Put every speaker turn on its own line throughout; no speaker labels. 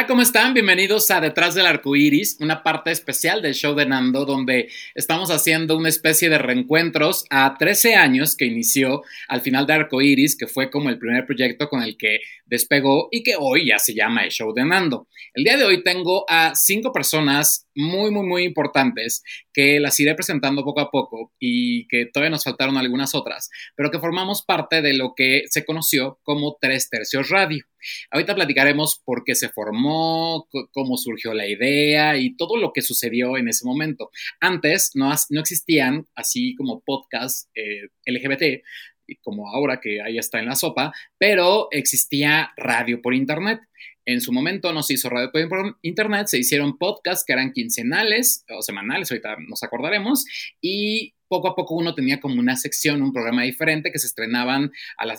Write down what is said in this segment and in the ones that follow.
Hola, ¿cómo están? Bienvenidos a Detrás del Arco Iris, una parte especial del show de Nando, donde estamos haciendo una especie de reencuentros a 13 años que inició al final de Arco Iris, que fue como el primer proyecto con el que despegó y que hoy ya se llama el show de Nando. El día de hoy tengo a cinco personas muy, muy, muy importantes que las iré presentando poco a poco y que todavía nos faltaron algunas otras, pero que formamos parte de lo que se conoció como Tres Tercios Radio. Ahorita platicaremos por qué se formó, cómo surgió la idea y todo lo que sucedió en ese momento. Antes no, no existían así como podcasts eh, LGBT, como ahora que ahí está en la sopa, pero existía radio por internet. En su momento no se hizo radio por internet, se hicieron podcasts que eran quincenales o semanales, ahorita nos acordaremos, y poco a poco uno tenía como una sección, un programa diferente que se estrenaban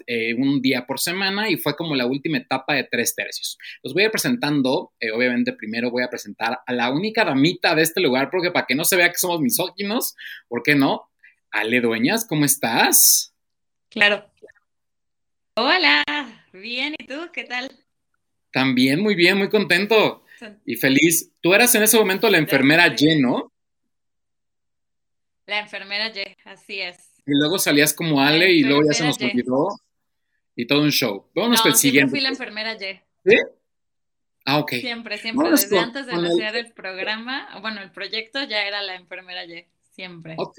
eh, un día por semana y fue como la última etapa de tres tercios. Los voy a ir presentando, eh, obviamente primero voy a presentar a la única damita de este lugar, porque para que no se vea que somos misóginos, ¿por qué no? Ale Dueñas, ¿cómo estás?
Claro. Hola, bien, ¿y tú? ¿Qué tal?
También muy bien, muy contento y feliz. Tú eras en ese momento la enfermera lleno.
La enfermera Y, así es.
Y luego salías como Ale y luego ya se nos olvidó. Y todo un show. Vámonos
no,
el siguiente.
fui la enfermera Y.
¿Sí? Ah, ok.
Siempre, siempre. Desde antes de iniciar el... programa, bueno, el proyecto ya era la enfermera Y. Siempre.
Ok,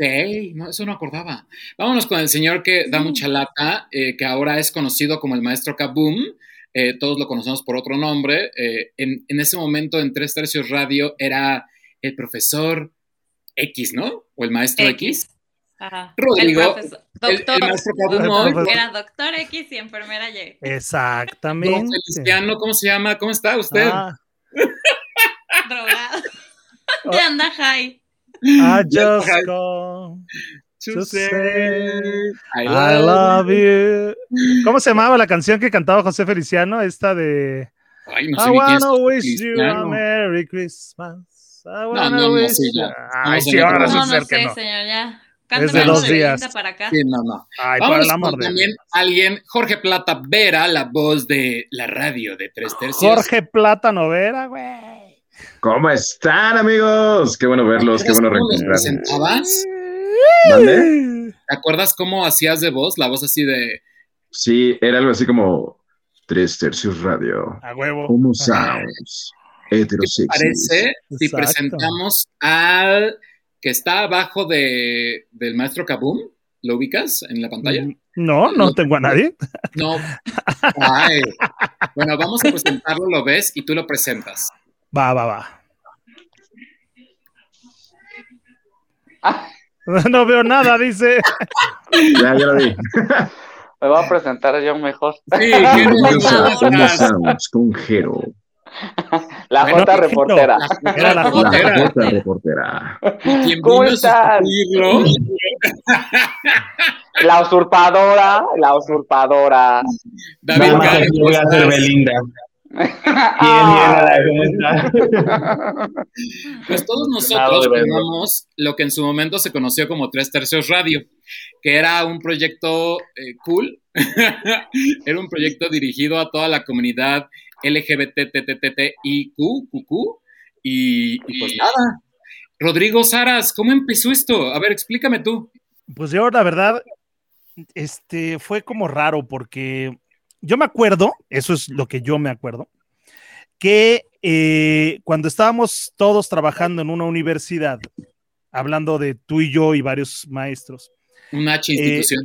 no, eso no acordaba. Vámonos con el señor que da mucha lata, eh, que ahora es conocido como el maestro Kaboom. Eh, todos lo conocemos por otro nombre. Eh, en, en, ese momento en Tres Tercios Radio era el profesor X, ¿no? O el maestro X.
Ajá.
Rodrigo.
El doctor.
El, maestro Cabumón.
Era doctor X y enfermera Y.
Exactamente.
Don Feliciano, ¿cómo se llama? ¿Cómo está usted?
Ah.
Drogado. De anda high.
I just come to say I love you. ¿Cómo se llamaba la canción que cantaba José Feliciano? Esta de
Ay, no sé
I wanna wish you a Merry Christmas. I
No,
wanna
no, no ya.
Ay,
a
sí,
ver
ahora
No, no sé,
no.
señor, ya.
Es
Cántame
de
algo
dos
de
días.
Para acá.
Sí, no, no.
Ay, por el amor
con
de
también alguien, Jorge Plata Vera, la voz de la radio de Tres Tercios.
Jorge Plata Novera, güey.
¿Cómo están, amigos? Qué bueno verlos, qué bueno
¿Cómo los
reencontrarnos.
presentabas? ¿Te acuerdas cómo hacías de voz? La voz así de...
Sí, era algo así como Tres Tercios Radio.
A huevo.
Homo sounds. Heterosexual.
Parece si
Exacto.
presentamos al que está abajo de, del maestro Kaboom. ¿Lo ubicas en la pantalla?
No, no tengo a nadie.
No. Ay. Bueno, vamos a presentarlo, lo ves y tú lo presentas.
Va, va, va. No veo nada, dice.
Ya, ya lo vi.
Me voy a presentar yo mejor.
Sí,
Homo
bienvenidos a-
Sounds con Jero.
La
Bueno,
reportera.
Era la
La
reportera.
Jota reportera.
Quien
¿Cómo estás? La usurpadora, la usurpadora.
David
Nada más
Gale,
aquí
¿cómo
voy a hacer
estás?
Belinda. Bien, bien,
Ah,
hola, ¿cómo estás?
Pues todos nosotros formamos lo que en su momento se conoció como Tres Tercios Radio, que era un proyecto eh, cool, era un proyecto dirigido a toda la comunidad LGBTTTTIQ, QQ, y, y pues nada. Rodrigo Saras, ¿cómo empezó esto? A ver, explícame tú.
Pues yo, la verdad, este fue como raro porque yo me acuerdo, eso es lo que yo me acuerdo, que eh, cuando estábamos todos trabajando en una universidad, hablando de tú y yo y varios maestros,
Una H
Eh,
institución.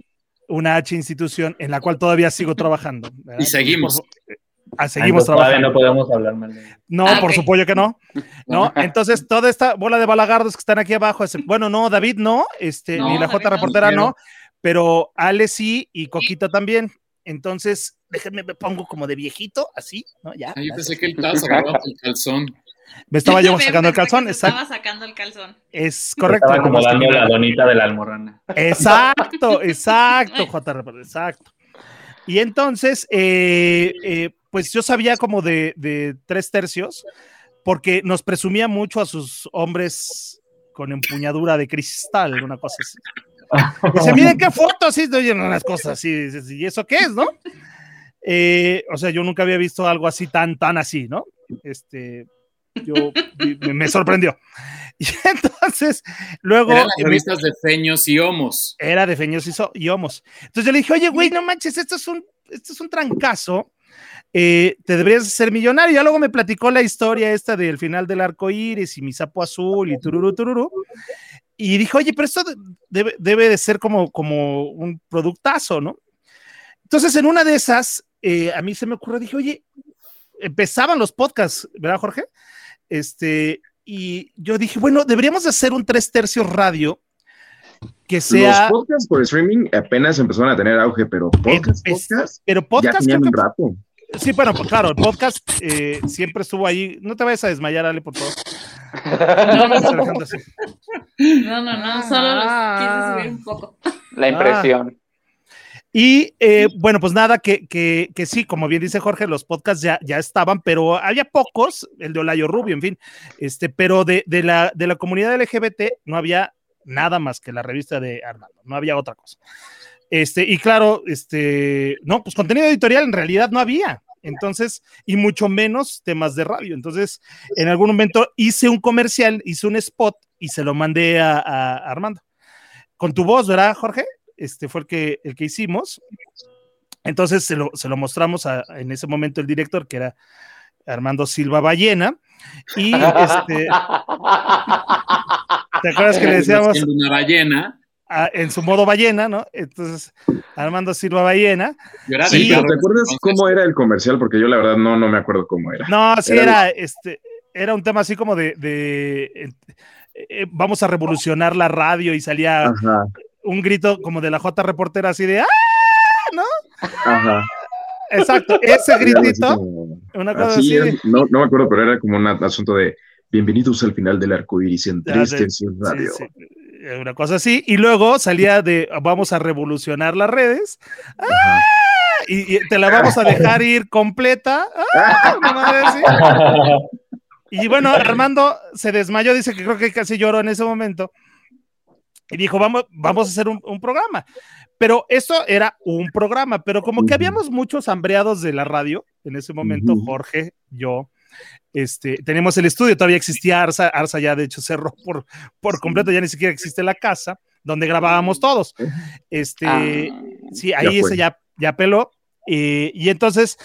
una H institución en la cual todavía sigo trabajando. ¿verdad?
Y seguimos.
Por- ah, seguimos
Ay, pues,
trabajando.
no podemos hablar mal de ella.
No,
Ah,
por supuesto que no. No, entonces toda esta bola de balagardos que están aquí abajo, bueno, no, David no, este,
No,
ni la
David
J reportera no, pero Ale sí y Coquita también. Entonces, déjenme, me pongo como de viejito, así, ¿no? Ya.
Ah, yo pensé que él estaba sacando el calzón.
Me estaba yo sacando el calzón.
Estaba sacando el calzón.
Es correcto.
Estaba
como que-
la donita de la almorrana.
Exacto, exacto, J. Reporter, exacto. Y entonces, eh, eh, pues yo sabía como de, de tres tercios, porque nos presumía mucho a sus hombres con empuñadura de cristal, una cosa así. Dice, miren qué fotos, sí, oye, unas cosas así, ¿y eso qué es, no? Eh, o sea, yo nunca había visto algo así tan, tan así, ¿no? este, yo me, me sorprendió. Y entonces, luego.
Eran las revistas de Feños y Homos.
Era de Feños y, so- y Homos. Entonces yo le dije, oye, güey, no manches, esto es un, esto es un trancazo. Eh, te deberías ser millonario. Ya luego me platicó la historia esta del final del arco iris y mi sapo azul y tururú, tururú. Y dije, oye, pero esto de- debe, debe de ser como, como un productazo, ¿no? Entonces, en una de esas, eh, a mí se me ocurrió, dije, oye, empezaban los podcasts, ¿verdad, Jorge? Este, y yo dije, bueno, deberíamos de hacer un tres tercios radio que sea,
Los podcasts por streaming apenas empezaron a tener auge, pero podcast, podcast,
pero
ya
podcast,
tenían
creo
un rato.
Sí, bueno, pues claro, el podcast eh, siempre estuvo ahí. No te vayas a desmayar, Ale, por favor. No.
No, no, no, solo los
Ah.
quise subir un poco.
La impresión.
Y eh, bueno, pues nada, que, que, que sí, como bien dice Jorge, los podcasts ya, ya estaban, pero había pocos, el de Olayo Rubio, en fin, este, pero de, de, la, de la comunidad LGBT no había nada más que la revista de Armando, no había otra cosa. Este, y claro, este, no, pues contenido editorial en realidad no había. Entonces, y mucho menos temas de radio. Entonces, en algún momento hice un comercial, hice un spot y se lo mandé a, a Armando. Con tu voz, ¿verdad, Jorge? Este fue el que, el que hicimos. Entonces se lo, se lo mostramos a, en ese momento el director, que era Armando Silva Ballena. Y este, ¿te acuerdas que le decíamos
una ballena.
A- en su modo ballena, ¿no? Entonces, Armando Silva Ballena. Sí,
Pero, ¿Te acuerdas cómo era el comercial? Porque yo la verdad no, no me acuerdo cómo era.
No, sí
Era-
era, este, era un tema así como de, de, eh, eh, vamos a revolucionar la radio y salía
Ajá,
un grito como de la J reportera así de ¡ah!
ajá.
Exacto, ese gritito, una cosa
así no, no me acuerdo, pero era como un asunto de bienvenidos al final del arco iris en Tercios
sí,
Radio.
sí, una cosa así, y luego salía de vamos a revolucionar las redes y, y te la vamos a dejar ir completa. ¡Ah! Madre. Y bueno, Armando se desmayó, dice que creo que casi lloró en ese momento. Y dijo, vamos, vamos a hacer un, un programa. Pero esto era un programa, pero como que habíamos muchos hambreados de la radio en ese momento. Jorge, yo, este, tenemos el estudio, todavía existía Arsa, Arsa ya de hecho cerró por, por completo, ya ni siquiera existe la casa donde grabábamos todos. Este,
Ah.
sí, ahí
fue.
ese ya, ya peló. eh, y entonces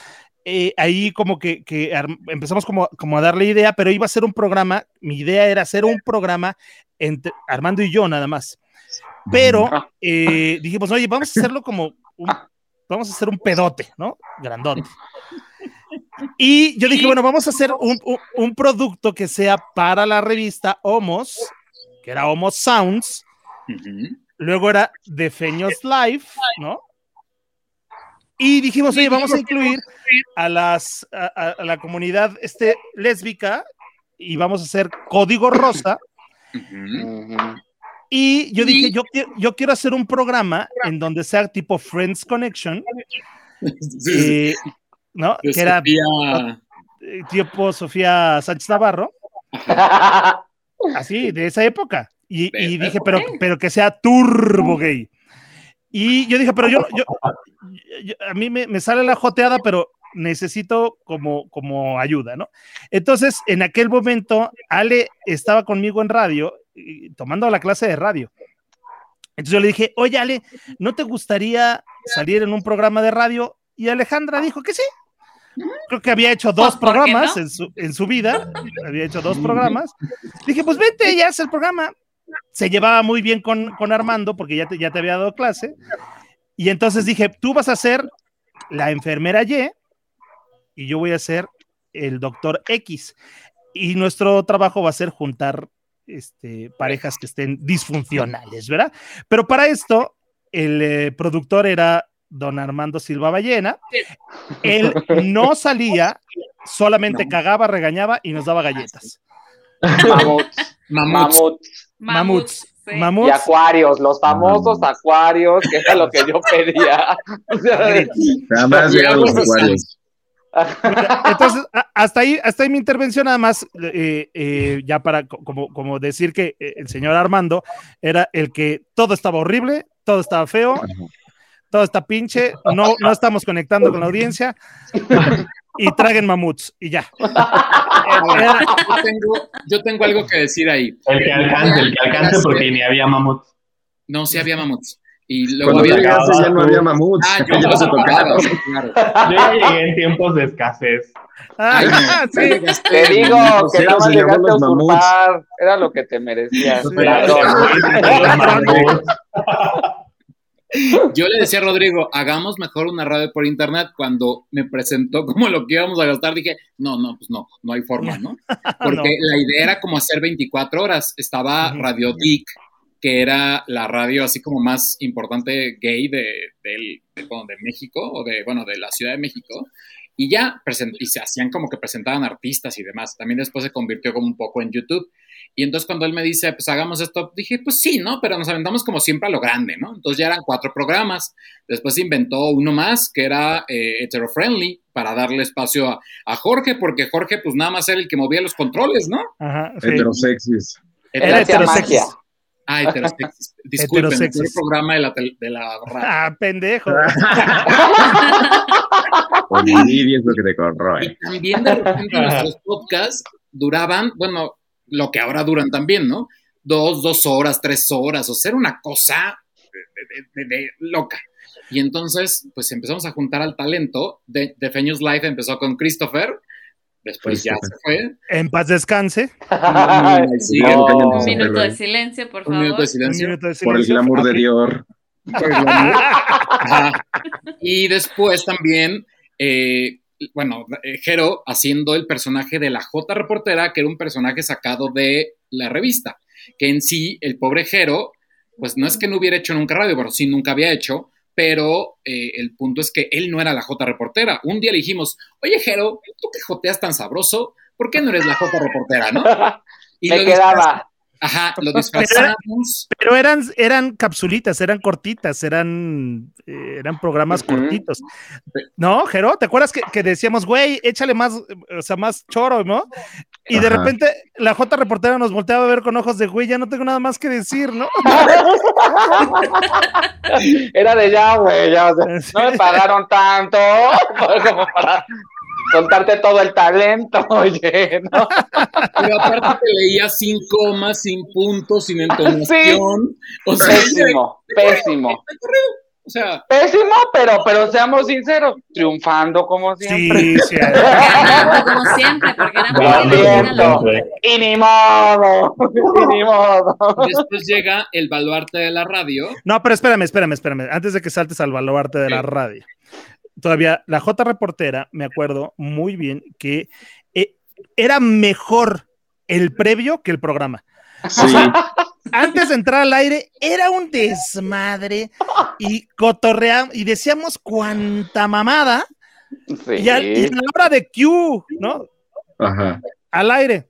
eh, ahí como que, que empezamos como, como a darle idea, pero iba a ser un programa, mi idea era hacer un programa entre Armando y yo nada más. Pero
Ah.
eh, dijimos, oye, vamos a hacerlo como un, vamos a hacer un pedote, ¿no? Grandote. Y yo dije, bueno, vamos a hacer un, un- un producto que sea para la revista Homos, que era Homos Sounds, luego era de Feños Live, ¿no? Y dijimos, oye, vamos a incluir a las a, a- a la comunidad este lésbica y vamos a hacer código rosa. Y yo dije, yo, quiero- yo quiero hacer un programa en donde sea tipo Friends Connection,
Sí, sí.
eh, ¿no? Que era
Sofía-
eh, tipo Sofía Sánchez Navarro, así, de esa época. Y, y dije, pero, pero que sea turbo gay. Y yo dije, pero yo, yo, yo- a mí me, me sale la joteada, pero necesito como, como ayuda, ¿no? Entonces, en aquel momento, Ale estaba conmigo en radio, y- tomando la clase de radio. Entonces yo le dije, oye, Ale, ¿no te gustaría salir en un programa de radio? Y Alejandra dijo que sí. Creo que había hecho dos
Pues, ¿por qué
programas
no?
en, su, en su vida. Había hecho dos programas. Dije, pues vente, ya hace el programa. Se llevaba muy bien con, con Armando porque ya te, ya te había dado clase. Y entonces dije, tú vas a ser la enfermera Y y yo voy a ser el doctor X. Y nuestro trabajo va a ser juntar este, parejas que estén disfuncionales, ¿verdad? Pero para esto, el eh, productor era don Armando Silva Ballena. Él no salía, solamente
No.
cagaba, regañaba y nos daba galletas.
Mamuts.
Mamuts.
Mamuts.
Mamuts.
sí.
Mamuts.
Y acuarios, los famosos acuarios, que era lo que yo pedía. O sea,
Jamás llegaron los acuarios.
Entonces, hasta ahí, hasta ahí mi intervención, nada más, eh, eh, ya para co- como, como decir que eh, el señor Armando era el que todo estaba horrible, todo estaba feo, todo está pinche, no, no estamos conectando con la audiencia. y traguen mamuts y ya.
Yo, tengo, yo tengo algo que decir ahí.
El que alcance, el que alcance porque ni había mamut.
No, sí había mamuts. Y luego
Cuando
había...
llegaste ya no había mamuts.
Ah, yo los
tocaban.
claro.
Yo ya llegué en tiempos de escasez.
Ay,
Ah, sí.
llegaste
Te digo que nada más llegaste a
mamuts.
usurpar. Era lo que te merecías.
Sí.
ladrón.
Yo le decía a Rodrigo, hagamos mejor una radio por internet. Cuando me presentó como lo que íbamos a gastar, dije, no, no, pues no, no hay forma, ¿no? Porque
No.
la idea era como hacer 24 horas. Estaba. Radio Dick, que era la radio así como más importante gay de, de, de México, o de, bueno, de la Ciudad de México. Y ya, y se hacían como que presentaban artistas y demás. También después se convirtió como un poco en YouTube. Y entonces cuando él me dice, pues hagamos esto, dije, pues sí, ¿no? Pero nos aventamos como siempre a lo grande, ¿no? Entonces ya eran cuatro programas. Después se inventó uno más que era eh, hetero-friendly para darle espacio a, a Jorge, porque Jorge pues nada más era el que movía los controles, ¿no?
Ajá, sí.
Heterosexis.
Heterosexis.
Ah, heterosexis. Disculpen, el
Heterosexis.
programa de la, de la radio.
Ah, pendejo.
Olivia es lo que te corroe.
Y también de repente nuestros podcasts duraban, bueno, lo que ahora duran también, ¿no? Dos, dos horas, tres horas, o sea, era una cosa de, de- de- de loca. Y entonces, pues empezamos a juntar al talento. De, Feños Live empezó con Christopher, después ya se fue.
En paz descanse.
Sí,
No.
un
Un minuto de silencio, por favor.
minuto de
Un
silencio.
minuto de
Por el
silencio.
glamour de. Dior.
Ajá. Y después también, eh, bueno, eh, Jero haciendo el personaje de la J reportera, que era un personaje sacado de la revista, que en sí, el pobre Jero, pues no es que no hubiera hecho nunca radio, pero sí nunca había hecho, pero eh, el punto es que él no era la J reportera. Un día le dijimos, oye Jero, tú que joteas tan sabroso, ¿por qué no eres la J reportera, no? Y
Me
lo
quedaba.
Ajá, lo disfrazamos.
Pero eran, eran capsulitas, eran cortitas, eran, eh, eran programas cortitos. ¿No, Jero? ¿Te acuerdas que, que decíamos, güey, échale más, o sea, más choro, ¿no? Y de repente la J reportera nos volteaba a ver con ojos de, güey, ya no tengo nada más que decir, ¿no?
Era de ya, güey, ya, o sea,
Sí.
no me pagaron tanto como para contarte todo el talento, oye, ¿no?
Pero aparte te leía sin comas, sin puntos, sin entonación. O sea,
Pésimo, pésimo.
O sea,
Pésimo, pero, pero seamos sinceros, triunfando como siempre.
Sí, sí.
Ganando como siempre, porque era muy.
Y ni modo, y ni modo.
después llega el baluarte de la radio.
No, pero espérame, espérame, espérame. Antes de que saltes al baluarte de la radio. Todavía, la J reportera, me acuerdo muy bien que eh, era mejor el previo que el programa.
Sí.
Antes de entrar al aire, era un desmadre y cotorreamos y decíamos cuánta mamada.
Sí.
Y, a, y a la hora de Q, ¿no?
Ajá.
Al aire.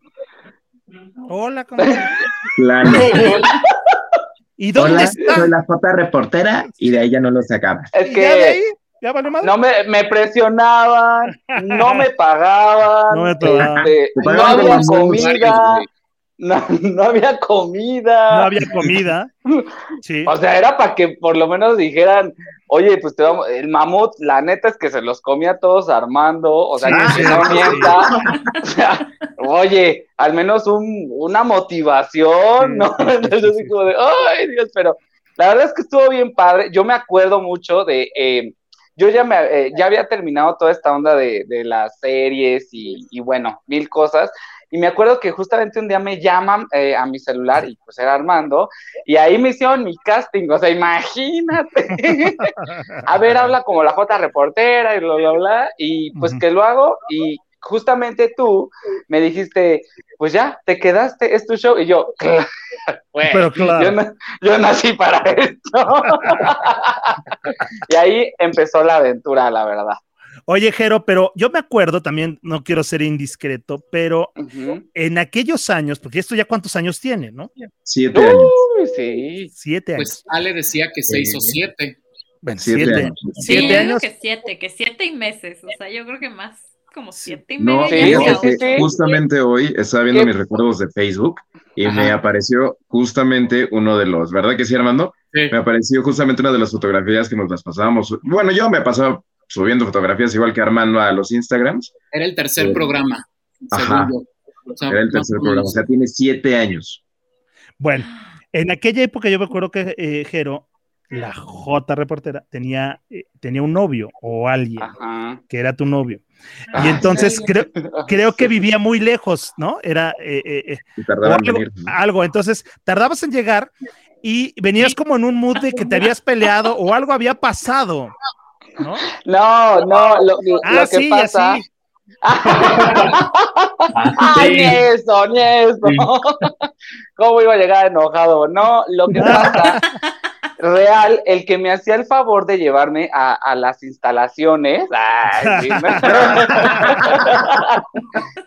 Hola, ¿cómo estás?
Plano.
¿Y dónde
Hola,
está?
soy la J reportera y de ahí ya no lo sacaba.
Es
¿Y ya de ahí?
que
¿Ya vale madre?
no me, me presionaban, no me pagaban,
No me pagaban.
este,
Te
no había comida, no, no había comida.
No había comida. Sí.
O sea, era para que por lo menos dijeran, oye, pues te vamos, el mamut, la neta es que se los comía todos armando, o sea,
Sí,
que
sí,
no mienta. O sea, oye, al menos un, una motivación, ¿no? Entonces, como de, ay, Dios, pero la verdad es que estuvo bien padre. Yo me acuerdo mucho de, eh, yo ya me, eh, ya había terminado toda esta onda de, de las series y, y bueno, mil cosas. Y me acuerdo que justamente un día me llaman eh, a mi celular y pues era Armando, y ahí me hicieron mi casting, o sea, imagínate. a ver, habla como la J reportera y bla, bla, bla, y pues que lo hago, y justamente tú me dijiste, pues ya, te quedaste, es tu show, y yo, "Claro, güey,
Pero claro.
yo, na- yo nací para esto. y ahí empezó la aventura, la verdad.
Oye, Jero, pero yo me acuerdo también, no quiero ser indiscreto, pero en aquellos años, porque esto ya cuántos años tiene, ¿no?
Siete años.
Uy, sí.
Siete años.
Pues Ale decía que seis o siete.
Bueno,
siete
siete,
años.
Sí,
siete
yo
años.
que siete, que siete y meses. O sea, yo creo que más, como siete y
No,
medio. Sea
sí, sí.
justamente hoy estaba viendo
¿Qué?
mis recuerdos de Facebook y
Ajá.
me apareció justamente uno de los, ¿verdad que sí, Armando?
Sí.
Me apareció justamente una de las fotografías que nos las pasábamos. Bueno, yo me pasaba subiendo fotografías igual que Armando a los Instagrams.
Era el tercer
Sí.
programa.
Ajá.
O sea,
Era el tercer programa, o sea, tiene siete años.
Bueno, en aquella época yo me acuerdo que eh, Jero, la J reportera, tenía, eh, tenía un novio o alguien
Ajá.
que era tu novio.
Ah,
Y entonces
sí.
creo, creo que vivía muy lejos, ¿no? Era eh, eh, eh, algo,
venir. ¿no?
algo. Entonces tardabas en llegar y venías como en un mood de que te habías peleado o algo había pasado, ¿no?
No, no, lo, lo-
Ah,
lo que
sí,
pasa.
así.
Ay, ni eso, ni eso. ¿Cómo iba a llegar enojado? No, lo que pasa, real, el que me hacía el favor de llevarme a, a las instalaciones, ay, sí,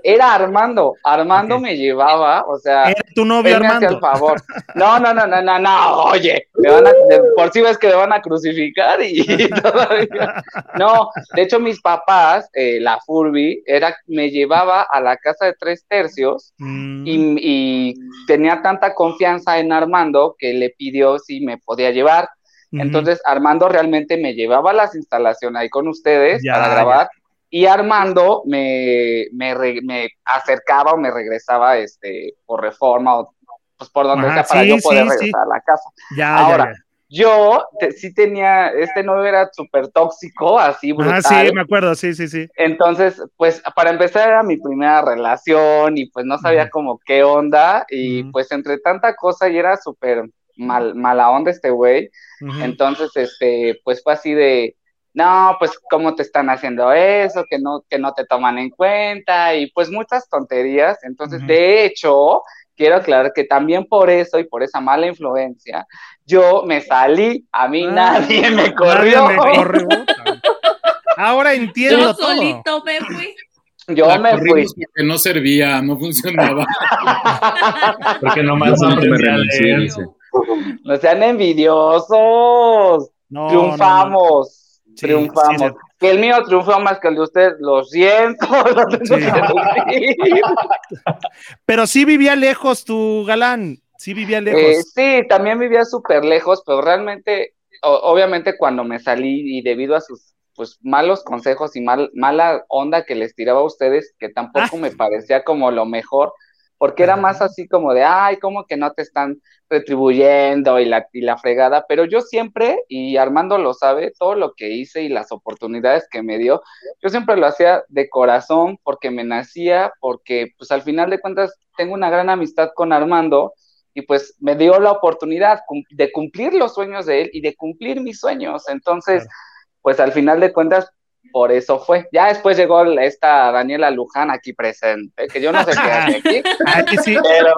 era Armando. Armando me llevaba, o sea,
Era tu novio
él me hacía el
Armando.
favor. No, no, no, no, no, no, oye, me van a, de- por si ves que me van a crucificar y todavía. No, de hecho mis papás, eh, la Furby, era, me llevaba a la casa de tres tercios
Mm,
y, y tenía tanta confianza en Armando que le pidió si me podía llevar. Entonces Armando realmente me llevaba las instalaciones ahí con ustedes
Ya,
para
ya.
grabar y Armando me, me, re- me acercaba o me regresaba este, por reforma o pues por donde
Ajá,
sea para
sí,
yo poder
sí, sí.
regresar a la casa.
ya,
ahora. Yo te- sí tenía, este novio era súper tóxico, así brutal.
Ajá, sí, me acuerdo, sí, sí, sí.
Entonces, pues para empezar era mi primera relación y pues no sabía
Ujú.
como qué onda y pues entre tanta cosa y era súper mal, mala onda este güey. Entonces, este, pues fue así de, no, pues cómo te están haciendo eso, que no, que no te toman en cuenta y pues muchas tonterías. Entonces, de hecho, quiero aclarar que también por eso y por esa mala influencia, yo me salí, a mí
Ah,
nadie me corrió.
Nadie me corrió. Ahora entiendo
Yo
todo.
solito me fui.
Yo
La
me fui.
porque no servía, no funcionaba.
Porque nomás no
me renuncié.
No sean envidiosos.
No,
triunfamos.
Sí,
triunfamos.
sí,
que el mío triunfó más que el de usted, lo siento. lo tengo
Sí.
que.
Pero sí vivía lejos tu galán. Sí vivía lejos.
Eh, sí, también vivía súper lejos, pero realmente, o- obviamente cuando me salí y debido a sus pues malos consejos y mal, mala onda que les tiraba a ustedes, que tampoco me parecía como lo mejor, porque era más así como de, ay, como que no te están retribuyendo y la, y la fregada, pero yo siempre, y Armando lo sabe, todo lo que hice y las oportunidades que me dio, yo siempre lo hacía de corazón, porque me nacía, porque pues al final de cuentas tengo una gran amistad con Armando, y pues me dio la oportunidad de cumplir los sueños de él y de cumplir mis sueños. Entonces, pues al final de cuentas, por eso fue. Ya después llegó esta Daniela Luján aquí presente, que yo no sé qué hace aquí,
Ah, sí.
pero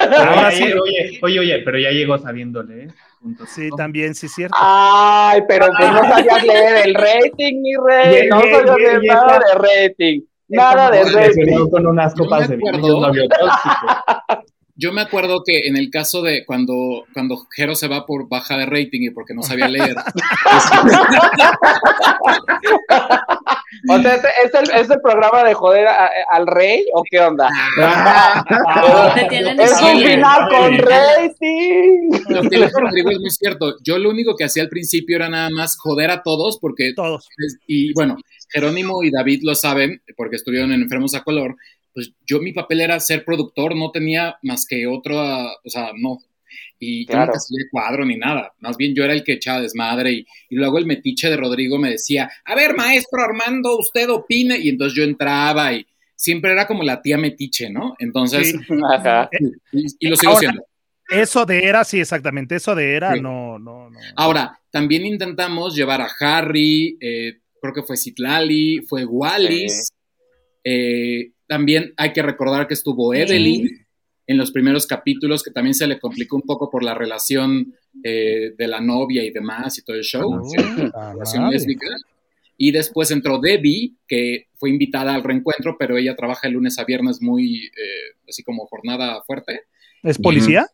Ah,
llegó- Oye, oye, oye, pero ya llegó sabiéndole. ¿eh? Punto.
Sí, también, sí, cierto.
ay, pero pues no sabías leer el rating, mi rey, no sabías leer nada de rating, nada de
Se
rating.
con unas copas de vino
Yo me acuerdo que en el caso de cuando, cuando Jero se va por baja de rating y porque no sabía leer,
O sea, ¿es, es el, ¿es el programa de joder a- al rey o qué onda?
Tienen
Es un final con rating.
lo que dijo Rodrigo es muy cierto. Yo lo único que hacía al principio era nada más joder a todos porque
Todos.
Y bueno, Jerónimo y David lo saben, porque estuvieron en Enfermos a Color, pues yo mi papel era ser productor, no tenía más que otro, ah, o sea, no. Y yo
Claro.
nunca hacía cuadro ni nada, más bien yo era el que echaba desmadre y, y luego el metiche de Rodrigo me decía, a ver, maestro Armando, usted opine, y entonces yo entraba y siempre era como la tía metiche, ¿no? Entonces,
Sí.
Ajá.
y, y lo sigo
Ahora-
siendo.
Eso de era, sí, exactamente. Eso de era,
Sí.
no, no, no.
Ahora, también intentamos llevar a Harry, eh, creo que fue Citlali, fue Wallis. eh, también hay que recordar que estuvo Evelyn en los primeros capítulos, que también se le complicó un poco por la relación eh, de la novia y demás y todo el show,
No,
¿sí?
ah,
relación lésbica. Y después entró Debbie, que fue invitada al reencuentro, pero ella trabaja de lunes a viernes muy, eh, así como jornada fuerte.
¿Es policía?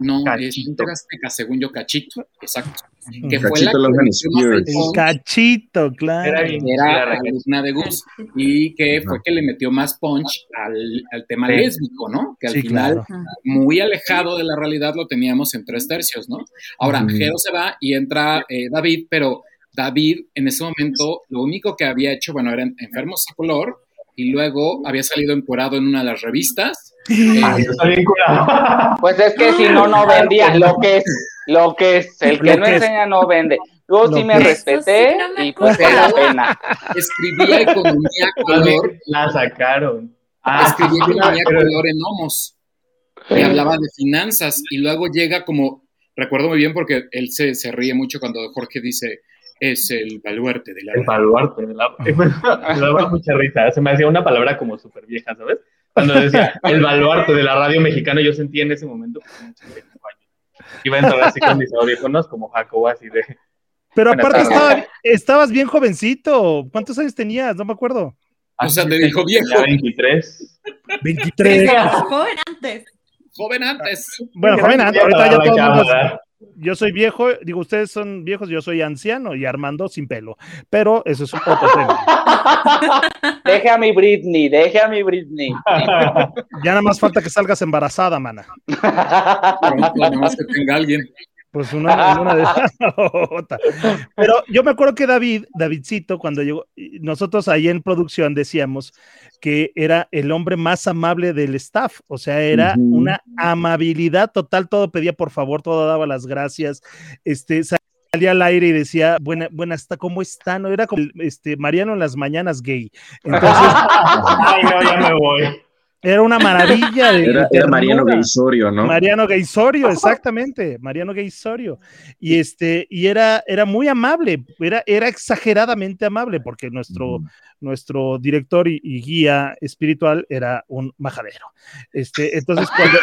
No, es
Cachito.
Inter Azteca, según yo, Cachito, exacto. Que fue
Cachito
la que metió más
cachito, claro.
Era bien.
era
Era la-
alumna de Gus, y que fue que le metió más punch al, al tema
Sí.
lésbico, ¿no? Que al
Sí,
final,
claro.
muy alejado de la realidad, lo teníamos en tres tercios, ¿no? Ahora,
Ujú.
Jero se va y entra eh, David, pero David en ese momento lo único que había hecho, bueno, eran enfermos a color y luego había salido encuerado en una de las revistas. Eh,
Ay, está bien curado.
Pues es que si no, no vendía. Lo que es, lo que es, el que
Lo
no
es.
enseña no vende. Yo
Lo
sí me respeté
sí no me
y pues la pena.
escribía economía color,
La sacaron. Ah,
escribía economía
pero-
color en Homos y hablaba de finanzas y luego llega como, recuerdo muy bien porque él se, se ríe mucho cuando Jorge dice, es el baluarte de la...
El baluarte. de la- Me daba mucha risa. Se me hacía una palabra como súper vieja, ¿sabes? Cuando decía el baluarte de la radio mexicana, yo sentía en ese momento pues, como 85 años. Iba a entrar así con mis audífonos como Jacobo, así de.
Pero aparte estaba- estabas bien jovencito. ¿Cuántos años tenías? No me acuerdo.
O sea, te dijo viejo.
ya 23.
23.
Joven antes.
Joven antes.
Bueno, joven, ahorita ya todo el mundo-. Yo soy viejo, digo, ustedes son viejos, yo soy anciano y Armando sin pelo. Pero eso es otro tema.
Deje a mi Britney, deje a mi Britney.
Ya nada más falta que salgas embarazada, mana.
Pronto, nada más que tenga alguien.
Pues una, una de. Pero yo me acuerdo que David, Davidcito, cuando llegó, nosotros ahí en producción decíamos que era el hombre más amable del staff, o sea, era una amabilidad total, todo pedía por favor, todo daba las gracias, este, salía al aire y decía, buena, buenas, ¿cómo está? No, era como el, este, Mariano en las mañanas gay. Entonces,
Ay, no, ya me voy.
Era una maravilla. De,
Era, Mariano. Gaisorio, ¿no?
Mariano Gaisorio, exactamente, Mariano Gaisorio. Y este, y era, era muy amable, era, era exageradamente amable, porque nuestro, nuestro director y, y guía espiritual era un majadero. Este, entonces, cuando,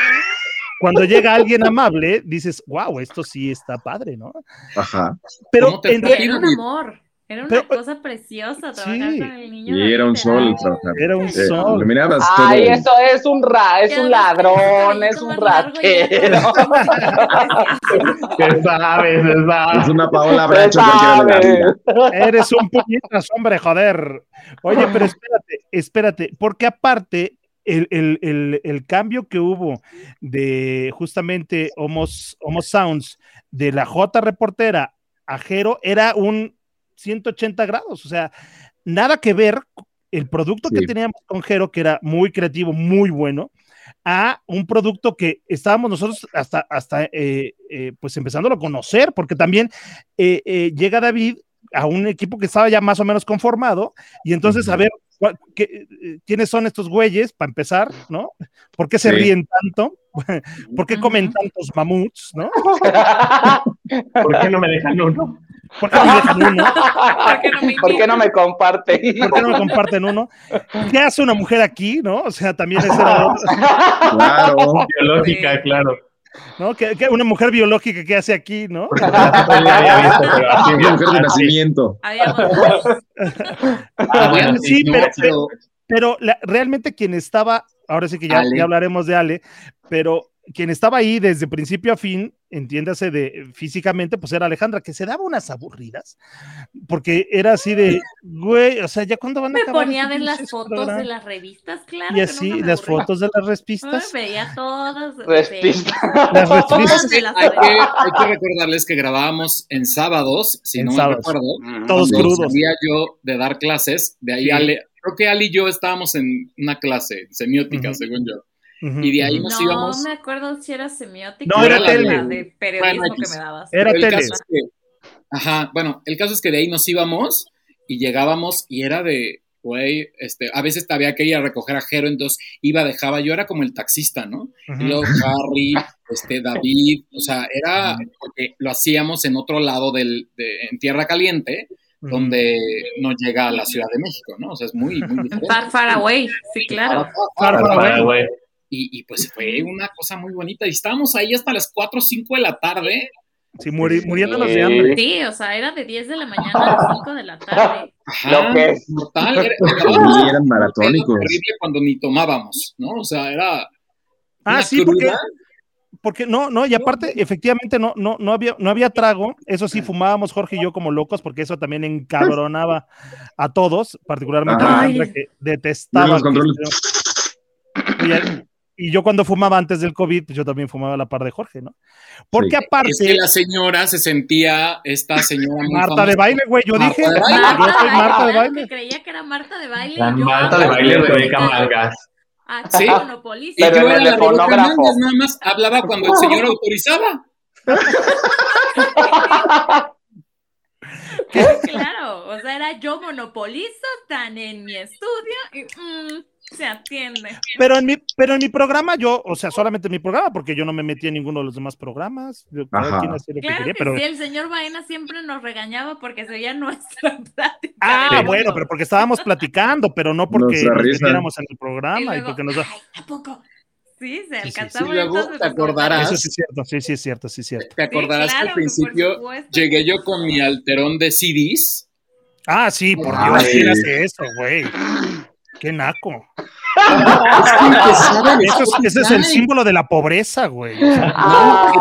cuando llega alguien amable, dices, wow, esto sí está padre, ¿no?
Ajá.
Pero
¿Cómo te
en
fue?
re-
Era un amor. Era una
Pero-
cosa preciosa trabajar
Sí.
con el niño.
Y era un sol trabajar.
Era un
Eh,
sol.
Lo mirabas
Ay,
todo.
eso es un ra, es un ladrón, es un ratero.
Se sabe, se
Es
sabe.
una Paola Bracho cualquiera de la
sabe.
vida.
Eres un puñetas, hombre, joder. Oye, pero espérate, espérate, porque aparte, el, el- el- el cambio que hubo de justamente Homos, Homo Sounds de la J reportera a Jero era un 180 grados, o sea, nada que ver el producto que teníamos con Jero, que era muy creativo, muy bueno, a un producto que estábamos nosotros hasta, hasta eh, eh, pues empezándolo a conocer, porque también eh, eh, llega David a un equipo que estaba ya más o menos conformado, y entonces a
Ujú.
ver qué- quiénes son estos güeyes, para empezar, ¿no? ¿Por qué se
Sí.
ríen tanto? ¿Por qué comen tantos mamuts, no?
¿Por qué no me dejan uno?
¿Por qué no me dejan uno?
¿Por qué no me
¿Por qué no me comparten?
¿Por qué no me comparten uno? ¿Qué hace una mujer aquí, no? O sea, también ese era otro,
Claro.
Biológica, claro.
¿no? ¿Qué, qué- una mujer biológica que hace aquí, no?
Mujer de nacimiento.
Ah, bueno,
Sí, pero-
pero-
Pero la- realmente quien estaba, ahora sí que ya, ya hablaremos de Ale, pero quien estaba ahí desde principio a fin, entiéndase de físicamente, pues era Alejandra, que se daba unas aburridas, porque era así de, güey, o sea, ya cuando van a
Me
acabar
ponía a
estos
ver las fotos
programas?
de las revistas, claro.
y así,
me
las
aburría.
fotos de las
Ay,
respistas.
veía todas.
Respista.
Las
Todas
respistas,
las
hay, que, hay que recordarles que grabábamos en sábados, si
En
no me
sábados.
recuerdo.
todos crudos.
salía yo de dar clases, de ahí
Sí.
Ale, creo que Ali y yo estábamos en una clase semiótica,
Ujú.
según yo. Y de ahí nos
No
íbamos-
me acuerdo si era semiótica
No,
o
era
la
tele.
de periodismo
Bueno,
que me dabas.
Era
Pero el
tele.
caso es que, ajá, bueno, el caso es que de ahí nos íbamos y llegábamos y era de, güey, este, a veces había que ir a recoger a Jero, entonces iba, dejaba, yo era como el taxista, ¿no?
Ujú.
Y luego Harry, este, David, o sea, era porque lo hacíamos en otro lado del, de, en Tierra Caliente, donde no llega a la Ciudad de México, ¿no? O sea, es muy, muy diferente.
Far, far away, sí, claro.
Far, far away.
Y, y pues fue una cosa muy bonita. Y estábamos ahí hasta las 4 o 5 de la tarde.
Sí, muri- muriéndonos de
Sí.
hambre.
Sí, o sea, era de 10 de la mañana a las 5 de la tarde.
Ajá,
Lo que es.
Mortal. Era,
Sí, eran maratónicos.
terrible cuando ni tomábamos, ¿no? O sea, era.
Ah, sí, porque,
cruda.
porque no, no, y aparte, efectivamente, no, no, no había, no había trago. Eso sí, fumábamos Jorge y yo como locos, porque eso también encabronaba a todos, particularmente a
Ajá.
Que detestaba.
Los
que Oye, y yo cuando fumaba antes del COVID, pues yo también fumaba a la par de Jorge, ¿no? Porque
Sí.
aparte.
Es que la señora se sentía esta señora muy
Marta
famosa.
de baile, güey, yo
Marta
dije.
de baile.
Yo soy Marta de baile.
que creía que era Marta de baile.
La
yo
Marta de baile, Rebeca
Marta.
Malgas.
Ah,
Sí.
monopolista.
Y
Pero
yo era la Rebeca nada más hablaba cuando el señor autorizaba.
Claro, o sea, era yo monopolizo tan en mi estudio y mm, se atiende.
Pero en mi, pero en mi programa, yo, o sea, solamente en mi programa, porque yo no me metí en ninguno de los demás programas. Yo, cada
Ajá.
quien hacía lo que
Claro
quería,
que
pero.
sí, el señor Baena siempre nos regañaba porque se oía nuestra plática.
Ah, bueno, pero porque estábamos platicando, pero no porque nos
risa.
metiéramos en el programa y,
luego,
porque nos da.
ay, ¿a poco? Sí, se
Sí, sí, sí.
alcanzaba.
Y luego
entonces
te acordarás.
Eso sí es cierto, sí, sí es cierto, sí es cierto.
Te acordarás
Sí,
que al
claro, que por
principio llegué yo con mi alterón de CDs.
Ah, sí, por
Ay.
Dios, ¿quién hace eso, güey? Qué naco. Eso es- ese es el símbolo de la pobreza, güey.
Ay.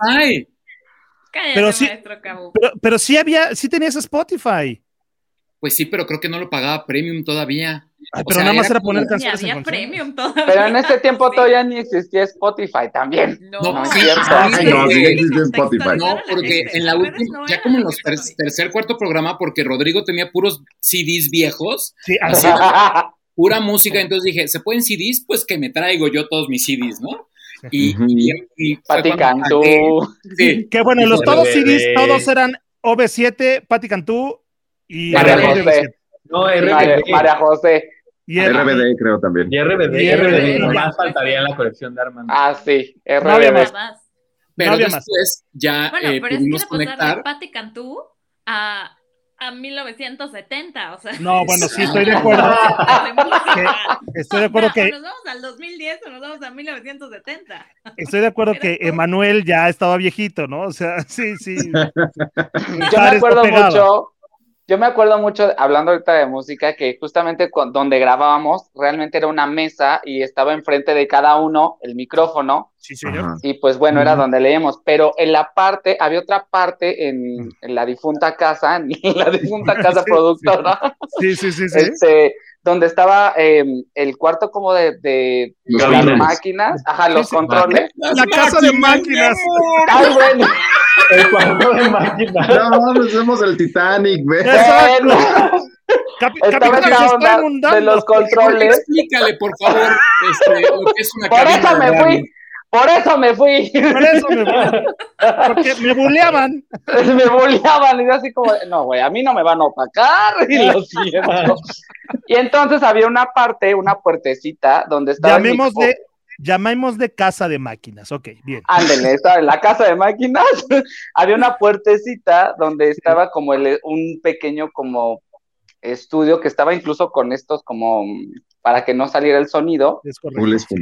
Ay,
Cállate,
Pero sí-
maestro
pero, pero sí había, sí tenías Spotify.
pues sí, pero creo que no lo pagaba premium todavía.
Ay,
O
pero
sea,
nada más
era
era poner canciones
había premium todavía.
Pero en ese tiempo
Sí.
todavía ni existía Spotify también.
No,
No,
es
sí,
cierto.
sí,
no, sí existe Spotify.
No, porque en la última, ya como en los ter- tercer, cuarto programa, porque Rodrigo tenía puros CDs viejos,
Sí, así.
pura música, entonces dije, ¿se pueden CDs? Pues que me traigo yo todos mis CDs, ¿no? Y,
Ujú.
y, y fue
Pati
cuando
Cantú.
Sí,
Que bueno, los todos CDs, todos eran OV7, Pati Cantú y
María
RBD.
José.
No,
María,
RBD.
María José.
Y
RBD creo también.
Y RBD,
Y
RBD,
RBD,
ya.
faltaría en la colección de Armando.
Ah, sí.
No había
RBD.
más.
pero
había más.
después ya
Bueno,
eh,
pero es que
pudimos
de pasar de
conectar.
Patti Cantú a, a 1970, o sea.
No, bueno, sí, estoy de acuerdo. Estoy de acuerdo
O
que
nos vamos al 2010 o nos vamos a 1970.
estoy de acuerdo que Emanuel ya estaba viejito, ¿no? O sea, sí, sí.
Yo me acuerdo mucho, yo me acuerdo mucho, hablando ahorita de música, que justamente con- donde grabábamos, realmente era una mesa y estaba enfrente de cada uno el micrófono,
Sí, señor.
Ajá.
y pues bueno, era donde leíamos, pero en la parte, había otra parte en, en la difunta casa, en la difunta casa
Sí,
productora,
Sí, sí, sí, sí.
este, donde estaba eh, el cuarto como de, de las máquinas, ajá, los controles.
La casa de máquinas.
Ay, bueno,
El cuarto de máquina.
No, nos vemos el Titanic, ve.
Exacto.
Estaba
Capitán, se está
onda
inundando.
de los controles.
Explícale, por favor, este, lo que es una
Por
cabina
eso me fui, por eso me fui.
Por eso me voy. Porque me buleaban.
me bulleaban y yo así como, no, güey, a mí no me van a opacar y lo siento. Y entonces había una parte, una puertecita donde estaba
Llamémosle,
micro-
llamémosle casa de máquinas. Ok, bien.
Ándele, estaba en la casa de máquinas, había una puertecita donde estaba como el, un pequeño como estudio que estaba incluso con estos como para que no saliera el sonido,
Es correcto.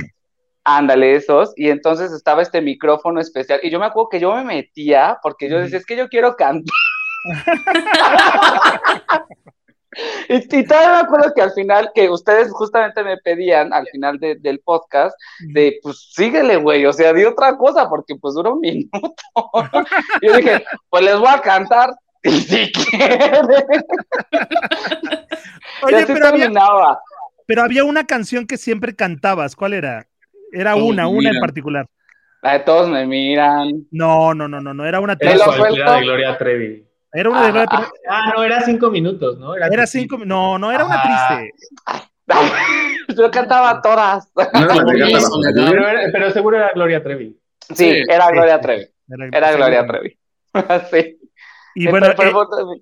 Ándale esos, y entonces estaba este micrófono especial, y yo me acuerdo que yo me metía, porque yo decía, es que yo quiero cantar. y, y todavía me acuerdo que al final, que ustedes justamente me pedían al final de- del podcast, de pues síguele, güey, o sea, di otra cosa, porque pues dura un minuto. y yo dije, pues les voy a cantar, y si quieren. y
Oye,
así
pero había,
terminaba.
pero había una canción que siempre cantabas. ¿Cuál era? Era
Todos
una,
me
una en particular.
La de todos me miran.
No, no, no, no, no. Era una
Era
suelto.
de Gloria Trevi.
Era una de
Ah,
Ah, no, era cinco minutos, ¿no?
Era cinco. No, no, era una
Ah.
triste.
Yo cantaba todas.
No era.
Pero, era- pero seguro era Gloria Trevi.
Sí,
Sí,
era
sí,
Gloria
sí.
Trevi.
Era,
Era Gloria. Trevi. sí.
Y bueno, eh,
fue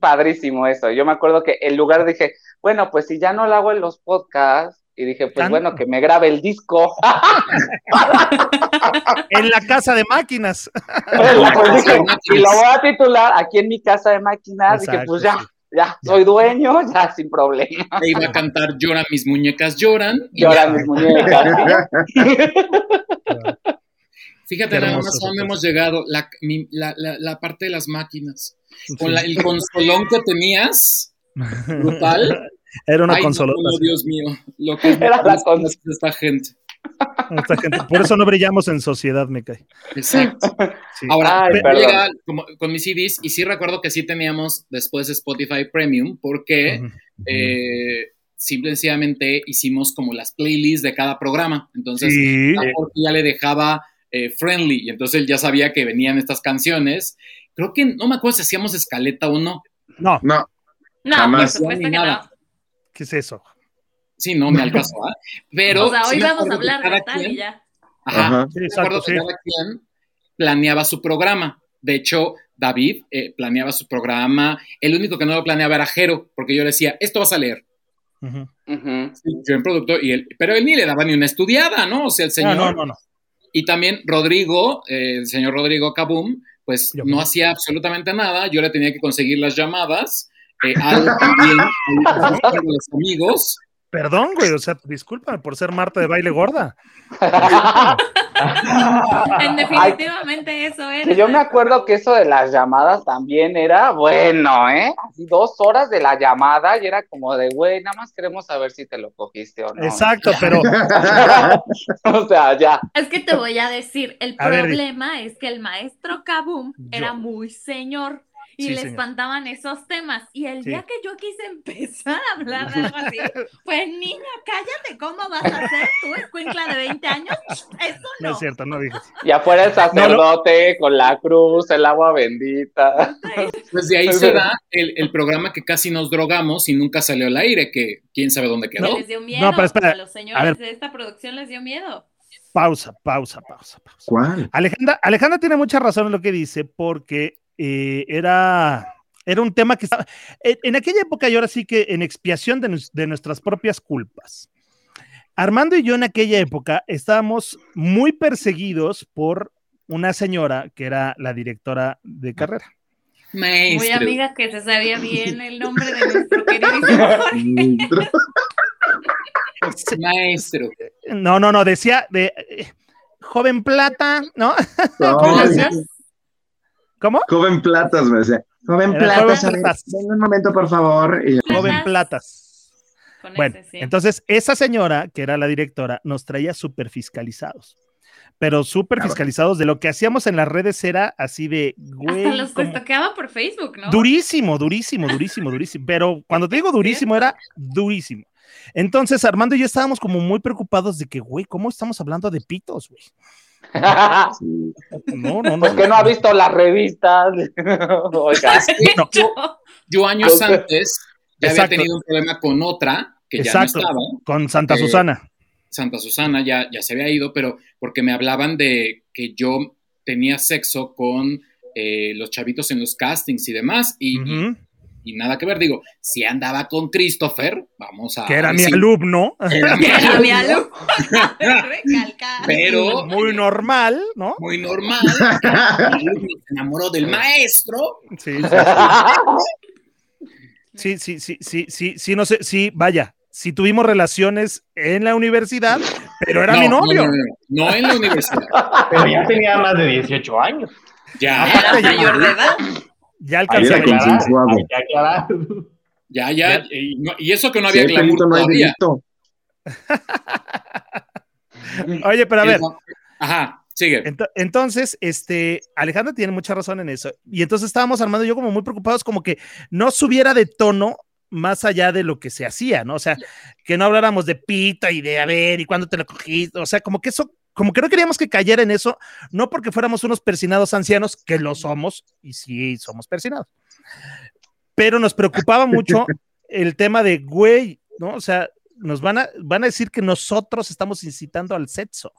padrísimo eso. Yo me acuerdo que en lugar dije, bueno, pues si ya no lo hago en los podcasts, y dije, pues
Tan-
bueno, que me grabe el disco.
en la casa de máquinas.
Pues dije, y lo voy a titular aquí en mi casa de máquinas. dije,
Exacto,
pues ya,
sí.
ya, soy dueño, ya sin problema.
E iba a cantar Lloran mis muñecas lloran. y
Lloran
ya.
mis muñecas.
Fíjate
Qué
nada más a dónde hemos llegado, la, mi- la, la, la parte de las máquinas. Con la- el consolón que tenías, brutal.
Era una
Ay, no,
consolota.
no,
sí.
Dios mío, lo que es
Era la
esta gente.
Esta gente- Por eso no brillamos en sociedad, me cae.
Exacto.
Sí.
Ahora,
Ay,
como- con mis CDs y sí recuerdo que sí teníamos después Spotify Premium porque
Ujú.
eh, simplemente hicimos como las playlists de cada programa. Entonces,
Sí.
ya le dejaba eh, friendly y entonces él ya sabía que venían estas canciones. Creo que no me acuerdo si hacíamos escaleta o no.
No,
No,
No,
Jamás.
por supuesto que
Ni
no.
¿Qué es eso?
Sí, no me alcanzó. ¿ah? Pero
o sea, hoy vamos a hablar
cada
de tal
quien-
y ya.
Ajá.
Ajá.
Sí, exacto,
acuerdo que
sí.
cada quien planeaba su programa. De hecho, David eh, planeaba su programa. El único que no lo planeaba era Jero, porque yo le decía, esto vas a leer. Sí, Yo en producto, y él, pero él ni le daba ni una estudiada, ¿no? O sea, el señor.
No, no, no, no.
Y también Rodrigo, eh, el señor Rodrigo Kabum, pues
Yo
no hacía absolutamente nada. Yo le tenía que conseguir las llamadas. Eh, Al también, con los amigos.
Perdón, güey, o sea, discúlpame por ser Marta de baile gorda.
En definitivamente eso era.
Que yo me acuerdo que eso de las llamadas también era bueno, ¿eh? Así dos horas de la llamada y era como de, güey, nada más queremos saber si te lo cogiste o no.
Exacto, pero
o sea, ya.
Es que te voy a decir, el
A ver, di.
problema es que el maestro Kabum era muy señor y
Sí,
le
señor.
espantaban esos temas. Y el
Sí.
día que yo quise empezar a hablar de algo así, pues niña, cállate, ¿cómo vas a hacer tú, escuincla de 20 años? Eso
no
no.
es cierto, no dije.
Y afuera el sacerdote con la cruz, el agua bendita.
Pues de ahí se da el, el programa que casi nos drogamos y nunca salió al aire, que quién sabe dónde
Que
quedó.
les dio miedo.
No, pero espera,
A los señores
a ver.
de esta producción les dio miedo.
Pausa, pausa, pausa, pausa.
¿Cuál?
Alejandra, Alejandra tiene mucha razón en lo que dice, porque eh, era, era un tema que estaba. En, en aquella época, y ahora sí que en expiación de, de nuestras propias culpas. Armando y yo en aquella época estábamos muy perseguidos por una señora que era la directora de carrera.
Muy
Maestro.
amiga que se sabía bien el nombre de nuestro Jorge.
Maestro.
No, no, no, decía de eh, joven plata, ¿no?
Ay,
Gracias.
¿Cómo?
Joven Platas, me decía. Joven
Era
Platas,
Joven
a ver,
Platas.
venga un momento, por favor. Y-
Joven
Platas. Con
Bueno,
ese, sí.
entonces esa señora, que era la directora, nos traía súper fiscalizados. Pero súper fiscalizados de lo que hacíamos en las redes era así de, güey,
Hasta los
como-
toqueaba por Facebook, ¿no?
durísimo, durísimo, durísimo, durísimo. Pero cuando te digo durísimo, era durísimo. Entonces Armando y yo estábamos como muy preocupados de que, güey, ¿cómo estamos hablando de pitos, güey?
Sí.
No, no, no.
Que no ha visto las revistas. Oiga.
No,
Yo años antes ya
Exacto.
había tenido un problema con otra que
Exacto.
ya no estaba.
con Santa
Eh,
Susana.
Santa Susana ya, ya se había ido, pero porque me hablaban de que yo tenía sexo con eh, los chavitos en los castings y demás, y, y nada que ver. Digo, si andaba con Christopher, vamos a.
que era mi alumno.
Era mi
Era mi
alumno. Pero
Muy normal, ¿no?
muy normal. El alumno se enamoró del maestro.
Sí, sí, sí, sí, sí, sí, sí, no sé, sí, vaya, sí tuvimos relaciones en la universidad, pero era
No,
mi
no,
novio.
No, no, no, no en la universidad.
Pero ya tenía más de 18 años.
Ya,
Era mayor de edad.
Ya
Ahí
alcancé a
consensuado.
Aclarar.
ya, ya. Y, no- y eso que no había
hay
glamour
no
todavía.
Oye, pero a ver,
Ajá, sigue.
ento- entonces, este, Alejandra tiene mucha razón en eso. Y entonces estábamos armando yo como muy preocupados, como que no subiera de tono más allá de lo que se hacía, ¿no? O sea, que no habláramos de pita y de a ver y cuándo te lo cogiste, o sea, como que eso, como que no queríamos que cayera en eso, no porque fuéramos unos persinados ancianos, que lo somos, y sí somos persinados, pero nos preocupaba mucho el tema de, güey, ¿no? O sea, nos van a, van a decir que nosotros estamos incitando al sexo,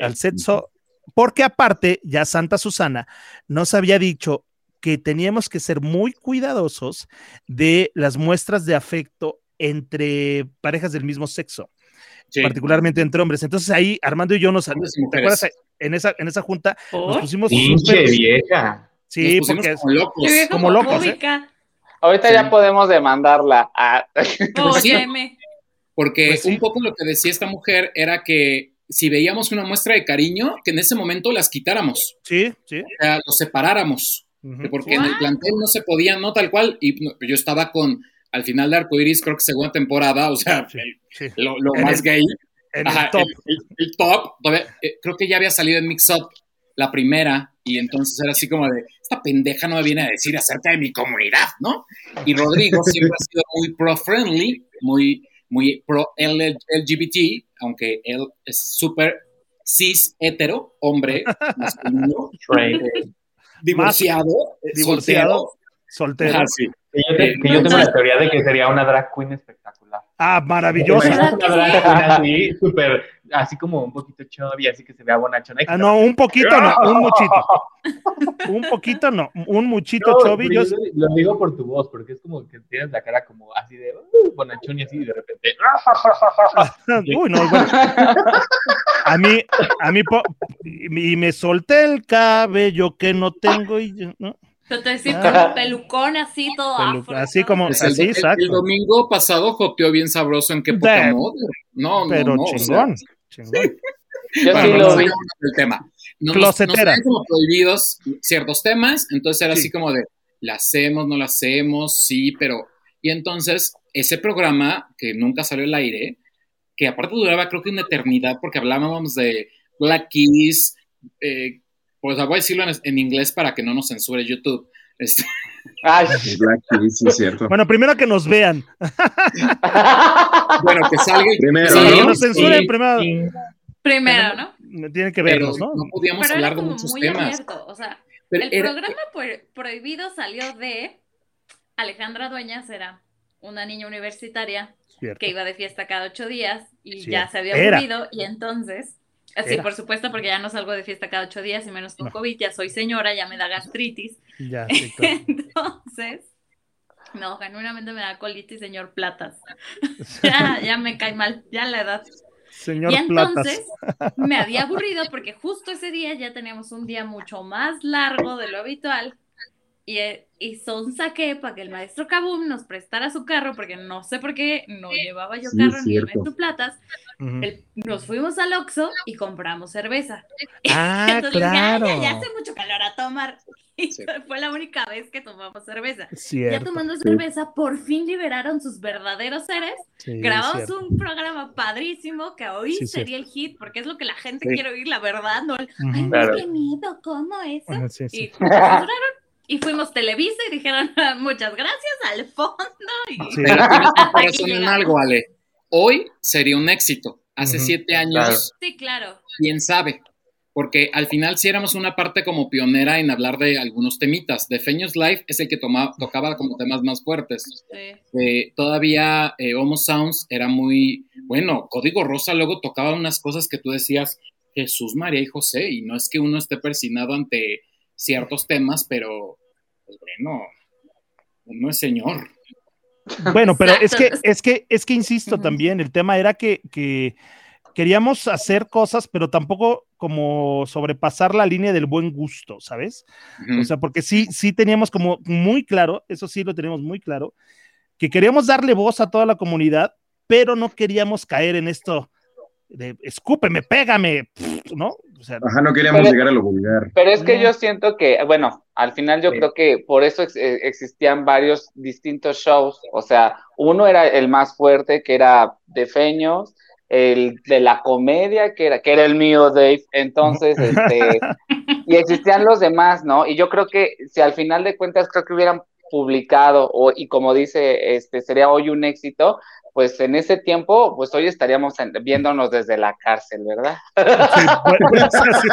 al sexo, porque aparte, ya Santa Susana nos había dicho que teníamos que ser muy cuidadosos de las muestras de afecto entre parejas del mismo sexo,
Sí.
particularmente entre hombres. Entonces ahí Armando y yo nos, ¿te acuerdas? En esa, en esa junta nos pusimos
Pinche vieja.
Sí, porque es-
como locos.
Qué vieja
como locos, ¿eh?
Ahorita
Sí.
ya podemos demandarla. Ah,
Óyeme.
Porque
Pues sí.
un poco lo que decía esta mujer era que si veíamos una muestra de cariño, que en ese momento las quitáramos,
sí, sí.
o sea, los separáramos, porque en el plantel no se podía, no tal cual, y yo estaba con, al final de Arcoiris, creo que segunda temporada, o sea,
Sí,
el-
sí.
lo, más
el-
gay, Ajá,
el top.
El, el- el top, todavía, eh, creo que ya había salido en Mix Up la primera, y entonces era así como de, esta pendeja no me viene a decir acerca de mi comunidad, ¿no? Y Rodrigo siempre ha sido muy pro-friendly, muy, muy pro L- LGBT, aunque él es súper cis hetero, hombre, masculino, eh, divorciado,
Divorciado.
soltero.
Soltero.
Ajá, sí.
Que yo, te- que yo tengo la teoría de que sería una drag queen espectacular.
Ah, maravilloso.
¿Verdad
Una drag queen así, súper, así como un poquito chubby, así que se vea bonachona.
Ah, no, un poquito no, un muchito. Un poquito no, un muchito
No,
Yo,
yo lo digo por tu voz, porque es como que tienes la cara como así de uh, bonachón y así, y de repente.
uy, no, bueno. A mí, a mí, y me solté el cabello que no tengo y yo, ¿no?
Yo te decía
Ah.
con pelucón así todo
Pelu-
afro,
así como-
Pues el,
Así,
el-
exacto.
el domingo pasado joteó bien sabroso en qué moda. No,
Pero
no, no. o sea,
chingón, chingón.
Yo
Bueno,
sí lo vi.
del tema. No, nos,
Closetera.
nos como prohibidos ciertos temas, entonces era
Sí.
así como de, la hacemos, no la hacemos, sí, pero... Y entonces, ese programa, que nunca salió al aire, que aparte duraba creo que una eternidad, porque hablábamos de Black Keys, eh, pues voy a decirlo en, en inglés para que no nos censure YouTube. Este,
Ay.
Sí, es cierto.
Bueno, primero que nos vean.
bueno, que salga...
Primero,
que
que nos censuren
Sí,
primero.
sí.
Primero, ¿no?
Tienen que
pero
vernos, ¿no?
no podíamos
Pero era
hablar de
como
muchos
muy
temas.
abierto, o sea,
Pero
el
era-
programa pro- prohibido salió de Alejandra Dueñas, era una niña universitaria
Cierto.
que iba de fiesta cada ocho días y ya se había aburrido y entonces,
Era.
por supuesto porque ya no salgo de fiesta cada ocho días y menos con
No.
COVID, ya soy señora, ya me da gastritis,
Ya, sí, claro.
entonces, no, genuinamente me da colitis, señor Platas, ya, ya me cae mal, ya la edad.
Señor
y entonces
Platas.
me había aburrido porque justo ese día ya teníamos un día mucho más largo de lo habitual y, eh, y son saqué para que el maestro Kabum nos prestara su carro porque no sé por qué no llevaba yo
Sí,
carro ni el maestro Platas.
Ujú.
El- nos fuimos al Oxxo y compramos cerveza.
Ah,
Entonces dije, "Ay,
claro.
ya, ya hace mucho calor a tomar. Y
Sí.
fue la única vez que tomamos cerveza. Ya
Cierto.
tomando cerveza, por fin liberaron sus verdaderos seres
sí,
Grabamos un programa padrísimo que hoy
Sí,
sería el hit, porque es lo que la gente
Sí.
quiere oír, la verdad, no el,
Ujú.
ay, no,
Claro.
qué miedo, ¿cómo eso?
Sí,
Y
sí.
Y fuimos Televisa y dijeron, muchas gracias, al fondo, y
Sí.
Pero algo, Ale. Hoy sería un éxito. Hace siete años,
Claro.
sí, claro,
quién sabe. Porque al final sí éramos una parte como pionera en hablar de algunos temitas. De Feños Live es el que toma- tocaba como temas más fuertes.
sí.
Eh, todavía eh, Homo Sounds era muy, bueno, Código Rosa luego tocaba unas cosas que tú decías, Jesús, María y José, y no es que uno esté persinado ante ciertos temas, pero, pues bueno, uno es señor.
Bueno, pero es que, es que, es que insisto también, el tema era que, que queríamos hacer cosas, pero tampoco como sobrepasar la línea del buen gusto, ¿sabes? O sea, porque sí, sí teníamos como muy claro, eso sí lo teníamos muy claro, que queríamos darle voz a toda la comunidad, pero no queríamos caer en esto de escúpeme, pégame, ¿no? O sea,
Ajá, no queríamos
Pero-
llegar a lo vulgar.
Pero es que
No.
yo siento que, bueno, al final yo
Sí.
creo que por eso ex- eh, existían varios distintos shows. O sea, uno era el más fuerte, que era de Feños, el de la comedia, que era, que era el mío, Dave. Entonces, este, y existían los demás, ¿no? Y yo creo que si al final de cuentas creo que hubieran publicado, o, y como dice, este, sería hoy un éxito, pues en ese tiempo, pues hoy estaríamos en- viéndonos desde la cárcel, ¿verdad?
sí, bueno, sí,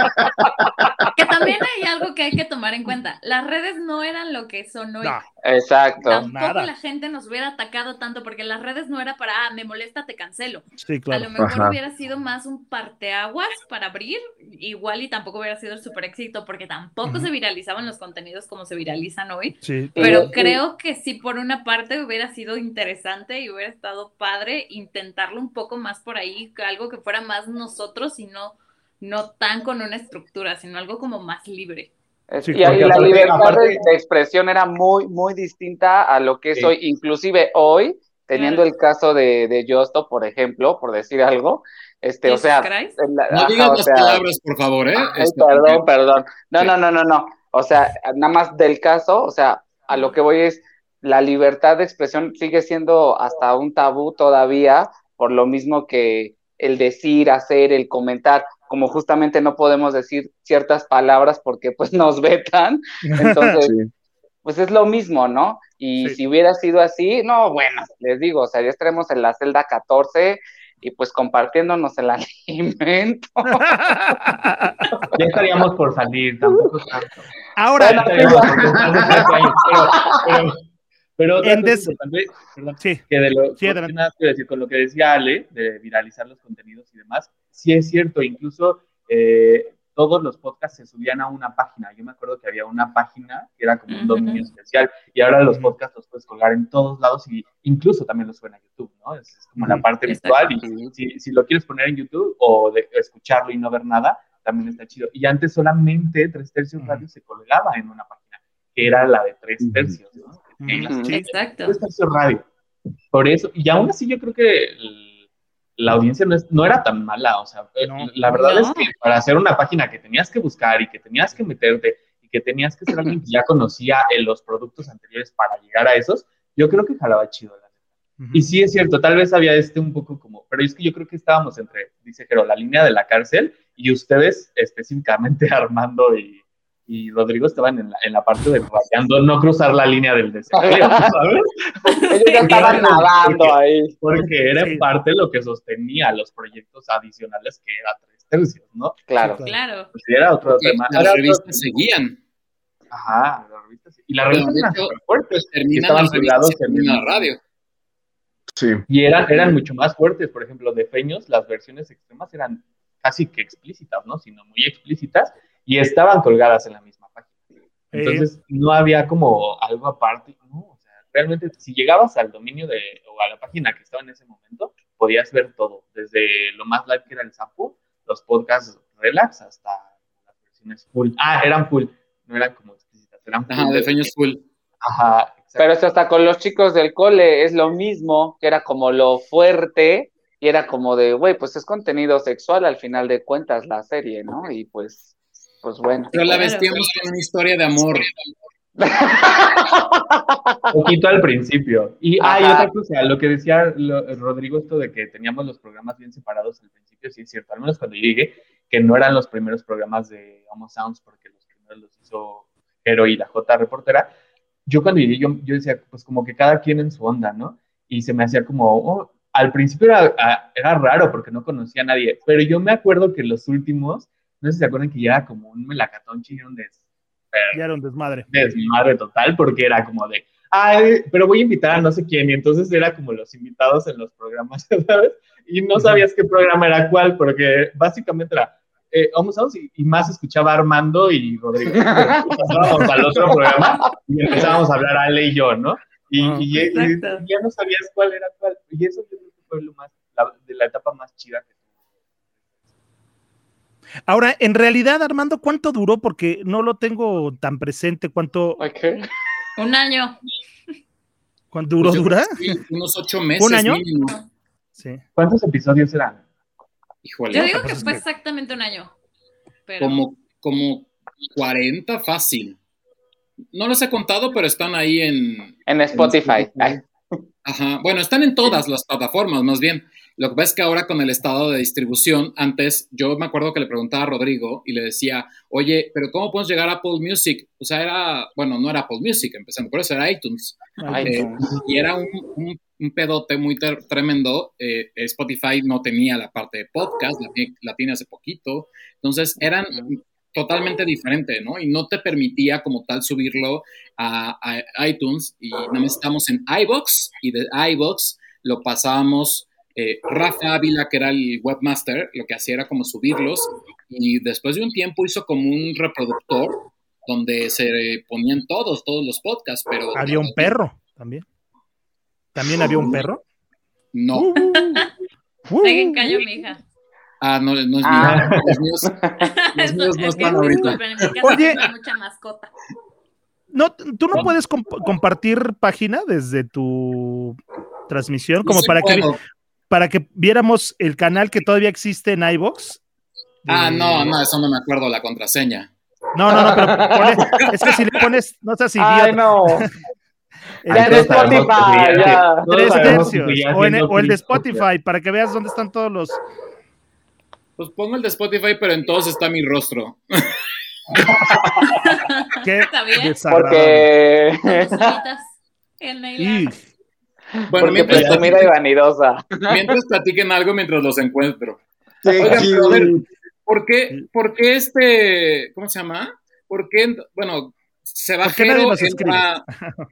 Que también hay algo que hay que tomar en cuenta. Las redes no eran lo que son hoy.
no,
Exacto.
Tampoco
nada.
la gente nos hubiera atacado tanto porque las redes no era para, ah, me molesta, te cancelo.
sí,
A
claro.
lo mejor
Ajá.
hubiera sido más un parteaguas para abrir, igual y tampoco hubiera sido el super éxito porque tampoco se viralizaban los contenidos como se viralizan hoy.
Sí,
Pero
Sí.
creo que sí, por una parte hubiera sido interesante y hubiera estado padre intentarlo un poco más por ahí, algo que fuera más nosotros y no, no tan con una estructura, sino algo como más libre.
Sí,
y ahí la libertad
aparte-
de, expresión era muy, muy distinta a lo que es
Sí.
hoy. Inclusive hoy, teniendo
Claro.
el caso de, de Justo, por ejemplo, por decir algo, este, o sea, la-
No digas las
sea,
palabras, por favor, ¿eh?
ay,
Este,
perdón, perdón. No,
Sí.
no, no, no, no. O sea, nada más del caso, o sea, a lo que voy es, la libertad de expresión sigue siendo hasta un tabú todavía, por lo mismo que el decir, hacer, el comentar, como justamente no podemos decir ciertas palabras porque pues nos vetan, entonces
Sí.
pues es lo mismo, ¿no? Y
Sí.
si hubiera sido así, no, bueno, les digo, o sea, ya estaremos en la celda 14 y pues compartiéndonos el alimento.
Ya estaríamos por salir, tampoco tanto.
Ahora,
Bueno,
pero, otra
En
cosa
des-
importante, perdón,
sí,
que de lo
Sí,
con-
adelante.
nada, quiero decir, con lo que decía Ale, de viralizar los contenidos y demás, sí es cierto, incluso eh, todos los podcasts se subían a una página. Yo me acuerdo que había una página que era como un dominio especial y ahora los podcasts los puedes colgar en todos lados y incluso también los suben a YouTube, ¿no? Es, es como la parte virtual y si, si lo quieres poner en YouTube o de, escucharlo y no ver nada, también está chido. Y antes solamente Tres Tercios. Radio se colgaba en una página, que era la de Tres. Tercios, ¿no? Y las.
Sí.
Exacto.
Radio. Por eso, y aún así yo creo que la audiencia no, es- no era tan mala, o sea, eh,
No.
la verdad
No.
es que para hacer una página que tenías que buscar y que tenías que meterte y que tenías que ser alguien que ya conocía eh, los productos anteriores para llegar a esos, yo creo que jalaba chido. la neta.
Ujú.
Y sí es cierto, tal vez había este un poco como, pero es que yo creo que estábamos entre, dice Jero, la línea de la cárcel y ustedes específicamente Armando y, y Rodrigo estaban en la, en la parte de rayando, no cruzar la línea del desempleo, ¿sabes?
Ellos ya estaban
Porque-
nadando ahí.
Porque era
Sí.
en parte lo que sostenía los proyectos adicionales que era tres tercios, ¿no?
Claro.
Sí,
Claro.
Pues era otro
Porque
tema.
las revistas seguían.
Ajá, las revistas. Y las revistas eran súper fuertes. estaban colgados
termina la radio.
Sí.
Y eran, eran mucho más fuertes. Por ejemplo, de Feños, las versiones extremas eran casi que explícitas, ¿no? Sino muy explícitas y estaban colgadas en la misma página. Entonces, no había como algo aparte. No, o sea, realmente, si llegabas al dominio de, o a la página que estaba en ese momento, podías ver todo. Desde lo más live que era el Sapo, los podcasts relax, hasta las versiones full. Ah, eran full. No eran como explícitas, eran full.
Ajá, de Feños Full.
Ajá.
Pero esto hasta con los chicos del cole es lo mismo, que era como lo fuerte y era como de, güey, pues es contenido sexual al final de cuentas la serie, ¿no? Y pues, pues bueno.
Pero la
Claro.
vestíamos con una historia de amor.
poquito al principio. Y hay
Ajá.
otra cosa, lo que decía lo- Rodrigo, esto de que teníamos los programas bien separados al principio, sí es cierto, al menos cuando yo llegué, que no eran los primeros programas de Homo Sounds, porque los primeros los hizo Jero y la J reportera. Yo cuando llegué, yo, yo decía, pues como que cada quien en su onda, ¿no? Y se me hacía como, oh, al principio era, ah, era raro porque no conocía a nadie, pero yo me acuerdo que los últimos, no sé si se acuerdan que ya era como un melacatón chillón de
Ya era un desmadre.
desmadre total porque era como de, ay, pero voy a invitar a no sé quién y entonces era como los invitados en los programas, ¿sabes? Y no sabías qué programa era cuál porque básicamente era, eh, vamos a y, y más escuchaba Armando y Rodrigo. Pasábamos al otro programa y empezábamos a hablar Ale y yo, ¿no? Y,
Ah.
y- y- ya no sabías cuál era cuál. Y eso yo creo que fue lo más, la- de la etapa más chida que.
Ahora, en realidad, Armando, ¿cuánto duró? Porque no lo tengo tan presente. ¿Cuánto.
Un año.
cuánto duró?
Pues
¿Dura?
sí, unos ocho meses.
¿Un año?
mínimo.
Sí.
¿Cuántos episodios eran?
Híjole.
Yo digo que fue
que-
exactamente un año. Pero
como, como 40 fácil. No los he contado, pero están ahí en...
En Spotify.
Ajá. Bueno, están en todas las plataformas, más bien. Lo que pasa es que ahora con el estado de distribución, antes yo me acuerdo que le preguntaba a Rodrigo y le decía, oye, pero ¿cómo podemos llegar a Apple Music? O sea, era, bueno, no era Apple Music, empezando por eso, era iTunes. Eh, y era un, un- un pedote muy tremendo. Eh, Spotify no tenía la parte de podcast, la, tiene- la tiene hace poquito. Entonces eran totalmente diferentes, ¿no? Y no te permitía como tal subirlo a, a iTunes. Y nada más estamos en iBox y de iBox lo pasábamos. Eh, Rafa Ávila, que era el webmaster, lo que hacía era como subirlos y después de un tiempo hizo como un reproductor donde se ponían todos, todos los podcasts, pero...
Había un perro también. ¿También había un perro?
No.
Uh, uh,
Dejen callo, mi hija.
Ah, no, no es
Ah.
mío. Los míos, los míos no
Es que,
están ahorita.
Oye.
mucha mascota.
No, tú no puedes comp- compartir página desde tu transmisión, como
Sí
para que,
puedo.
Para que viéramos el canal que todavía existe en iBox.
Ah, no, no, eso no me acuerdo la contraseña.
No, no, no, pero pone- es que si le pones, no seas
Ay,
idiota.
no.
El
Ya
que
Spotify, ya.
tres tercios. O, en el,
siendo
o el de. Spotify, para que veas dónde están todos los.
Pues pongo el de Spotify, pero en todos está mi rostro.
Qué
Está bien.
Porque.
Con tus.
Bueno,
Porque
mientras,
presumida y vanidosa.
mientras platiquen algo mientras los encuentro. Oigan, pero a ver. ¿Por qué, por qué este, ¿cómo se llama? ¿Por qué, bueno, se va
¿Por qué nadie
Jero, entra,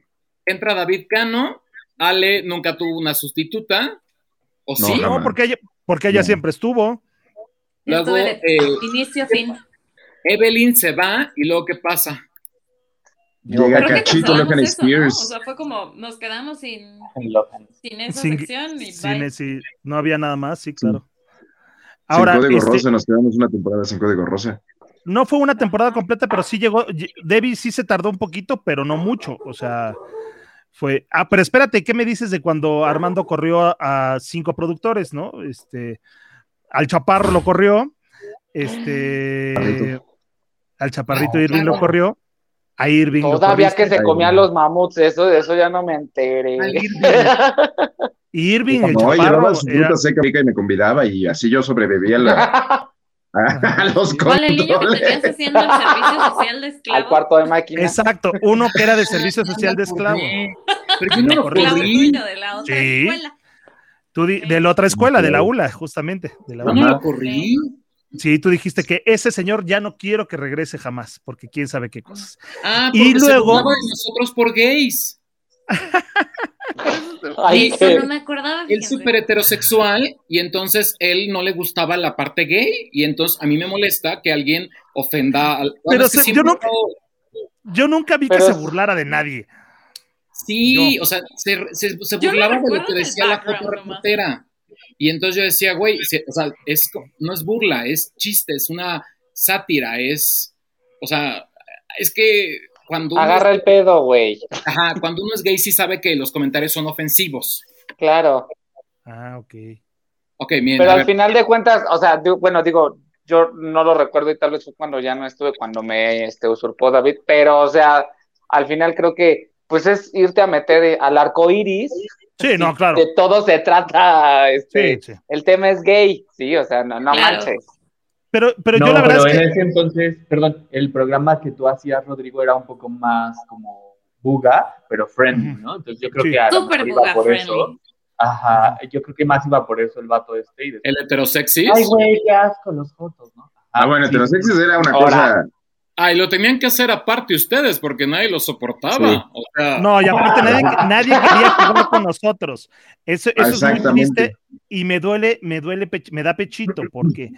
entra David Cano, Ale nunca tuvo una sustituta, o
No,
sí,
no, porque ella, porque ella
No.
siempre estuvo.
Luego, eh,
inicio fin.
Evelyn se va y luego ¿qué pasa?
Llega Cachito Locan
eso, ¿no? O
Spears.
sea, fue como nos quedamos sin, sin esa
Sin-
sección y
sin- sí, no había nada más, sí, claro. Ahora,
sin código
este,
rosa, nos quedamos una temporada sin código rosa.
no fue una temporada completa, pero sí llegó. lle- Debbie sí se tardó un poquito, pero no mucho. O sea, fue. Ah, pero espérate, ¿qué me dices de cuando Armando corrió a, a cinco productores, no? Este, al Chaparro lo corrió, este,
Chaparrito.
al Chaparrito Irving lo corrió, a Irving
Todavía que se
Ay,
comían
no.
los mamuts, eso, de eso ya no me enteré.
Al Irving.
y Irving, el
No,
Chaparro,
llevaba su
era-
fruta seca rica y me convidaba y así yo sobrevivía a, la- a, a los
¿Cuál el niño que tenías haciendo el servicio social de
Al
esclavo?
cuarto de máquina.
exacto, uno que era de servicio social de esclavo.
Pero yo no lo
Corrí.
De la otra
Sí.
escuela.
Tú di- de la otra escuela, de la ULA, justamente. De la ULA.
no lo corrí.
Sí, tú dijiste que ese señor ya no quiero que regrese jamás, porque quién sabe qué cosas.
Ah,
Y
se
luego-
burlaba de nosotros por gays.
Ay,
Eso
qué-
no me acordaba.
Él súper heterosexual y entonces él no le gustaba la parte gay y entonces a mí me molesta que alguien ofenda al...
Pero se- yo no-
fue-
Yo nunca vi
Pero
que se burlara de nadie.
Sí, o sea, se, se- se
no
burlaba de lo que decía la foto
nomás.
reportera. Y entonces yo decía, güey, o sea, es, no es burla, es chiste, es una sátira, es... O sea, es que cuando uno,
Agarra el pedo, güey.
ajá, cuando uno es gay sí sabe que los comentarios son ofensivos.
Claro.
Ah, ok.
Ok, miren,
Pero al
ver,
final de cuentas, o sea, digo- bueno, digo, yo no lo recuerdo y tal vez fue cuando ya no estuve, cuando me este, usurpó David, pero, o sea, al final creo que, pues es irte a meter al arco iris.
Sí, no, claro.
De todo se trata, este,
Sí, sí.
el tema es gay, sí, o sea, no, no
Claro.
manches.
Pero, pero
no,
yo la verdad
pero
es
en
que.
ese entonces, perdón, el programa que tú hacías, Rodrigo, era un poco más como buga, pero friendly. ¿no? Entonces yo creo
Sí.
que a iba
buga
por
friendly.
eso. Ajá, yo creo que más iba por eso el vato este. Y después,
el heterosexis.
Ay, güey, qué asco los fotos, ¿no?
Ah, bueno,
sí.
heterosexis era una
Ahora.
cosa.
Ah, y lo tenían que hacer aparte ustedes porque nadie lo soportaba.
Sí.
O sea,
No, y aparte nadie, nadie quería jugar con nosotros. Eso, eso es muy triste y me duele, me duele, me da pechito porque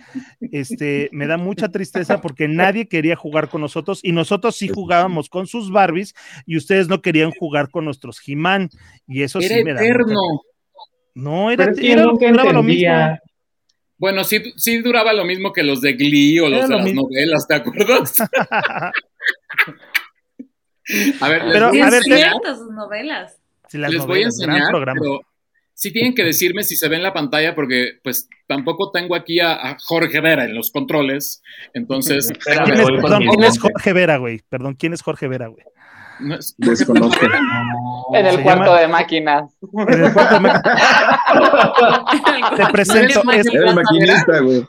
este, me da mucha tristeza porque nadie quería jugar con nosotros y nosotros sí jugábamos con sus Barbies y ustedes no querían jugar con nuestros He-Man y eso
era
sí me da.
eterno.
mucha- No, era,
es que
era- duraba lo mismo.
Bueno, sí, sí duraba lo mismo que los de Glee o los
Era
de
lo
las
mismo.
novelas, ¿te acuerdas? A ver, les
Pero,
voy a,
ver,
cierto, sus novelas.
Sí, las
les voy a enseñar,
programa.
pero sí tienen que decirme si se ve en la pantalla porque pues tampoco tengo aquí a, a Jorge Vera en los controles, entonces
¿Quién es, perdón, ¿quién es. Jorge Vera, güey? Perdón, ¿quién es Jorge Vera, güey?
No es-
Desconozco.
En el cuarto
llama-
de máquinas.
En el cuarto Te presento,
No
es-
eres
Era el maquinista, güey.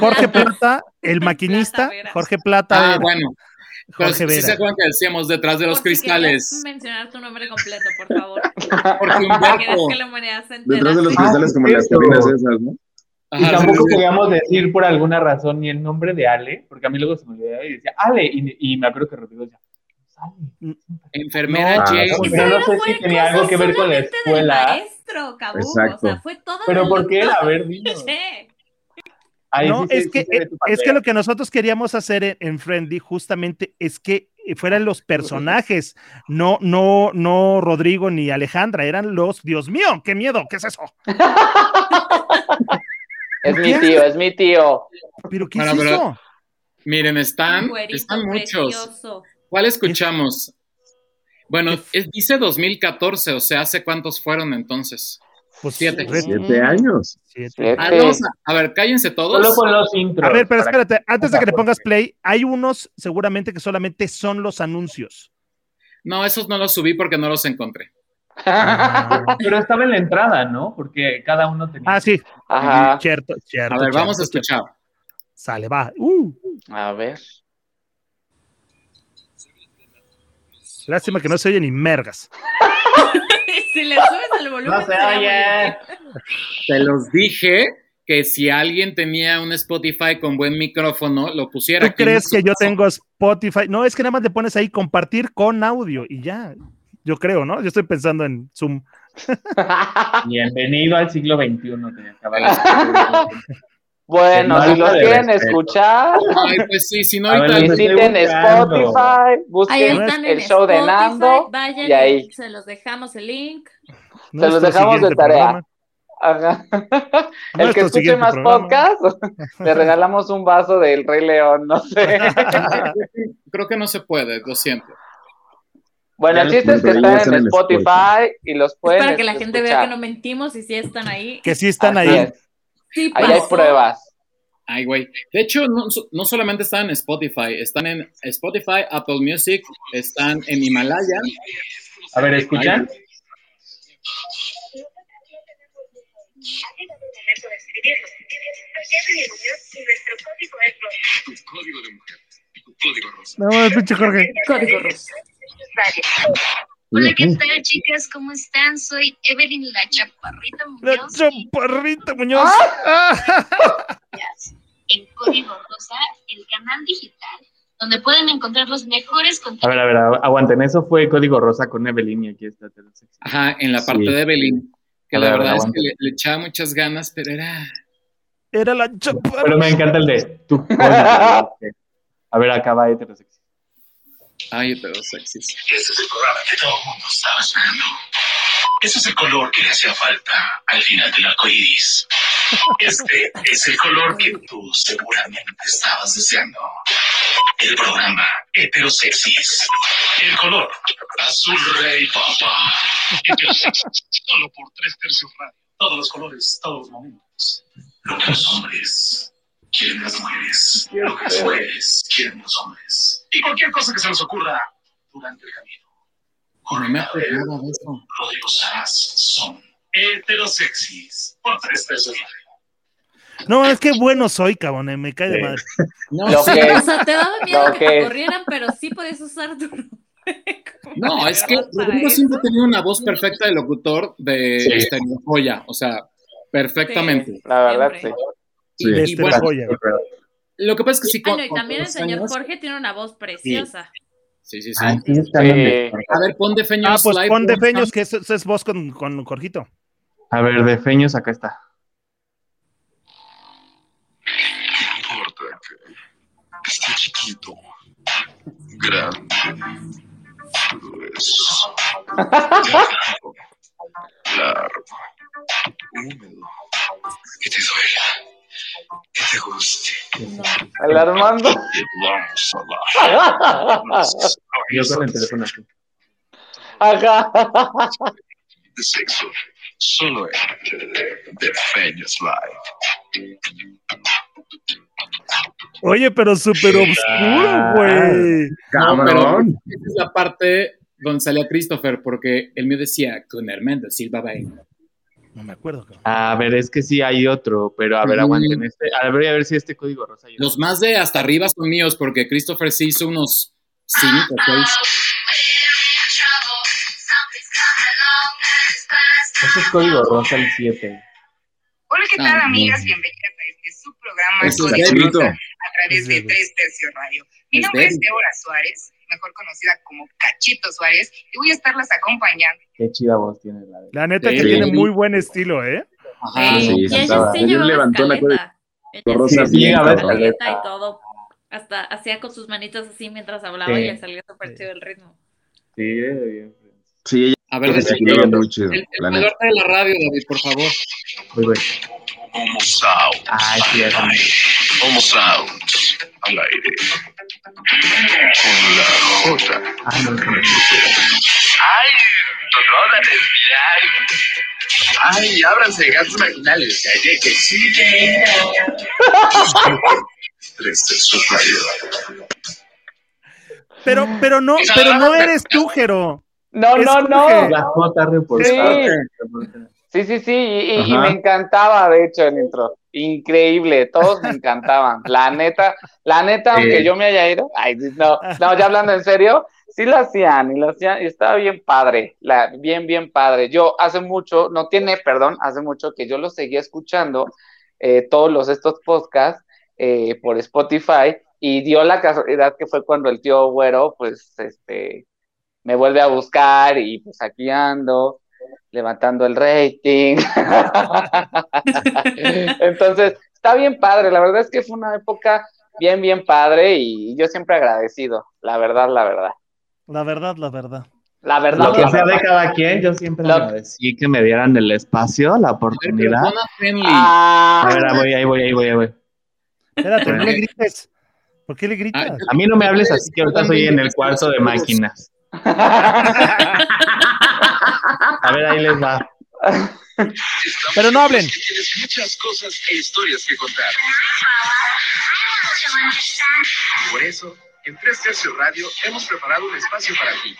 Jorge Plata, el maquinista,
Vera.
Jorge Plata,
Ah,
Vera,
bueno,
Jorge
sí se
Vera.
acuerdan que decíamos detrás de los cristales.
mencionar tu nombre completo, por favor.
Porque Humberto.
que la humanidad se.
Detrás de los
Ah,
cristales, como las cabinas esas, ¿no?
Y tampoco
sí, sí.
podíamos decir por alguna razón ni el nombre de Ale, porque a mí luego se me olvidaba y decía Ale, y, y me acuerdo que Rodrigo decía,
Enfermera
No,
Jane.
Pero no sé si tenía algo que ver con la
del
escuela.
maestro, Cabuco,
Exacto.
O sea, fue todo
Pero ¿por qué?
doctor.
A ver. Ahí
No,
sí
es
sí
que, es que lo que nosotros queríamos hacer en, en Friendly justamente es que fueran los personajes, no, no, no Rodrigo ni Alejandra, eran los, Dios mío, qué miedo, ¿qué es eso?
Es mi tío, es mi tío.
¿Pero qué
Bueno,
es
pero-
eso?
Miren, están, están muchos.
precioso.
¿Cuál escuchamos? Bueno, es- dice 2014, o sea, ¿hace cuántos fueron entonces?
Pues
Siete.
años.
siete.
Ah, a, a ver, cállense todos.
Solo con los intros.
A ver, pero espérate, antes de que le pongas play, hay unos seguramente que solamente son los anuncios.
No, esos no los subí porque no los encontré.
Ah,
Pero estaba en la entrada, ¿no? Porque cada uno tenía.
Ah, sí,
Ajá.
cierto, cierto.
A ver, vamos a escuchar.
cierto. Sale, va. Uh,
A ver.
Lástima que no se oye ni mergas.
si le subes el volumen,
No se oye.
Te los dije que si alguien tenía un Spotify con buen micrófono, lo pusiera.
¿Tú crees que yo tengo Spotify? No, es que nada más le pones ahí compartir con audio y ya. Yo creo, ¿no? Yo estoy pensando en Zoom.
Bienvenido al siglo XXI.
bueno, si los
de
quieren
respeto.
escuchar,
Ay, pues sí, si no, ahorita.
visiten. Spotify,
Ahí
busquen
están
el
en
show de Nando.
Vayan
y ahí.
se los dejamos el link.
Nuestro
dejamos de tarea. El que escuche más
programa.
podcast, le regalamos un vaso del Rey León, no sé.
Creo que no se puede, lo siento.
Bueno, el chiste es que
los-
están en
en
Spotify y los
Es
pueden
para que la gente vea que no mentimos y si están ahí.
Que sí están
Así
ahí.
es.
Sí
Ahí hay pruebas.
Ay, güey. De hecho, no, no solamente están en Spotify, están en Spotify, Apple Music, están en Himalaya.
A ver, ¿escuchan?
Ha llegado el momento de escribirlo. Soy Evelyn Muñoz y nuestro código es rosa.
Tu código de mujer. Tu código rosa.
No, pinche Jorge.
Código rosa.
Hola, ¿qué tal, chicas? ¿Cómo están? Soy Evelyn La Chaparrita
La
Muñoz.
chaparrita Muñoz. Ah.
En Código Rosa, el canal digital, donde pueden encontrar los mejores
A
contenidos.
ver, a ver, agu- aguanten. Eso fue Código Rosa con Evelyn y aquí está.
Ajá, en la parte
Sí.
de Evelyn. Que
A
la
ver,
verdad es que le, le echaba muchas ganas, pero era.
Era la chaparrita.
Pero me encanta el de tu código. A ver, acá va heterosexual.
Ay, pero sexys.
Ese es el programa que todo el mundo estaba esperando. Ese es el color que le hacía falta al final del arco iris. Este es el color que tú seguramente estabas deseando. El programa Heterosexis. El color azul rey papá. Heterosexis. Solo por tres tercios radio. Todos los colores, todos los momentos. Lo que los hombres quieren las mujeres. Las mujeres quieren los hombres. Y cualquier cosa que se nos ocurra durante el camino.
No me acordaba de eso.
Rodrigo Sass son heterosexis por tres pesos.
No, es que bueno soy, cabrón. eh, Me cae de
Sí.
madre.
No,
Lo
sí,
que
O sea, te daba miedo que
que
te corrieran, pero sí podías usar tu
no, es que Rodrigo siempre tenía una voz perfecta de locutor de
Sí.
Estereojoya, o sea, perfectamente.
La verdad, sí.
Siempre.
Y,
Sí.
y
Este
bueno, lo que pasa es que sí.
Ah,
con-
no, y
con
también el señor
años-
Jorge tiene una voz preciosa.
Sí, sí, sí.
Ah, sí, está
Sí.
bien.
A ver, pon de Feños
Ah, pues
Live,
pon de. Feños, que es, es voz con, con Jorgito.
A ver, de feños, acá está.
No importa que esté chiquito, grande, grueso, largo, húmedo, que te duela, que te guste.
El Armando.
Vamos a dar
Yo con el teléfono así.
Ajá.
de sexo solo en The Feños Live.
Oye, pero súper oscuro, güey.
No, pero
Cabrón.
esa es la parte donde salía Christopher, porque el mío decía con Armando Silva Bay.
No me acuerdo, cabrón.
A ver, es que sí hay otro, pero a ver,
Mm.
aguanten este. A ver, a ver si este código rosa. ayuda.
Los más de hasta arriba son míos, porque Christopher sí hizo unos 5 o 6.
Este es código rosa el 7.
Hola, ¿qué
Ah,
tal,
no.
amigas? Bienvenidas a este su programa
Eso es
Código. Rosa a través de
Es de-
Tres Tercios Radio. Mi
Es
nombre es Débora Suárez, mejor conocida como Cachito Suárez, y voy a estarlas acompañando.
Qué chida voz tiene la de.
La neta
Sí.
que tiene muy buen estilo, ¿eh?
Ajá.
Sí,
sí,
ella sí
levantó la.
Ella
Rosa
sí
bien,
y todo. Hasta hacía con sus manitas así mientras hablaba
Sí.
y le salía súper chido el ritmo.
Sí, bien.
Sí, ella
A ver,
gesticulaba
el,
muy chido,
el, el de la radio, David, por favor.
Muy bueno.
Homo Sound.
Ay, sí, ya
al aire. Homo Sound. Al aire. Con la J.
Ah, no, no.
¡Ay! ¡Controla respirar! ¡Ay! Ábranse gases marginales! ¡Ay, que sigue! Tres Tercios Radio.
Pero, pero no, pero no eres tú, Jero.
No,
Es
no, no.
La J reportada.
Sí, sí, sí. Y, y- me encantaba, de hecho, el intro. Increíble. Todos me encantaban. La neta, la neta, aunque yo me haya ido. Ay, no, no, ya hablando en serio. sí lo hacían y lo hacían y estaba bien padre, la, bien, bien padre. Yo hace mucho, no tiene, perdón, hace mucho que yo lo seguía escuchando, eh, todos los estos podcasts eh, por Spotify y dio la casualidad que fue cuando el tío Güero, pues, este, me vuelve a buscar y pues aquí ando levantando el rating. Entonces, está bien padre, la verdad es que fue una época bien, bien padre y yo siempre agradecido, la verdad, la verdad.
La verdad, la verdad.
La verdad.
Lo que
la
sea de cada quien, yo siempre
Lo-
agradecí que me dieran el espacio, la oportunidad.
Ah,
A ver, ahí voy, ahí voy, ahí voy, ahí voy.
Espérate, no le grites. ¿Por qué le gritas?
A mí no me hables así que ahorita estoy en el cuarto de máquinas. A ver, ahí les va.
Pero no hablen.
Tienes muchas cosas e historias que contar. Por eso, en Tres Tercios Radio hemos preparado un espacio para ti.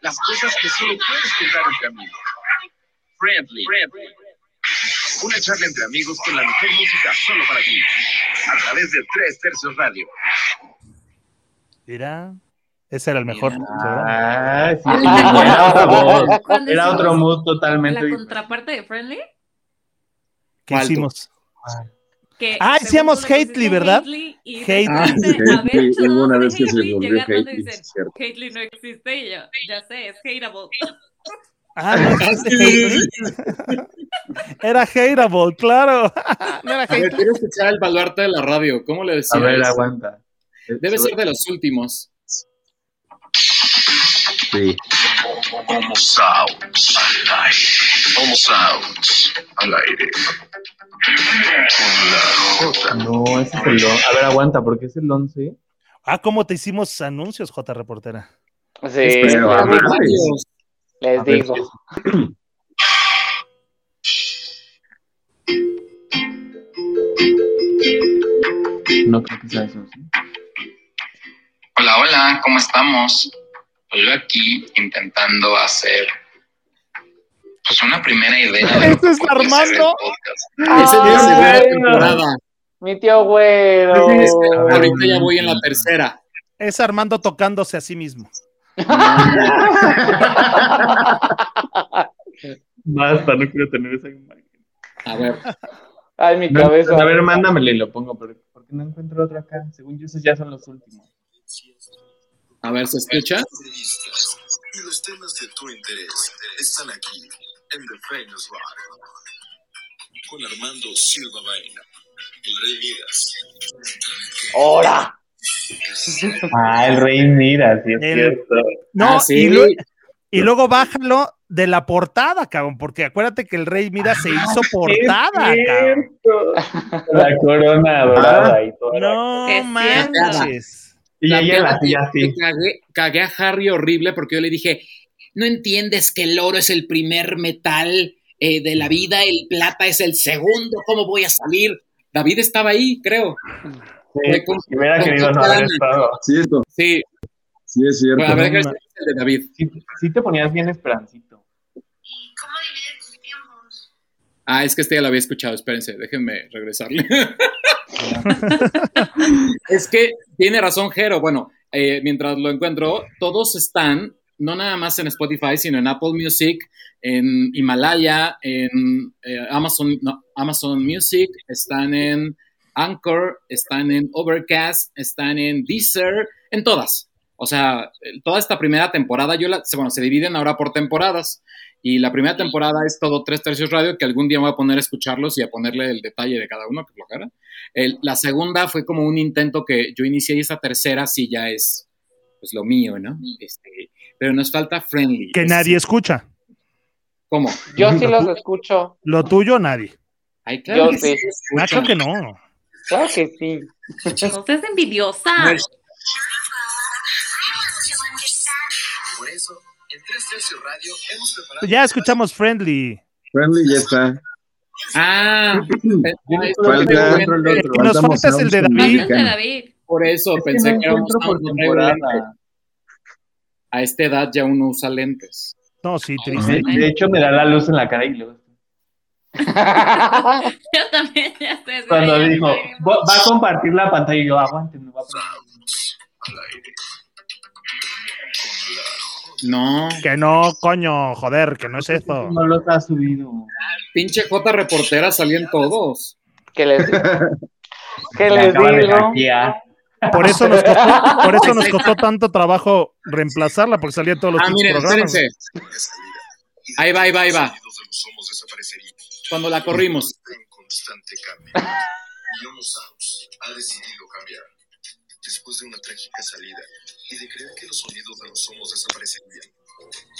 Las cosas que solo puedes contar entre amigos. Friendly. Friendly. Una charla entre amigos con la mejor música solo para ti. A través de Tres Tercios Radio.
Mira, ese era el mejor.
Ah, sí, era otro mood.
Cuando
Era
hicimos
otro mood
La
totalmente diferente.
contraparte de Friendly.
¿Qué hicimos?
Que
Ah, decíamos
le
Hately, ¿verdad?
Hately,
Ah, sí, una vez que se volvió Hately.
Hately no existe y yo, ya sé, es hateable.
Ah, no, era hateable, claro. No era
A ver,
hate.
quiero escuchar el baluarte de la radio. ¿Cómo le
A
decías?
ver, aguanta.
Debe ser de los últimos.
Sí.
Homo Sounds al aire. Homo Sounds al aire. Con la J.
No, ese es el 11. A ver, aguanta, porque es el 11.
Ah, ¿cómo te hicimos anuncios, J. Reportera?
Sí,
Pero, a
les
ver,
digo. Les digo.
No creo que sea eso. ¿sí?
Hola, hola, ¿cómo estamos? Pues yo aquí intentando hacer pues una primera idea. de lo
¿Ese
que
es Armando?
podcast.
Ese es la
Ay,
segunda
bueno.
temporada.
Mi tío güero.
Es ahorita ya voy en la tercera.
Es Armando tocándose a sí mismo.
Basta, no quiero tener esa imagen.
A ver,
Ay, mi
No,
cabeza.
a ver, mándamele y lo pongo, pero ¿por qué no encuentro otro acá? Según yo, esos ya son los últimos.
A ver, ¿se escucha?
Y los temas de tu interés están aquí en The Famous Bar. Con Armando Silva Baena, el Rey Midas.
¡Hora!
Ah, el Rey Mira, sí es
El-
cierto.
No,
Ah, sí.
y, lue- y luego bájalo de la portada, cabrón, porque acuérdate que el Rey Mira se hizo portada,
Es
cabrón.
cierto. La corona dorada y todo.
No
Es
manches.
Y
La
ella la
que
así.
Cagué, cagué a Harry horrible porque yo le dije, no entiendes que el oro es el primer metal eh, de la vida, el plata es el segundo, ¿cómo voy a salir? David estaba ahí, creo.
Sí,
con-
si hubiera
con
querido no
Catalana.
haber estado.
Cierto,
Sí,
sí es cierto.
bueno, a ver,
no,
¿qué es el de David?
Sí, sí te ponías bien esperancito.
¿Y cómo divides tus tiempos?
Ah, es que este ya lo había escuchado, espérense, déjenme regresarle. es que tiene razón Jero, bueno, eh, mientras lo encuentro, todos están, no nada más en Spotify, sino en Apple Music, en Himalaya, en eh, Amazon, no, Amazon Music, están en Anchor, están en Overcast, están en Deezer, en todas. O sea, toda esta primera temporada, yo la, bueno, se dividen ahora por temporadas. Y la primera temporada es todo tres tercios radio, que algún día me voy a poner a escucharlos y a ponerle el detalle de cada uno, que flojera. El- la segunda fue como un intento que yo inicié y esta tercera sí ya es pues lo mío, ¿no? Este, pero nos falta friendly.
Que
Es-
nadie escucha.
¿Cómo?
Yo sí los escucho.
Lo tuyo, nadie.
Ay, claro
Yo
que
sí.
Creo que no.
Claro que sí.
No seas envidiosa.
Radio hemos preparado.
Ya escuchamos Friendly.
Friendly ya está.
Ah,
Falta,
El que nos
faltamos
falta es el de David.
Por eso
Es que
pensé
no
que éramos
por temporada.
A esta edad ya uno usa lentes.
No, sí, triste.
De, de hecho, me da la luz en la cara y luego.
Yo también ya estoy.
Cuando dijo, va va a compartir la pantalla y yo, aguante, me voy a poner.
No,
Que no, coño, joder, que no es eso.
No los ha subido.
pinche J reportera salían todos.
¿Qué les digo? ¿Qué
Me
les digo?
Por eso nos costó, por eso nos costó tanto trabajo reemplazarla, porque salía todos los
Ah, miren,
programas.
espérense. Ahí va, ahí va, ahí va. Cuando la corrimos.
En constante cambio. Y Homo ha decidido cambiar. Después de una trágica salida y de creer que los sonidos de los homos desaparecerían,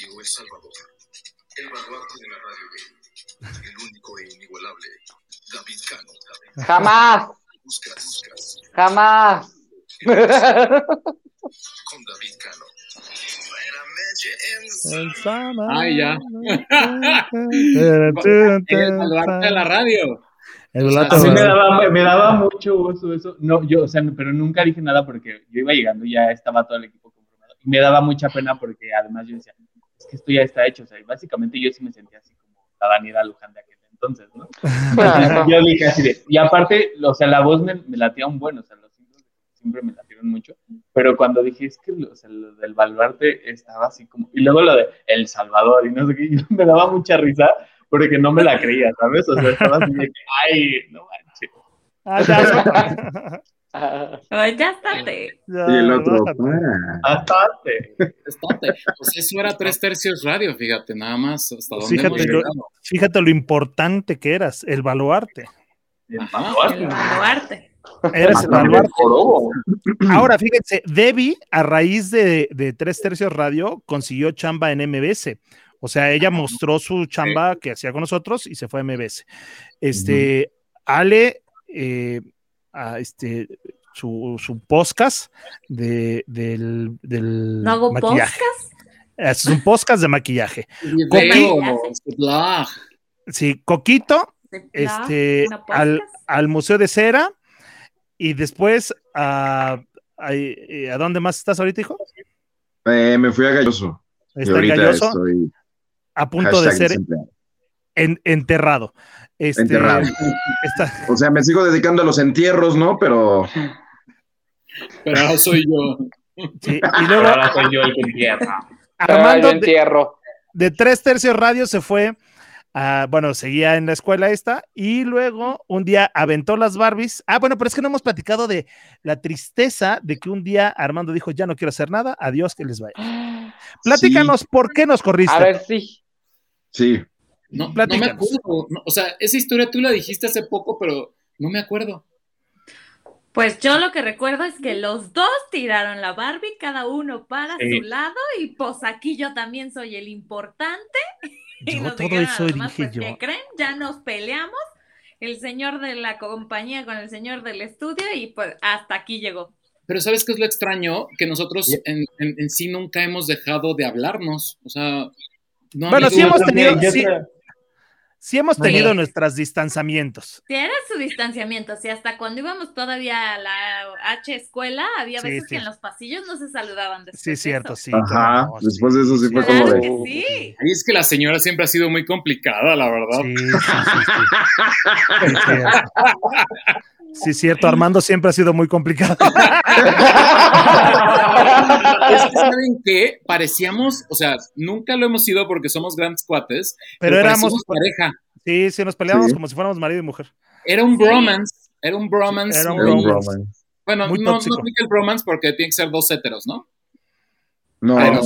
llegó El Salvador, el baluarte de la radio gay, el único e inigualable, David Cano.
Jamás,
Buscas, buscas,
jamás.
con David Cano.
Ay, ya.
El
El baluarte de la radio.
El
O sea,
me daba, me daba mucho eso, eso. No, yo, o sea, pero nunca dije nada porque yo iba llegando y ya estaba todo el equipo conformado. Y me daba mucha pena porque además yo decía, es que esto ya está hecho. O sea, y básicamente yo sí me sentía así como la Daniela Luján de aquel entonces, ¿no? Entonces, yo dije así de, y aparte, o sea, la voz me, me latía un buen, o sea, los siempre me latieron mucho, pero cuando dije, es que lo, o sea, lo del baluarte estaba así como, y luego lo de El Salvador y no sé qué, y me daba mucha risa porque no me la creía, ¿sabes? O sea, estaba así de que, ay, no manches.
Ah, ya.
Ay, ya estate.
Ya,
Y el otro, para.
Bastante.
Estate. Pues eso era tres tercios radio, fíjate, nada más. Hasta dónde
Fíjate,
hemos
lo-
llegado.
Fíjate lo importante que eras, el baluarte.
El baluarte.
El baluarte.
Eres el baluarte. Ahora, fíjense, Debbie, a raíz de, de Tres Tercios Radio, consiguió chamba en MBS. O sea, ella mostró su chamba que hacía con nosotros y se fue a MBS. Este, Ale, eh, a este, su, su podcast de, del, del
¿No hago
maquillaje.
podcast?
Es un podcast de maquillaje.
Coqui-.
Sí, Coquito,
¿De
este, al, al Museo de Cera y después a, a, ¿a dónde más estás ahorita, hijo?
Eh, me fui a Galloso. Y
Está en
ahorita
Galloso,
estoy
a punto de ser en- enterrado. Este,
Enterrado. O sea, me sigo dedicando a los entierros, ¿no? Pero
Pero ahora soy yo.
sí, y
Pero
luego
ahora soy yo el que entierra.
Armando de,
entierro.
de Tres Tercios Radio se fue, a, bueno, seguía en la escuela esta, y luego un día aventó las Barbies. Ah, bueno, pero es que no hemos platicado de la tristeza de que un día Armando dijo, ya no quiero hacer nada, adiós, que les vaya. Platícanos, ¿por qué nos corriste?
A ver, sí.
Sí.
No, no me acuerdo. No, o sea, esa historia tú la dijiste hace poco, pero no me acuerdo.
Pues yo lo que recuerdo es que los dos tiraron la Barbie, cada uno para
Sí.
su lado, y pues aquí yo también soy el importante. Y
Yo
nos
todo
dijeron
eso
los demás,
dije
pues,
yo.
¿qué creen? Ya nos peleamos, el señor de la compañía con el señor del estudio, y pues hasta aquí llegó.
Pero ¿sabes qué es lo extraño? Que nosotros en, en- en sí nunca hemos dejado de hablarnos. O sea, no
Bueno, sí hemos tenido- sí. Sí hemos
Sí.
tenido nuestros distanciamientos.
Era su distanciamiento, si hasta cuando íbamos todavía a la H escuela, había
Sí,
veces
sí.
que en los pasillos no se saludaban después
Sí,
de
cierto, sí.
Ajá.
no,
Después de eso sí fue
Claro
como
que
de.
sí.
Ay, es que la señora siempre ha sido muy complicada, la verdad.
Sí, sí, sí, sí. Cierto. Sí. Armando siempre ha sido muy complicado.
Es que, ¿saben qué? Parecíamos, o sea, nunca lo hemos sido porque somos grandes cuates,
Pero éramos,
parecíamos pareja.
sí, sí, nos peleábamos
Sí.
como si fuéramos marido y mujer.
Era un
Sí.
bromance, era un bromance.
Era un
muy-
bromance.
Bueno,
muy
no, no aplica el bromance porque tiene que ser dos héteros, ¿no?
No,
Pero-
no,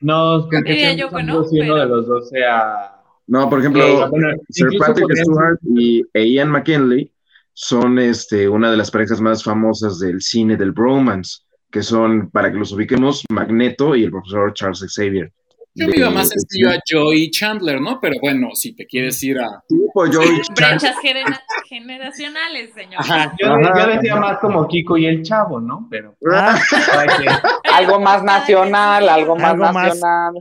No, siempre
yo que
son
no,
dos y uno
pero-
de los dos sea.
no, por ejemplo,
Sí, bueno,
Sir Patrick Stewart y Ian McKinley son este, una de las parejas más famosas del cine del bromance, que son, para que los ubiquemos, Magneto y el profesor Charles Xavier.
Yo me iba más sencillo a Joey Chandler, ¿no? Pero bueno, si te quieres ir a.
Sí, pues Joey Chandler.
Brechas genera- generacionales, señor.
Ajá.
Yo,
Ajá.
yo decía más como Kiko y el chavo, ¿no? Pero.
Ah.
Algo más nacional, algo más
Algo más.
nacional.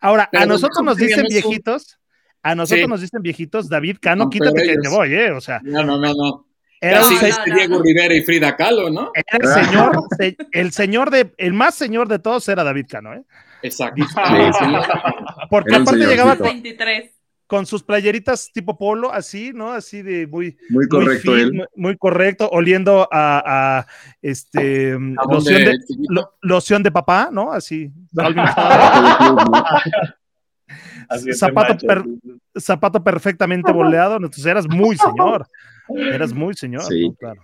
ahora,
Pero
a nosotros nos dicen viejitos, a nosotros
Sí.
nos dicen viejitos, David Cano,
No,
quítate que te voy, ¿eh? O sea,
No, no, no, no.
Era,
Casi
un
Diego. Rivera y Frida Kahlo, ¿no?
era el señor, se- el señor de, el más señor de todos era David Cano, ¿eh?
Exacto.
Sí, sí.
Porque
Era
aparte llegaba con,
23.
con sus playeritas tipo polo, así, ¿no? Así de muy,
Muy correcto
muy,
él.
muy- muy correcto, oliendo a, a, este loción
de
de,
chiquito.
lo- loción de papá, ¿no? Así. Zapato
macho.
per- zapato perfectamente boleado, entonces eras muy señor. Eras muy señor,
Sí.
¿no? Claro.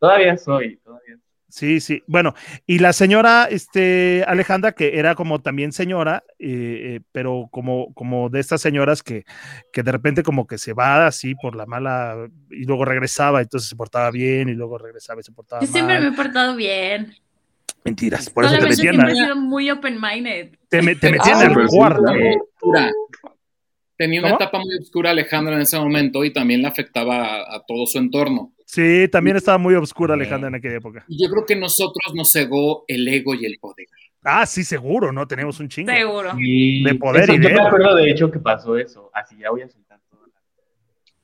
Todavía soy, todavía.
Sí, sí. Bueno, y la señora este, Alejandra, que era como también señora, eh, eh, pero como, como de estas señoras que, que de repente como que se va así por la mala y luego regresaba, entonces se portaba bien y luego regresaba y se portaba
Yo siempre
mal.
me he portado bien.
Mentiras, por eso te metían,
siempre he
a-
sido muy open-minded.
te, me- te metían
Ah,
al
pero sí,
cuarto.
claro.
oscura. Tenía una
¿Cómo?
etapa muy oscura Alejandra en ese momento y también le afectaba a, a todo su entorno.
Sí, también estaba muy oscura Alejandra en aquella época.
Y yo creo que nosotros nos cegó el ego y el poder.
Ah, sí, seguro, ¿no? Tenemos un chingo.
Seguro.
Y
De poder
eso,
y
Yo
de-
me acuerdo de hecho que pasó eso. Así ya voy a soltar todo.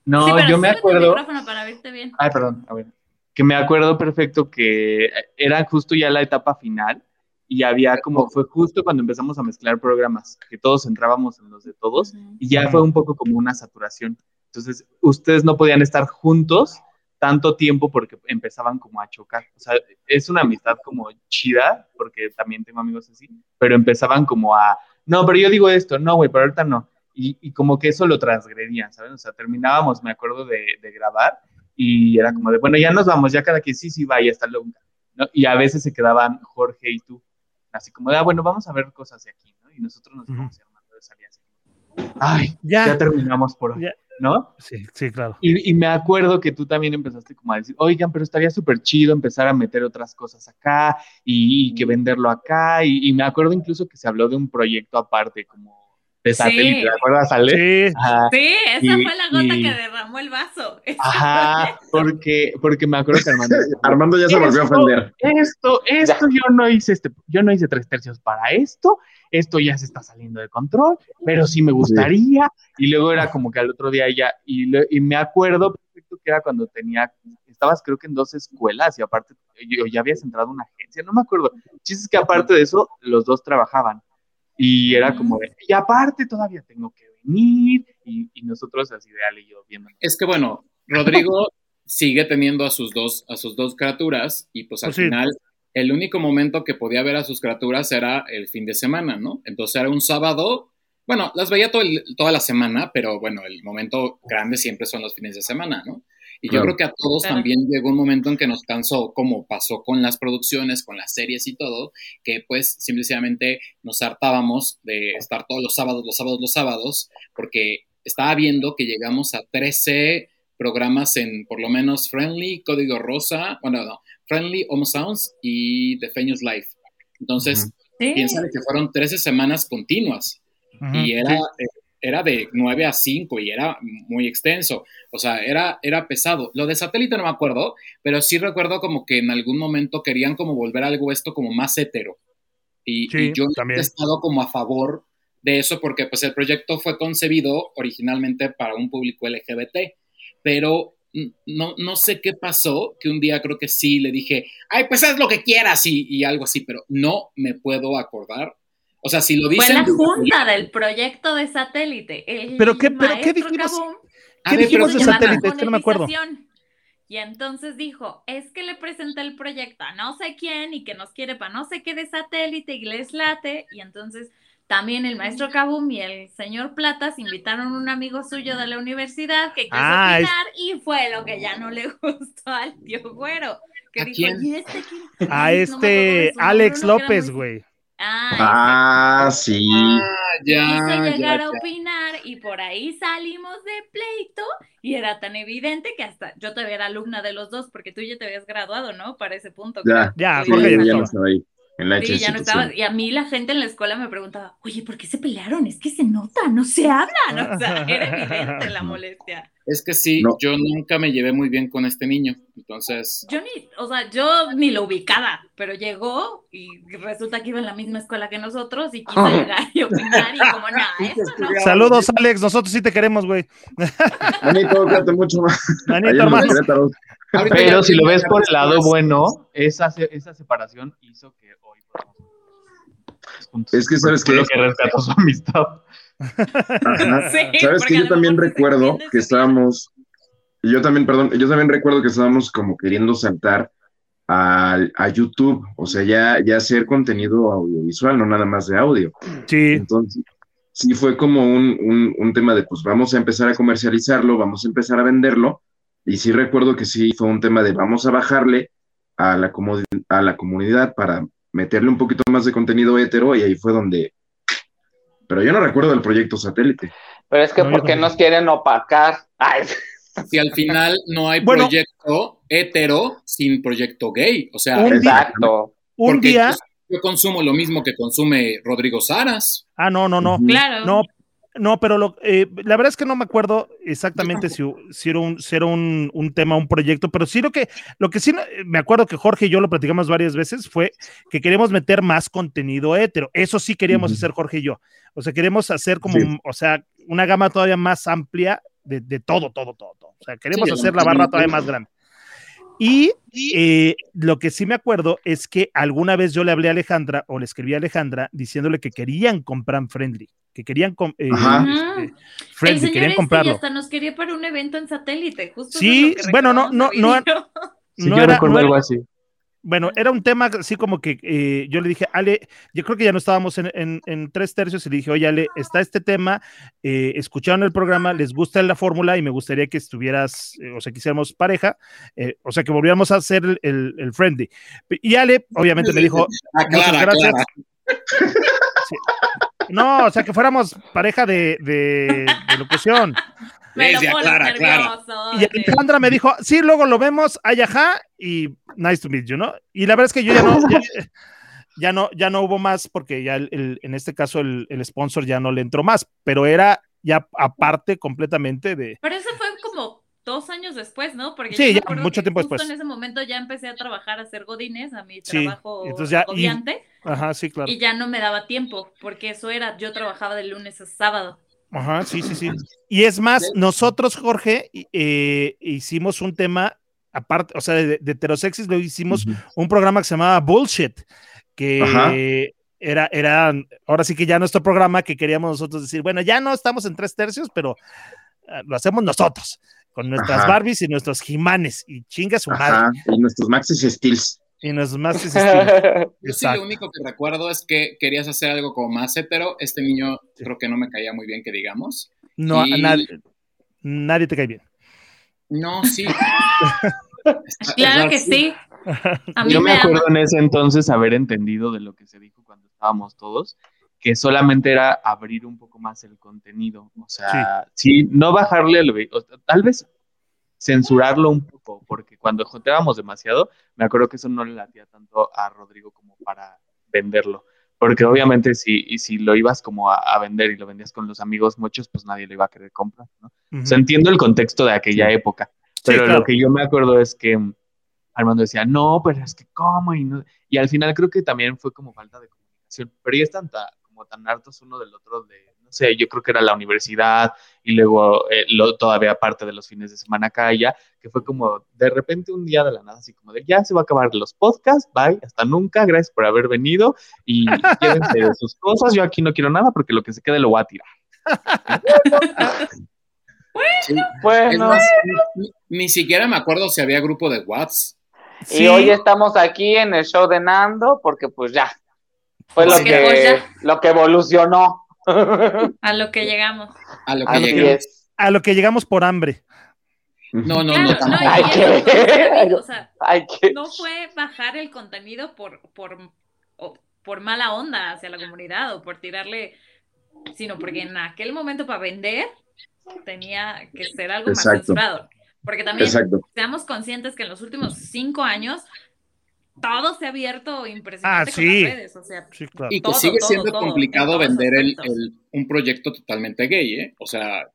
No,
sí, pero
yo me acuerdo.
micrófono para verte bien.
Ay, perdón, a ver. Que me acuerdo perfecto que era justo ya la etapa final y había como, fue justo cuando empezamos a mezclar programas, que todos entrábamos en los de todos y ya fue un poco como una saturación. Entonces, ustedes no podían estar juntos tanto tiempo porque empezaban como a chocar. O sea, es una amistad como chida, porque también tengo amigos así, pero empezaban como a, no, pero yo digo esto, no, güey, pero ahorita no. Y, y como que eso lo transgredían, ¿sabes? O sea, terminábamos, me acuerdo de, de grabar y era como de, bueno, ya nos vamos, ya cada quien sí, sí, va y hasta luego. ¿no? Y a veces se quedaban Jorge y tú, así como ah, bueno, vamos a ver cosas de aquí, ¿no? Y nosotros nos íbamos armando de salir así. Ay,
Ya.
ya terminamos por hoy,
Ya.
¿no?
Sí, sí, claro.
Y, y me acuerdo que tú también empezaste como a decir, oigan, pero estaría súper chido empezar a meter otras cosas acá y, y que venderlo acá. Y, y me acuerdo incluso que se habló de un proyecto aparte, como de
Sí.
satélite, ¿te acuerdas, Ale?
Sí,
Ajá.
Sí, esa
Y-
fue la gota
y-
que derramó el vaso.
Ajá, porque, porque me acuerdo que Armando.
Armando ya se volvió a ofender.
Esto, esto yo no hice este, yo no hice tres tercios para esto, esto ya se está saliendo de control, pero sí me gustaría. Y luego era como que al otro día ya, y, me acuerdo perfecto que era cuando tenía, estabas creo que en dos escuelas y aparte yo ya habías entrado a una agencia, no me acuerdo. Chiste es que aparte de eso, los dos trabajaban. Y era como de, y aparte todavía tengo que venir, y, y nosotros así de Ale y yo viendo.
Es que bueno, Rodrigo sigue teniendo a sus dos, a sus dos criaturas y pues al
Pues sí.
final el único momento que podía ver a sus criaturas era el fin de semana, ¿no? Entonces era un sábado, bueno, las veía todo el- toda la semana, pero bueno, el momento grande siempre son los fines de semana, ¿no? Y yo creo que a todos
Claro.
también llegó un momento en que nos cansó, como pasó con las producciones, con las series y todo, que pues simplemente nos hartábamos de estar todos los sábados, los sábados, los sábados, porque estaba viendo que llegamos a 13 programas en por lo menos Friendly, Código Rosa, bueno, no, Friendly, Homo Sounds y The Famous Life. Entonces,
Sí.
piensa que fueron 13 semanas continuas y era, eh, era de 9 a 5 y era muy extenso. O sea, era, era pesado. Lo de satélite no me acuerdo, pero sí recuerdo como que en algún momento querían como volver algo esto como más hetero. Y,
Sí,
y yo
también.
he estado como a favor de eso porque pues el proyecto fue concebido originalmente para un público LGBT, pero no, no sé qué pasó, que un día creo que sí le dije, ay, pues haz lo que quieras y, y algo así, pero no me puedo acordar. O sea, si lo
Fue
dicen...
la junta del proyecto de satélite. El
¿Pero qué- pero qué dijimos? ¿Qué
ver,
dijimos de
¿qué
satélite? que no me acuerdo.
Y entonces dijo, es que le presenté el proyecto a no sé quién y que nos quiere para no sé qué de satélite y les late. Y entonces también el maestro Kabum y el señor Platas invitaron a un amigo suyo de la universidad que quiso
Ah, es-
y fue lo que ya no le gustó al tío Güero. Que
¿A
dijo,
quién?
"¿Y este quién?".
A
no
este Alex López, güey.
Ah,
Ah, sí.
Ah, ya,
quiso llegar
ya.
a opinar y por ahí salimos de pleito y era tan evidente que hasta yo todavía era alumna de los dos porque tú ya te habías graduado, ¿no? Para ese punto.
Ya.
creo.
Ya,
Tú
Jorge
Sí,
ya
ya no
estaba
ahí. En la
Sí, ya no estaba. Y a mí la gente en la escuela me preguntaba, oye, ¿por qué se pelearon? Es que se nota, no se hablan. O sea, era evidente la molestia.
Es que sí,
No.
yo nunca me llevé muy bien con este niño, entonces...
Yo ni, o sea, yo ni lo ubicaba, pero llegó y resulta que iba en la misma escuela que nosotros y quiso llegar y opinar y como, nada, eso no.
Saludos, Alex. Nosotros sí te queremos, güey.
Manito, cuídate mucho más.
Manito,
Ahí
Pero si lo ves por el lado bueno, esa, esa separación hizo que hoy podamos.
Es que, ¿sabes qué?
lo que rescató su amistad.
Ajá.
Sí,
Sabes que
a
yo también recuerdo que estábamos, yo también, perdón, yo también recuerdo que estábamos como queriendo saltar al- a, YouTube, o sea, ya, ya hacer contenido audiovisual, no nada más de audio.
Sí,
Entonces, sí fue como un, un, un tema de, pues vamos a empezar a comercializarlo, vamos a empezar a venderlo, y sí recuerdo que sí fue un tema de vamos a bajarle a la, a la comunidad para meterle un poquito más de contenido hetero, y ahí fue donde... Pero yo no recuerdo el proyecto satélite.
Pero es que
No, yo
¿por qué
tampoco.
nos quieren opacar? Ay,
Si al final no hay
Bueno.
proyecto hetero sin proyecto gay. O sea,
Un día-
exacto.
un
porque
día.
yo, consumo lo mismo que consume Rodrigo Saras.
Ah, no, no, no.
Claro.
No, no, pero lo, eh, la verdad es que no me acuerdo exactamente si, si era, un, si era un, un tema, un proyecto, pero sí lo que, lo que sí no- me acuerdo que Jorge y yo lo platicamos varias veces fue que queremos meter más contenido hetero. Eso sí queríamos hacer Jorge y yo. O sea, queremos hacer como,
Sí.
o sea, una gama todavía más amplia de, de todo, todo, todo, todo. O sea, queremos
Sí,
hacer la barra todavía más grande. Y eh, lo que sí me acuerdo es que alguna vez yo le hablé a Alejandra o le escribí a Alejandra diciéndole que querían comprar Friendly, que querían eh, este,
El
querían
este
comprarlo.
ya hasta nos quería para un evento en satélite, justo.
Sí,
es
bueno, no, no, no,
y.
Sí,
No
yo
era-
recuerdo
no era-
algo así.
Bueno, era un tema así como que eh, yo le dije, Ale, yo creo que ya no estábamos en, en- en tres tercios y le dije, oye, Ale, está este tema, eh, escucharon el programa, les gusta la fórmula y me gustaría que estuvieras, eh, o sea, que hiciéramos pareja, eh, o sea, que volviéramos a hacer el, el- el friendly. Y Ale, obviamente, me dijo,
Aclara,
muchas gracias.
aclara.
Sí. No, o sea, que fuéramos pareja de, de, de locución.
Me lo
Clara, Clara.
nervioso.
Y Alejandra me dijo, sí, luego lo vemos, ay, ajá, y nice to meet you, ¿no? Y la verdad es que yo ya no, ya, ya no, ya no hubo más, porque ya el- el- en este caso el, el sponsor ya no le entró más, pero era ya aparte completamente de...
Pero eso fue dos años después, ¿no? Porque
Sí,
yo
ya, mucho tiempo
justo
después.
en ese momento ya empecé a trabajar, a hacer godines, a mi
Sí,
trabajo
entonces ya- y-
agobiante,
Ajá, sí, claro.
y ya no me daba tiempo, porque eso era, yo trabajaba de lunes a sábado.
Ajá, sí, sí, sí. Y es más, nosotros, Jorge, eh, hicimos un tema aparte, o sea, de, de heterosexis, lo hicimos un programa que se llamaba Bullshit, que
Ajá.
era, era, ahora sí que ya nuestro programa que queríamos nosotros decir, bueno, ya no estamos en tres tercios, pero eh, lo hacemos nosotros, con nuestras
Ajá.
Barbies y nuestros Jimanes, y chinga su madre,
y nuestros Maxis Steels.
y nuestros más
Yo sí lo único que recuerdo es que querías hacer algo como más hetero. Este niño creo que no me caía muy bien, que digamos.
No, a nadie, nadie te cae bien.
No, sí. Está-
Claro
está-
que sí. A mí
Yo me
me
acuerdo
ama.
en ese entonces haber entendido de lo que se dijo cuando estábamos todos, que solamente era abrir un poco más el contenido. O sea, sí, no bajarle, el o tal vez censurarlo un poco, porque cuando joteábamos demasiado, me acuerdo que eso no le latía tanto a Rodrigo como para venderlo. Porque obviamente si, y si lo ibas como a, a vender y lo vendías con los amigos muchos, pues nadie lo iba a querer comprar, ¿no? O sea, entiendo el contexto de aquella época, pero
claro.
lo que yo me acuerdo es que Armando decía, no, pero es que cómo, y, no- y al final creo que también fue como falta de comunicación, pero ya están ta- como tan hartos uno del otro de, no sé, yo creo que era la universidad y luego eh, lo, todavía parte de los fines de semana acá y ya, que fue como de repente un día de la nada, así como de, ya se va a acabar los podcasts, bye, hasta nunca, gracias por haber venido y llévense de sus cosas, yo aquí no quiero nada porque lo que se quede lo voy a tirar.
sí.
Bueno,
más, ni, ni siquiera me acuerdo si había grupo de WhatsApp.
Sí.
y hoy estamos aquí en el show de Nando porque pues ya fue lo
pues,
que
ya.
lo que evolucionó.
A lo que llegamos.
A lo que
Así
llegué.
es.
A lo que llegamos por hambre.
No, no,
Claro,
no,
no,
tampoco.
y
Ay,
eso,
qué-
o sea, David, o sea,
Ay, que
no fue bajar el contenido por, por, por mala onda hacia la comunidad o por tirarle, sino porque en aquel momento para vender tenía que ser algo más
Exacto.
censurado. Porque también
Exacto.
seamos conscientes que en los últimos cinco años todo se ha abierto impresionante
Ah,
con las redes. O sea,
Sí, claro.
Y que
todo,
sigue
todo,
siendo
todo,
complicado vender el, un proyecto totalmente gay, ¿eh? O sea,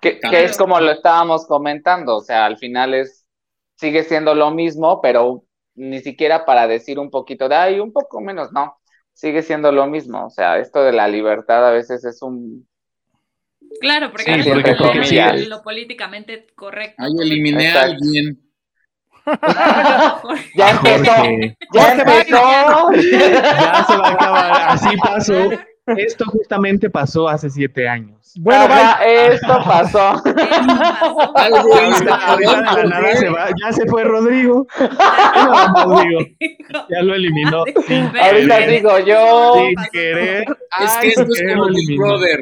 que, que es como lo estábamos comentando, o sea, al final es, sigue siendo lo mismo, pero ni siquiera para decir un poquito de, ay, un poco menos, no, sigue siendo lo mismo, o sea, esto de la libertad a veces es un,
Claro, porque
Sí,
porque- sí.
lo políticamente correcto.
ahí eliminé a alguien.
Ya empezó,
Jorge,
ya empezó,
ya se va a acabar, así pasó. Esto justamente pasó hace siete años.
Bueno,
Ajá, esto pasó.
Algo hizo,
Ahorita de la
cabrón,
nada se va- ya se fue Rodrigo. Ya no, Rodrigo. Ya lo eliminó.
Ahorita digo yo.
Sin querer.
Es que esto es como
lo
Big
eliminó.
Brother.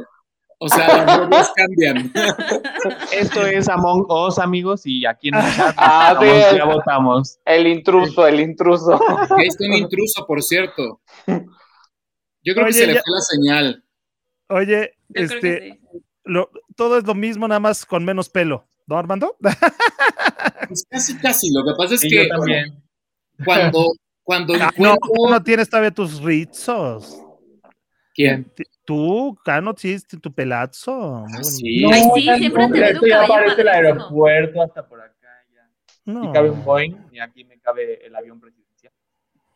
O sea, las reglas cambian.
Esto es Among Us, amigos, y aquí en el chat
Ah, sí,
ya votamos.
El intruso, el intruso.
Ahí está un intruso, por cierto. Yo creo
Oye,
que se le fue la señal.
Oye,
Yo
este,
sí.
lo- todo es lo mismo, nada más con menos pelo. ¿No, Armando?
Pues casi, casi. Lo que pasa es
Y
que
yo también.
cuando, cuando
Ah, no,
encuentro...
tú no tienes todavía tus rizos.
¿Quién?
Tú, Cano, tienes tu pelazo. Muy bonito.
Sí.
Ay, sí, siempre
Esto ya
cabello
parece el aeropuerto hasta por acá. Ya.
No.
Aquí cabe un Boeing y aquí me cabe el avión presidencial.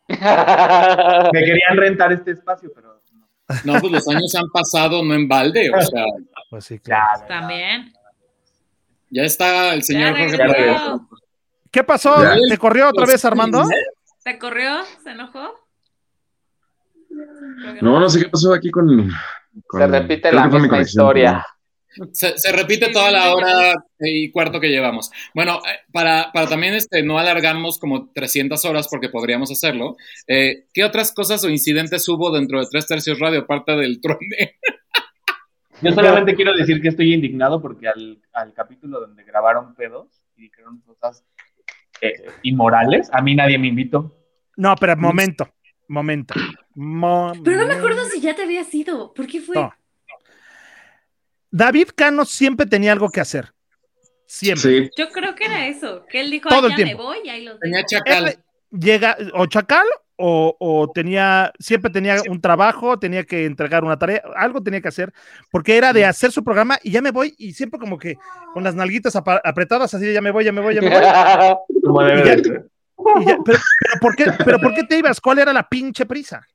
Me querían rentar este espacio, pero no.
No, pues los años han pasado, no en balde. O sea,
Pues sí, claro.
Ya,
También.
ya está el señor Jorge. Pérez.
¿Qué pasó? ¿Te corrió otra vez, Armando?
¿Se corrió? ¿Se enojó?
No, no sé qué pasó aquí con. con-
Se repite la misma
conexión,
historia.
Se, se repite toda la hora y cuarto que llevamos. Bueno, eh, para, para también este, no alargarnos como 300 horas porque podríamos hacerlo, eh, ¿qué otras cosas o incidentes hubo dentro de Tres Tercios Radio aparte del truene?
Yo solamente quiero decir que estoy indignado porque al, al capítulo donde grabaron pedos y dijeron cosas eh, inmorales, a mí nadie me invitó.
No, pero momento, momento.
Pero no me acuerdo si ya te había sido. ¿Por qué fue?
No. David Cano siempre tenía algo que hacer. Siempre.
Sí,
Yo creo que era eso. Que él dijo,
Todo
"Ay,
el
ya me
tiempo.
voy y ahí los
Tenía
dejo".
chacal.
Él llega o chacal o, o tenía, siempre tenía un trabajo, tenía que entregar una tarea, algo tenía que hacer, porque era de hacer su programa y ya me voy y siempre como que con las nalguitas apretadas así de ya me voy, ya me voy, ya me voy.
Como debe
Y ya-
de ser.
y ya- pero, pero ¿por qué, pero ¿por qué te ibas? ¿Cuál era la pinche prisa?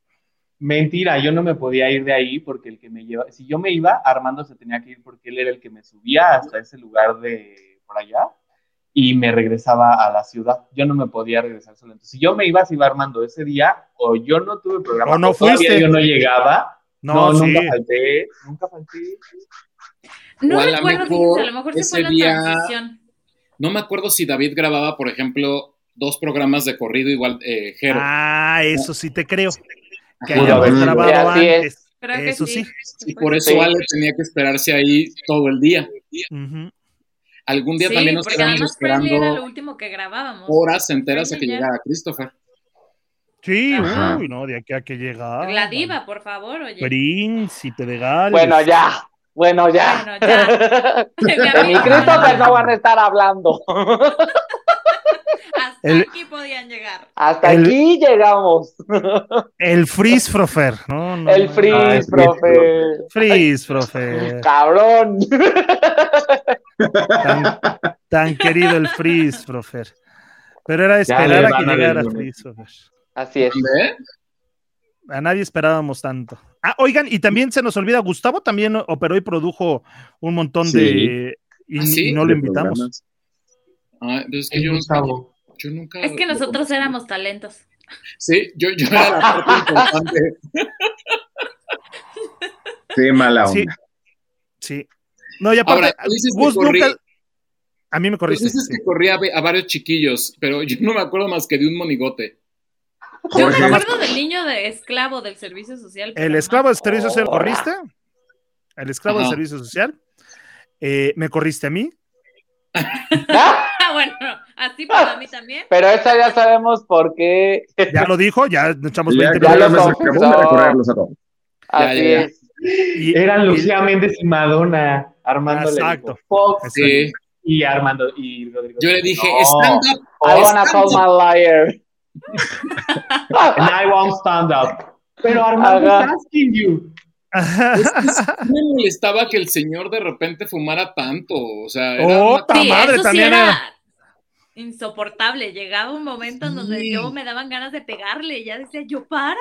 Mentira, yo no me podía ir de ahí porque el que me lleva, si yo me iba, Armando se tenía que ir porque él era el que me subía hasta ese lugar de por allá y me regresaba a la ciudad. Yo no me podía regresar solo. Entonces, si yo me iba, se iba Armando ese día, o yo no tuve programa,
O no fuiste.
yo no llegaba.
No,
No,
sí.
nunca falté, nunca falté.
No
a
recuerdo,
mejor
a lo mejor
ese
fue la
día-
transición.
No me acuerdo si David grababa, por ejemplo, dos programas de corrido igual, eh, Jero.
Ah, eso sí te creo.
Sí,
grabado
así es.
antes.
Que
Eso sí.
y por eso
Sí.
Ale tenía que esperarse ahí todo el día.
Ujú.
Algún día
Sí,
también nos quedamos
Friendly era lo
esperando
último que grabábamos.
horas enteras a que llegara Christopher.
Sí,
Ajá.
uy, no, de aquí a que llega.
La diva, por favor, oye.
Príncipe de Gales.
Bueno, ya. Bueno, ya.
Bueno, ya.
De mi Christopher no van a estar hablando.
Hasta
El-
aquí podían llegar.
Hasta
El-
aquí llegamos.
El Freeze Frofer. No, no,
El freeze,
Ah, el freeze,
profe.
Freeze Frofer.
Cabrón.
Tan, tan querido el Freeze Frofer. Pero era esperar a que
a
llegara
el lunes.
Freeze Frofer.
Así es.
A nadie esperábamos tanto. Ah, oigan, y también se nos olvida, Gustavo también operó y produjo un montón
Sí.
de. Y,
¿Ah, sí?
y no lo invitamos.
Ah, es que yo
Gustavo.
Yo nunca.
Es que nosotros éramos talentos.
Sí, yo, yo era la parte importante.
Qué mala
Sí.
onda.
Sí. No, y aparte,
Ahora, dices corrí-
nunca. A mí me corriste.
dices
sí.
que corría a varios chiquillos, pero yo no me acuerdo más que de un monigote.
Yo me acuerdo del niño de esclavo del servicio social.
El esclavo del servicio social corriste. El esclavo del servicio social. Eh, me corriste a mí.
Ah, bueno, así para mí también.
Pero esa ya sabemos por qué.
Ya lo dijo, ya echamos
Ya,
20
ya
ya
lo
minutos.
acabó de
confesó.
recorrerlos a todos.
Así
ya, ya.
es.
Y-
Eran
y-
Lucía Méndez y Madonna. Armando
Exacto.
Fox
Sí.
y Armando y Rodrigo.
Yo le dije,
No,
stand up.
I wanna
stand
call
up.
my liar.
And I won't stand up. Pero Armando is asking you.
Me molestaba que el señor de repente fumara tanto. O sea, era
Oh,
una-
Sí,
madre
eso sí
también
era,
era.
Insoportable. Llegaba un momento en donde
Sí.
yo me daban ganas de pegarle. y Ya decía, yo para.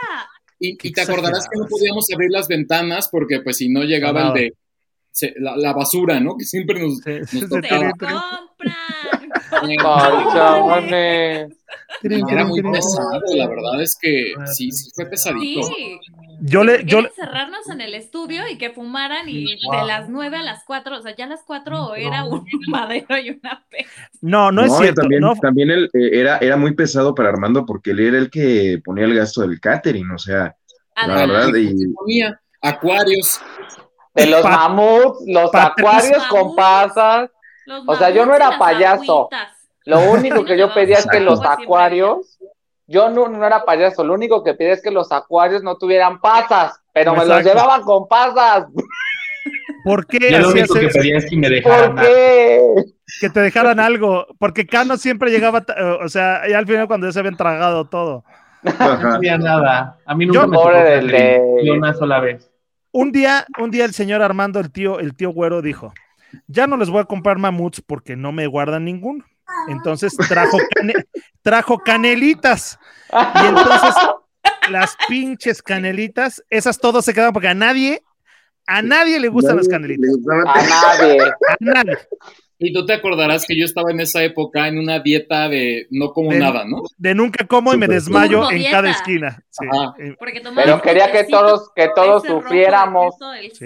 Y, y te acordarás que no podíamos abrir las ventanas porque pues si no llegaba el de se- la, la basura, ¿no? Que siempre nos...
Sí,
nos
Te
tocaba.
compran.
Era muy pesado, la verdad es que sí, sí fue pesadito.
Sí.
Yo le, yo
encerrarnos en el estudio y que fumaran y de las 9 a las 4, o sea, ya a las 4 era un madero y una peste.
no, no, es cierto.
También,
no,
también él, eh, era, era muy pesado para Armando porque él era el que ponía el gasto del catering, o sea, la verdad, y
Ponía acuarios.
De los mamuts, los
Patricio.
acuarios con pasas.
Los
o sea, yo no
y
era payaso.
agüitas.
Lo único que yo pedía es que los acuarios, yo no, no era payaso, lo único que pedía es que los acuarios no tuvieran pasas, pero me los llevaban con pasas.
¿Por qué
Yo lo único que pedía es que me dejaran.
¿Por qué?
que te dejaran algo? Porque Cano siempre llegaba, eh, o sea, ya al final cuando ya se habían tragado todo.
No
ajá.
había nada. A mí nunca
Yo-
me tocó
Pobre de-
una sola vez.
Un día, un día el señor Armando, el tío, el tío güero, dijo: Ya no les voy a comprar mamuts porque no me guardan ninguno. Entonces trajo, cane- trajo canelitas. Y entonces las pinches canelitas, esas todos se quedaban porque a nadie, a nadie le gustan las canelitas.
A nadie.
A nadie.
Y tú te acordarás que yo estaba en esa época en una dieta de no como
De-
nada, ¿no?
De nunca como y me desmayo en
dieta.
cada esquina. Sí.
Ajá.
Eh,
Pero quería que todos, que todos sufriéramos.
Sí.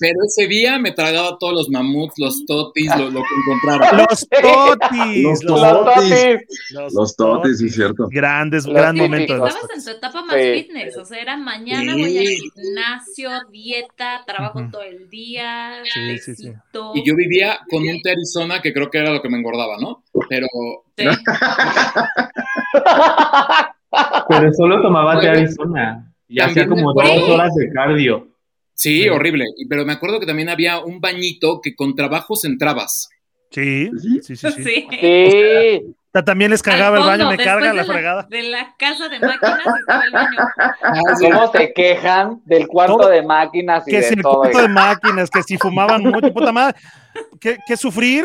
Pero ese día me tragaba todos los mamuts, los totis, lo, lo que encontrara.
Los totis.
Los
Los,
Los
totis.
totis.
Los totis, sí, cierto.
Grandes,
Los
gran
típicos.
momento
Estabas en tu etapa más
Sí.
fitness, o sea, era mañana
Sí.
voy al gimnasio, dieta, trabajo todo el día,
Sí, sí, sí.
Y yo vivía con un Arizona que creo que era lo que me engordaba, ¿no? Pero
Sí.
Pero solo tomaba té
Oye,
Arizona. Y hacía como dos horas de cardio.
sí,
Sí.
horrible. Pero me acuerdo que también había un bañito que con trabajos entrabas.
Sí,
Sí.
sí, sí, También les cagaba el baño, me carga la fregada.
De la casa de máquinas estaba el baño.
Ah.
¿Cómo se quejan del cuarto
Todo-
de máquinas y
Que si
de
el
todo?
cuarto de máquinas, que si fumaban mucho, puta madre. ¿Qué, qué sufrir?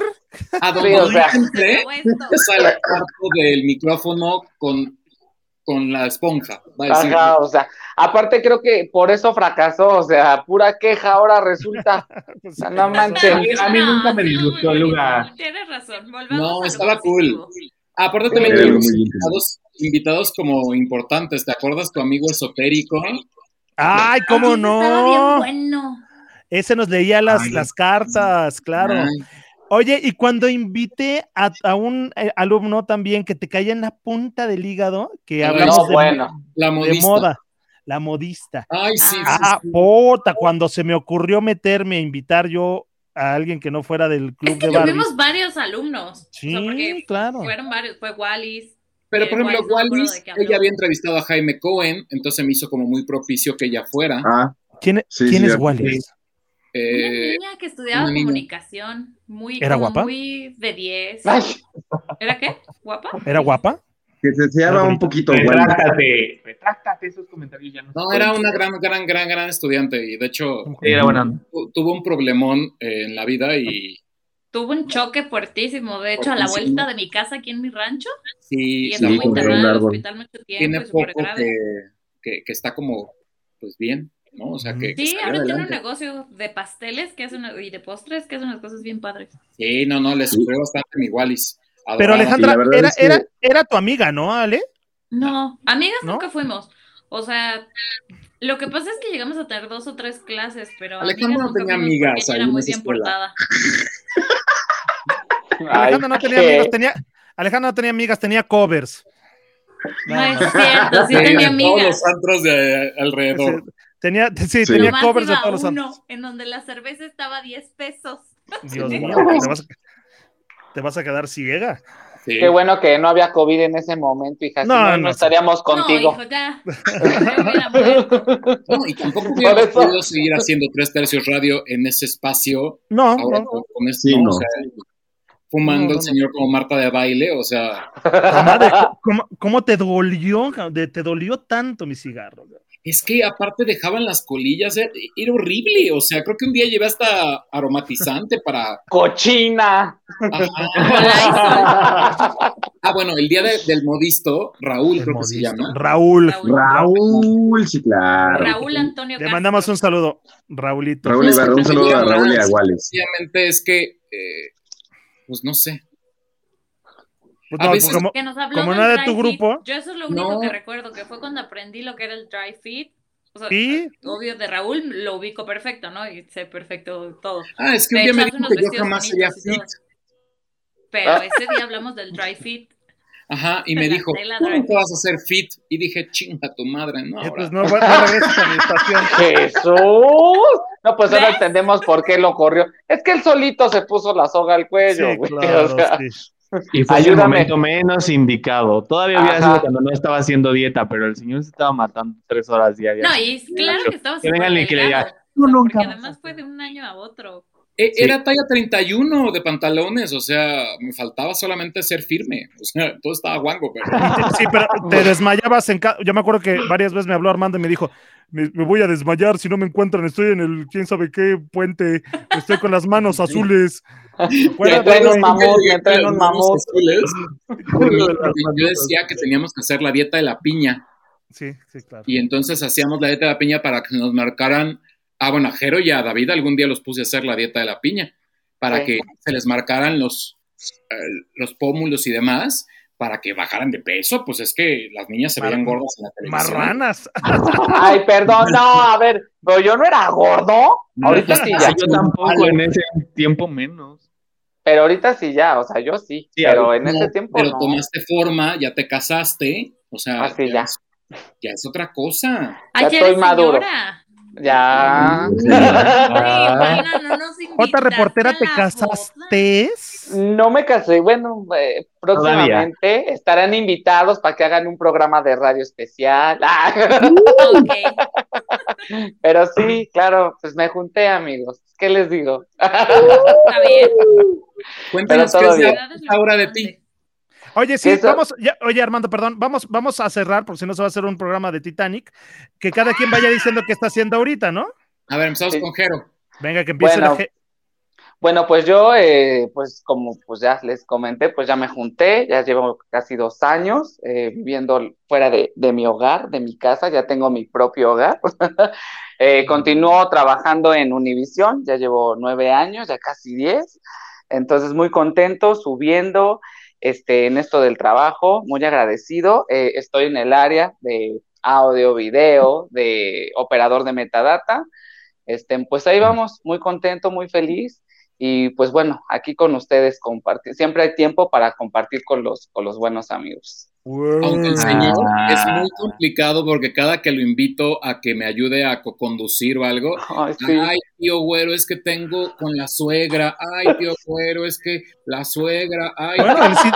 A
Sí,
donde
o sea.
entré, al cuarto del micrófono con, con la esponja. Va a decir.
Ajá, o sea, aparte creo que por eso fracasó, o sea, pura queja ahora resulta.
Pues,
O sea, no manches.
A mí nunca me disgustó el lugar.
Tienes razón. volvamos
No, estaba
positivo.
Aparte
Sí,
también tuvimos invitados, invitados como importantes. ¿Te acuerdas tu amigo esotérico?
Ay, ¿cómo
Ay, Estaba bien
no?
bueno.
Ese nos leía las,
Ay,
las cartas, claro.
Ay,
Oye, y cuando invité a, a un eh, alumno también que te caía en la punta del hígado, que hablamos
No,
de,
bueno.
la
de
modista.
moda, la modista.
Ay, sí, sí,
Ah,
sí.
puta, cuando se me ocurrió meterme a invitar yo a alguien que no fuera del club
Es que
de Barbies.
tuvimos varios alumnos.
Sí,
o sea, porque
claro.
fueron varios. Fue Wallis.
Pero,
Eh,
por ejemplo,
Wallis, no
ella había entrevistado a Jaime Cohen, entonces me hizo como muy propicio que ella fuera.
Ah,
¿Quién,
Sí,
quién
sí,
es. Wallis?
Eh,
una niña que estudiaba
niña.
comunicación. Muy,
¿Era guapa?
Muy de 10.
Ay,
¿Era qué? ¿Guapa?
¿Era guapa?
Que se seaba un poquito.
Retráctate. Retráctate esos comentarios ya no.
no, era una gran, gran, gran, gran estudiante y de hecho
Sí, era buena
tuvo un problemón eh, en la vida y
Tuvo un choque fuertísimo. De hecho, a la
Fuertísimo.
vuelta de mi casa aquí en mi rancho.
sí,
Y estuvo
sí, un
en el
árbol.
hospital mucho tiempo.
tiene poco
grave.
que, que, que está como, pues bien, ¿no? O sea, que, que
Sí,
salió
ahora tiene un negocio de pasteles que hace una- y de postres que hace unas cosas bien padres.
Sí, no, no, le sufrió bastante mi Wallis.
Pero. Alejandra, era,
es que-
era, era tu amiga, ¿no, Ale?
No, amigas
¿No?
nunca fuimos. O sea, lo que pasa es que llegamos a tener dos o tres clases, pero
Alejandra
amigas
no tenía amigas ahí
era muy bien portada.
Alejandra no tenía amigas, tenía, Alejandra no tenía amigas, tenía covers.
No es cierto, sí tenía
de todos
amigas.
los antros de alrededor.
Sí, Tenía, sí,
Sí.
tenía
Nomás
covers de todos los
uno,
santos.
en donde la cerveza estaba a 10 pesos.
Dios mío, te vas, a, te vas a quedar ciega.
Sí.
qué bueno que no había COVID en ese momento, hija. si
No,
no, no,
no.
estaríamos contigo.
No, hijo, ya.
No, y tampoco podido seguir haciendo tres tercios radio en ese espacio
No,
ahora
no.
con, con esto,
Sí,
¿no?
no.
O sea, fumando
No, no,
el señor como Marta de baile, o sea,
Comadre, ¿cómo, cómo te dolió? de- te dolió tanto mi cigarro?
Es que aparte dejaban las colillas, era, era horrible, o sea, creo que un día llevé hasta aromatizante para...
¡Cochina!
Ah, bueno, el día de- del modisto, Raúl creo que se llama.
Raúl.
Raúl.
Raúl, sí, claro.
Raúl Antonio
Le
Castro.
mandamos un saludo, Raúlito.
Raúl Ibarra, un saludo a Raúl y a Wales.
Sencillamente es que, eh, pues no sé,
Pues
A
no,
veces-
como,
Que nos habló
como
del
no era de tu
fit.
grupo.
Yo eso es lo único
No.
que recuerdo, que fue cuando aprendí lo que era el dry fit. O sea,
Sí.
obvio de Raúl lo ubico perfecto, ¿no? Y sé perfecto todo.
Ah, es que un día me dijo que yo jamás sería fit.
Pero
Ah.
ese día hablamos del dry fit.
Ajá, y me dijo, ¿cómo
dry.
te vas a hacer fit? Y dije, chinga tu madre, no,
Eh,
ahora.
pues no, no regreses a mi estación.
Jesús. No, pues ahora
¿Ves?
entendemos por qué lo corrió. Es que él solito se puso la soga al cuello,
Sí,
güey.
claro,
o sea,
sí.
Y fue el momento menos indicado. Todavía había
Ajá.
sido cuando no estaba haciendo dieta, pero el señor se estaba matando tres horas diarias.
No, y claro que estaba
Que vengan y que le diga,
delgado.
"Tú
O sea,
nunca
porque además fue de un año a otro.
E-
Sí.
Era talla 31 de pantalones, o sea, me faltaba solamente ser firme. O sea, todo estaba guango, pero.
Sí, pero te desmayabas en ca- Yo me acuerdo que varias veces me habló Armando y me dijo, me, me voy a desmayar si no me encuentran, estoy en el quién sabe qué puente, estoy con las manos azules.
Me traen un mamut, me un mamut.
Yo decía que teníamos que hacer la dieta de la piña.
Sí, sí, claro.
Y entonces hacíamos la dieta de la piña para que nos marcaran. Ah, bueno, a Jero y a David algún día los puse a hacer la dieta de la piña. Para
Sí.
que se les marcaran los, eh, los pómulos y demás. Para que bajaran de peso. Pues es que las niñas se
Mar-
veían gordas en la televisión.
Marranas.
Ay, perdón, no, a ver, pero yo no era gordo. Ahorita sí ya.
Yo tampoco en ese tiempo menos.
Pero ahorita sí ya, o sea, yo sí.
Sí,
pero en
No,
ese tiempo
pero
no.
tomaste forma, ya te casaste. O sea,
Ah, sí, ya.
Es, ya es otra cosa.
Ay,
Ya
ya
estoy maduro.
señora.
Ya.
Ay,
Ah.
No nos invitaste
reportera, ¿te casaste?
No me casé. Bueno, eh, próximamente estarán invitados para que hagan un programa de radio especial. Ah, pero sí, claro, pues me junté, amigos. ¿Qué les digo?
está bien.
Cuéntanos qué es ahora de ti.
Oye, sí,
Eso-
vamos, ya- oye Armando, perdón, vamos, vamos a cerrar, porque si no se va a hacer un programa de Titanic, que cada quien vaya diciendo qué está haciendo ahorita, ¿no?
A ver, empezamos
Sí.
con Jero.
Venga, que empiece
Bueno.
la
Bueno, pues yo, eh, pues como pues ya les comenté, pues ya me junté, ya llevo casi dos años eh, viviendo fuera de, de mi hogar, de mi casa, ya tengo mi propio hogar. Eh, continúo trabajando en Univisión, ya llevo nueve años, ya casi diez, entonces muy contento, subiendo este, en esto del trabajo, muy agradecido. Eh, estoy en el área de audio, video, de operador de metadata. Este, pues ahí vamos, muy contento, muy feliz. Y pues bueno, aquí con ustedes compartir, siempre hay tiempo para compartir con los, con los buenos amigos.
Aunque el
Ah.
señor es muy complicado porque cada que lo invito a que me ayude a co-conducir o algo,
Ay, sí.
ay, tío güero, es que tengo con la suegra, ay, tío güero, es que la suegra, ay.
Bueno, él sí,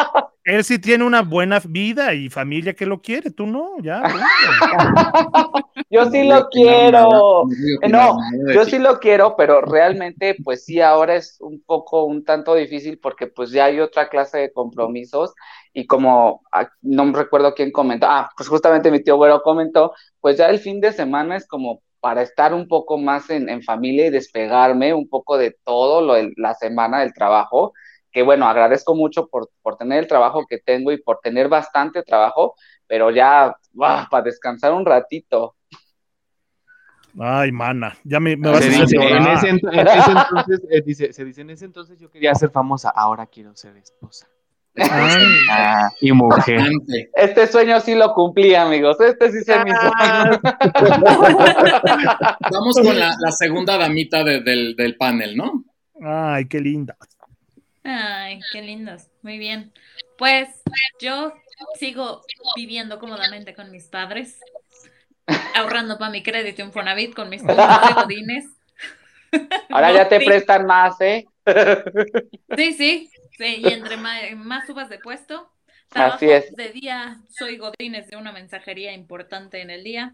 él sí tiene una buena vida y familia que lo quiere, tú no, ya.
Yo sí lo quiero.
nada, no
Yo sí lo quiero, pero realmente, pues sí, ahora es un poco, un tanto difícil porque pues ya hay otra clase de compromisos y como ah, no me recuerdo quién comentó, ah, pues justamente mi tío Güero comentó, pues ya el fin de semana es como para estar un poco más en, en familia y despegarme un poco de todo lo de la semana del trabajo, que bueno, agradezco mucho por, por tener el trabajo que tengo y por tener bastante trabajo, pero ya, para descansar un ratito.
Ay, mana, ya me, me vas
Se
a
dice, en ese, ent- en ese entonces, eh, dice, se dice, en ese entonces yo quería ser famosa, ahora quiero ser esposa. Ah, y mujer.
Este sueño sí lo cumplí, amigos. Este sí se me hizo.
Vamos con la, la segunda damita de- del, del panel, ¿no?
ay, qué linda.
Ay, qué lindos. Muy bien. Pues yo sigo viviendo cómodamente con mis padres, ahorrando para mi crédito Infonavit con mis puntos de godines.
Ahora ya te prestan más, ¿eh?
Sí, sí, sí, y entre ma- más, subas de puesto, trabajo
Así es.
de día, soy godines de una mensajería importante en el día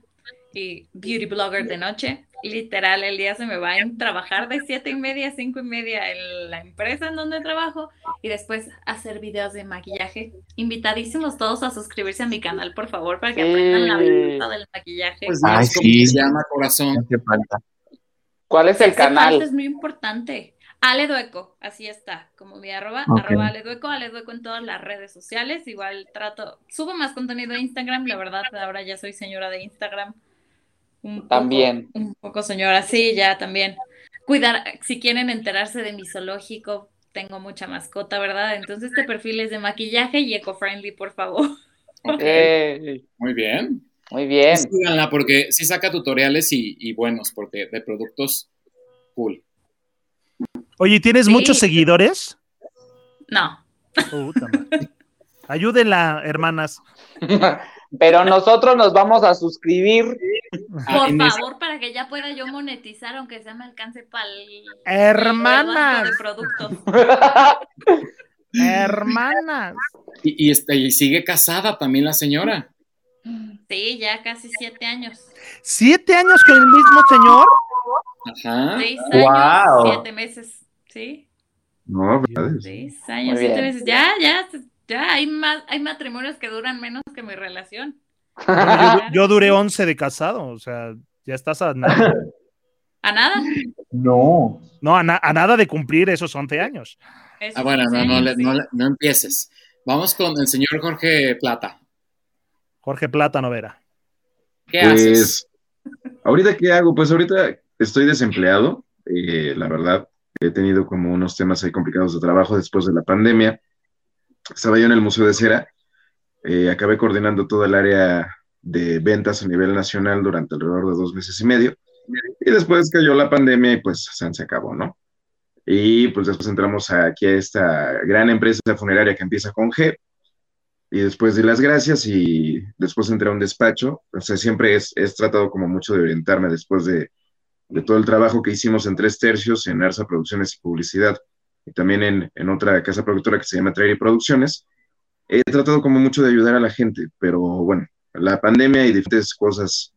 y beauty blogger de noche. Literal, el día se me va en trabajar de siete y media a cinco y media en la empresa en donde trabajo y después hacer videos de maquillaje. Invitadísimos todos a suscribirse a mi canal, por favor, para que
Sí.
aprendan la belleza del maquillaje.
Pues
Ay, sí.
se llama, corazón.
¿Cuál es el canal?
Es muy importante. Ale Dueco, así está, como mi arroba,
Ok.
arroba Ale Dueco, Ale Dueco en todas las redes sociales. Igual trato, subo más contenido a Instagram, la verdad, ahora ya soy señora de Instagram. Un poco-
También.
Un poco señora, sí, ya también. Cuidar, si quieren enterarse de mi zoológico, tengo mucha mascota, ¿verdad? Entonces este perfil es de maquillaje y eco-friendly, por favor.
Ok,
Ey,
Muy bien.
muy bien.
Síganla porque sí saca tutoriales y, y buenos, porque de productos cool.
Oye, ¿tienes
Sí.
muchos seguidores?
No,
Puta madre. Ayúdenla, hermanas.
Pero nosotros nos vamos a suscribir.
Ah,
por
en ese-
favor, para que ya pueda yo monetizar, aunque sea me alcance para el
Hermanas,
de productos.
hermanas.
y, y este, y sigue casada también la señora.
Sí, ya casi siete años.
¿Siete años con el mismo señor?
Ajá.
Seis años,
Wow.
siete meses. Sí,
No, ¿verdad?
seis años,
Muy
siete
bien.
meses. Ya, ya, ya hay más, hay matrimonios que duran menos que mi relación.
Bueno, yo, yo duré 11 de casado, o sea, ya estás a nada.
¿A nada?
No.
No, a, na- a nada de cumplir esos 11 años.
Ah, bueno, no, no, le- no, le- no empieces. Vamos con el señor Jorge Plata.
Jorge Plata Novera.
¿Qué haces?
Pues, ahorita qué hago? Pues ahorita estoy desempleado, eh, la verdad. He tenido como unos temas ahí complicados de trabajo después de la pandemia. Estaba yo en el Museo de Cera, eh, acabé coordinando todo el área de ventas a nivel nacional durante alrededor de dos meses y medio. Y después cayó la pandemia y pues se, acabó, ¿no? Y pues después entramos aquí a esta gran empresa funeraria que empieza con G. Y después di las gracias y después entré a un despacho. O sea, siempre es, es tratado como mucho de orientarme después de, de todo el trabajo que hicimos en tres tercios en Arsa Producciones y Publicidad y también en, en otra casa productora que se llama Traer y Producciones. He tratado como mucho de ayudar a la gente, pero bueno, la pandemia y diferentes cosas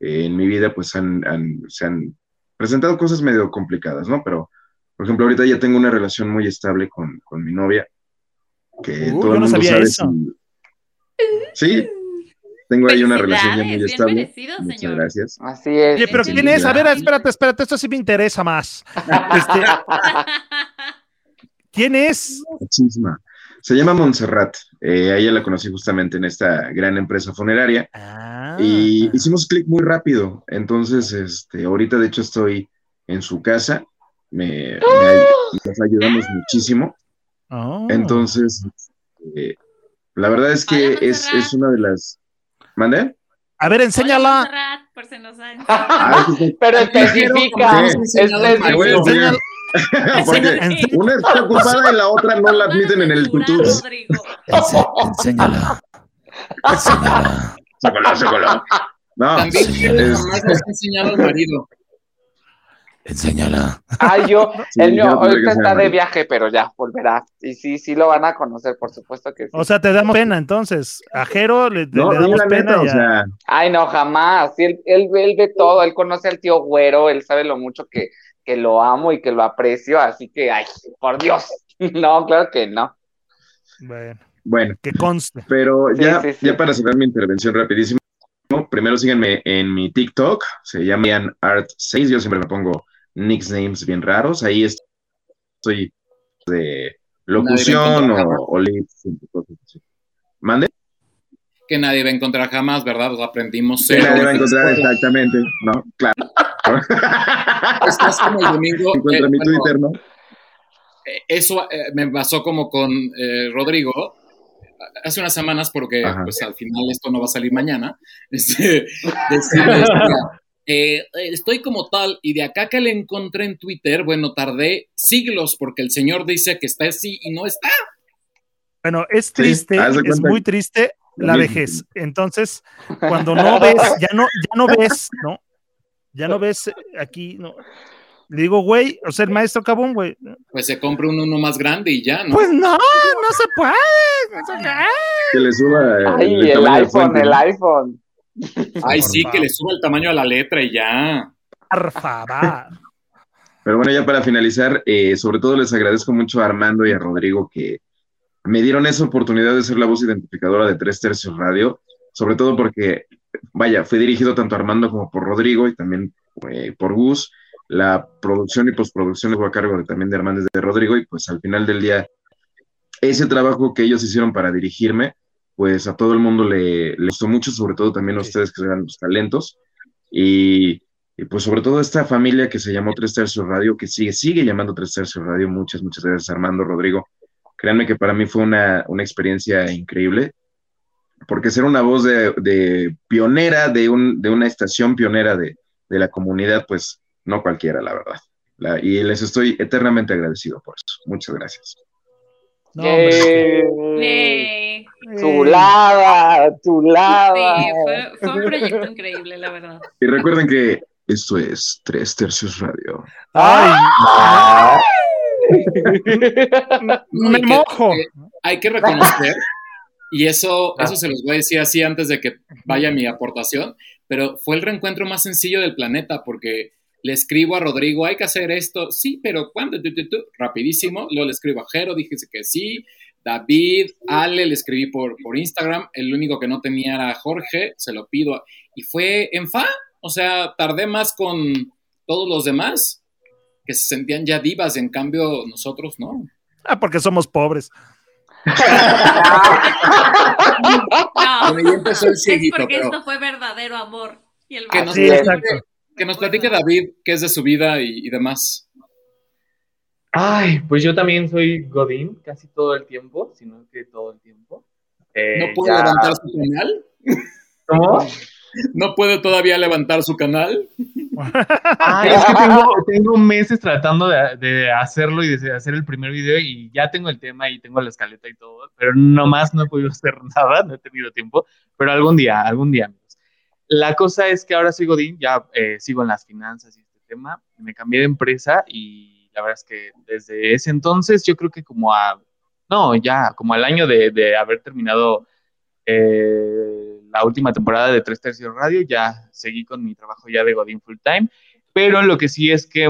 eh, en mi vida pues han, han- se han presentado cosas medio complicadas, ¿no? Pero, por ejemplo, ahorita ya tengo una relación muy estable con, con mi novia, que
Uh,
todo
yo
el
no
mundo
sabía
sabe
eso.
si- Sí, tengo ahí una relación ya muy
bien
estable.
merecido,
Muchas
señor.
gracias.
Así es.
Oye, pero ¿quién es? A ver, espérate, espérate, esto sí me interesa más. Este, ¿Quién es?
Chisma. Se llama Montserrat. Eh, a ella la conocí justamente en esta gran empresa funeraria
Ah,
y hicimos clic muy rápido. Entonces, este, ahorita de hecho estoy en su casa. Me, me nos ayudamos muchísimo.
oh.
Entonces, eh, la verdad es que
Hola,
es, es una de las. ¿Mande?
A ver, enséñala.
Por si nos han-
Ah, sí, sí.
Pero especifica.
Sí.
especifica.
Porque una está ocupada y la otra no la admiten en el.
Rodrigo.
enséñala. Enséñala.
Sácalo, sácalo. No,
También
es-
jamás nos ha enseñado al marido.
Enséñala.
Ay, yo,
Sí,
el mío ahorita está de viaje, pero ya volverá. Y sí, sí lo van a conocer, por supuesto que sí.
O sea, te damos pena, entonces. A Jero le,
No,
le damos pena.
neta, o sea,
Ay, no, jamás. Sí, él, él, él ve todo, él conoce al tío güero, él sabe lo mucho que, que lo amo y que lo aprecio, así que, ay, por Dios. No, claro que no.
Bueno,
bueno,
que conste.
pero ya,
sí, sí.
ya para cerrar mi intervención rapidísimo, primero síganme en mi TikTok, se llama Art6, yo siempre me pongo nicknames bien raros, ahí estoy de locución o, o así. ¿Mande?
Que nadie va a encontrar jamás, ¿verdad? Lo aprendimos
Que nadie va a encontrar exactamente, ¿no? Claro.
Estás como el domingo.
Encuentra
eh,
mi
bueno,
Twitter, ¿no?
eh, eso eh, me pasó como con eh, Rodrigo hace unas semanas porque
Ajá.
pues al final esto no va a salir mañana. Este, decirles, mira, eh, estoy como tal y de acá que le encontré en Twitter, bueno, tardé siglos porque el señor dice que está así y no está.
Bueno, es triste, es muy triste la vejez. Entonces, cuando no ves, ya no, ya no ves, ¿no? Ya no ves aquí, ¿no? Le digo, güey, o sea, el maestro Cabón, güey.
Pues se compra un uno más grande y ya, ¿no?
Pues no, no se puede. no se puede.
Que le suba eh,
Ay, el, iPhone, el
¿no?
iPhone.
Ay, sí, que le suba el tamaño a la letra y ya.
Por favor.
Pero bueno, ya para finalizar, eh, sobre todo les agradezco mucho a Armando y a Rodrigo que me dieron esa oportunidad de ser la voz identificadora de Tres Tercios Radio, sobre todo porque, vaya, fue dirigido tanto a Armando como por Rodrigo y también eh, por Gus. La producción y postproducción estuvo a cargo de, también de y de Rodrigo y pues al final del día, ese trabajo que ellos hicieron para dirigirme, pues a todo el mundo le, le gustó mucho, sobre todo también a ustedes que eran los talentos. Y y pues sobre todo esta familia que se llamó Tres Tercios Radio, que sigue, sigue llamando Tres Tercios Radio. Muchas, muchas gracias Armando, Rodrigo. Créanme que para mí fue una, una experiencia increíble, porque ser una voz de, de pionera, de, un, de una estación pionera de, de la comunidad, pues no cualquiera, la verdad. La- y les estoy eternamente agradecido por eso. Muchas gracias.
No, hombre,
Yay.
Chulada,
Sí,
chulada.
fue, fue un proyecto increíble, la verdad.
Y recuerden que esto es Tres Tercios Radio.
Ay,
Ah.
Me mojo.
hay que reconocer, y eso, eso se los voy a decir así antes de que vaya mi aportación, pero fue el reencuentro más sencillo del planeta porque le escribo a Rodrigo, hay que hacer esto, sí, pero ¿cuándo? Tu, tu, tu, Rapidísimo, luego le escribo a Jero, dije que sí, David, Ale, le escribí por, por Instagram, el único que no tenía era Jorge, se lo pido, y fue en fa, o sea, tardé más con todos los demás que se sentían ya divas, en cambio nosotros no.
Ah, porque somos pobres.
Bueno, empezó el
es
cieguito,
porque
pero
esto fue verdadero amor. Y el
que nos,
Sí,
platique, que nos platique David qué es de su vida y, y demás.
Ay, pues yo también soy Godín casi todo el tiempo, si no es que todo el tiempo. Eh,
¿No puede
ya-
levantar su canal?
¿Cómo?
¿No puede todavía levantar su canal?
Ay, es que tengo, tengo meses tratando de, hacerlo y de hacer el primer video y ya tengo el tema y tengo la escaleta y todo, pero nomás no he podido hacer nada, no he tenido tiempo, pero algún día, algún día. La cosa es que ahora soy Godín, ya eh, sigo en las finanzas y este tema, me cambié de empresa y la verdad es que desde ese entonces yo creo que como a, no, ya, como al año de, de haber terminado eh, la última temporada de Tres Tercios Radio, ya seguí con mi trabajo ya de Godín Full Time, pero lo que sí es que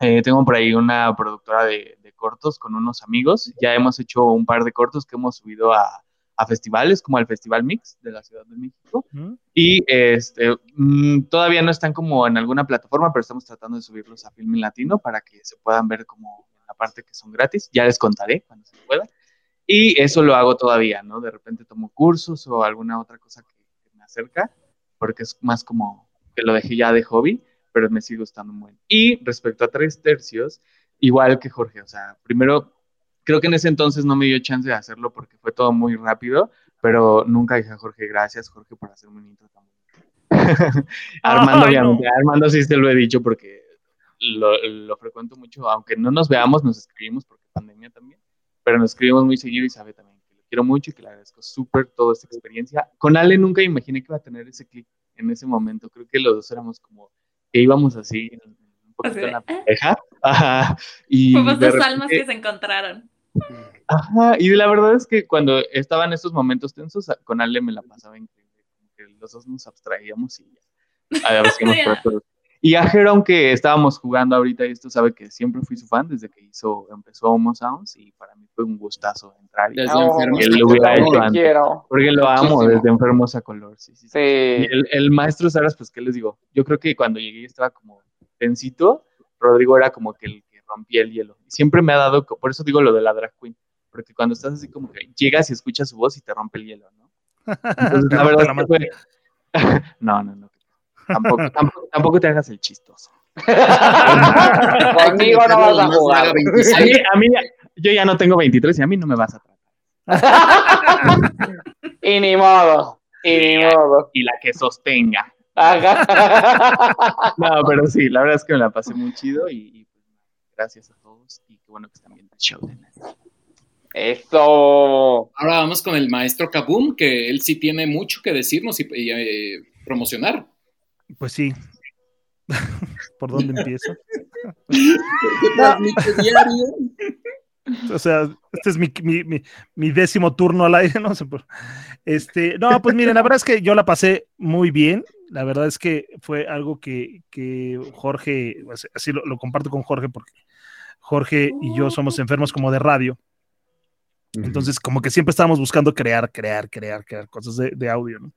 eh, tengo por ahí una productora de, de cortos con unos amigos, ya hemos hecho un par de cortos que hemos subido a, a festivales, como al Festival Mix de la Ciudad de México,
¿Mm?
y este, mm, todavía no están como en alguna plataforma, pero estamos tratando de subirlos a Filmin Latino para que se puedan ver como la parte que son gratis. Ya les contaré cuando se pueda. Y eso lo hago todavía, ¿no? De repente tomo cursos o alguna otra cosa que, que me acerca, porque es más como que lo dejé ya de hobby, pero me sigue gustando muy bien. Y respecto a tres tercios, igual que Jorge, o sea, primero, creo que en ese entonces no me dio chance de hacerlo porque fue todo muy rápido, pero nunca dije a Jorge, gracias Jorge por hacerme un intro tan bonito. Armando,
Ay,
obviamente, a Armando sí te lo he dicho porque lo, lo frecuento mucho, aunque no nos veamos, nos escribimos porque pandemia también, pero nos escribimos muy seguido y sabe también que lo quiero mucho y que le agradezco súper toda esta experiencia. Con Ale nunca imaginé que iba a tener ese clic en ese momento, creo que los dos éramos como que íbamos así, un poquito en la
¿eh?
pareja, ajá, y
Fuimos dos
repente-
almas que se encontraron.
Ajá, y la verdad es que cuando estaban estos momentos tensos, con Ale me la pasaba increíble, como que los dos nos abstraíamos y ya. A íbamos por otros. Y a Jero, aunque estábamos jugando ahorita, y esto sabe que siempre fui su fan desde que hizo, empezó Homo Sounds, y para mí fue un gustazo entrar y
Desde
Oh,
enfermos
lo hubiera
color.
hecho
Te
antes.
quiero.
Porque lo amo
Muchísimo.
desde enfermos a color, sí, sí, sí.
Sí.
Y el, el maestro Saras, pues, ¿qué les digo? Yo creo que cuando llegué estaba como tensito, Rodrigo era como que el que rompía el hielo. Y siempre me ha dado, por eso digo lo de la drag queen, porque cuando estás así como que llegas y escuchas su voz y te rompe el hielo, ¿no? Entonces, la verdad
la
fue... no, no, no. Tampoco, tampoco, tampoco te hagas el chistoso.
Conmigo no vas a jugar.
A mí, a mí ya- yo ya no tengo 23 y a mí no me vas a tratar.
y ni modo. Y ni modo.
Y la que sostenga.
Ajá.
No, pero sí, la verdad es que me la pasé muy chido y, y, pues, gracias a todos y qué bueno que están viendo el show.
Eso.
Ahora vamos con el maestro Kaboom, que él sí tiene mucho que decirnos y, y, eh, promocionar.
Pues sí. ¿Por dónde empiezo? O sea, este es mi, mi- mi- mi décimo turno al aire, no sé por- Este, no, pues miren, la verdad es que yo la pasé muy bien. La verdad es que fue algo que, que Jorge, así lo, lo comparto con Jorge, porque Jorge y yo somos enfermos como de radio. Entonces, como que siempre estábamos buscando crear, crear, crear, crear cosas de, audio, ¿no?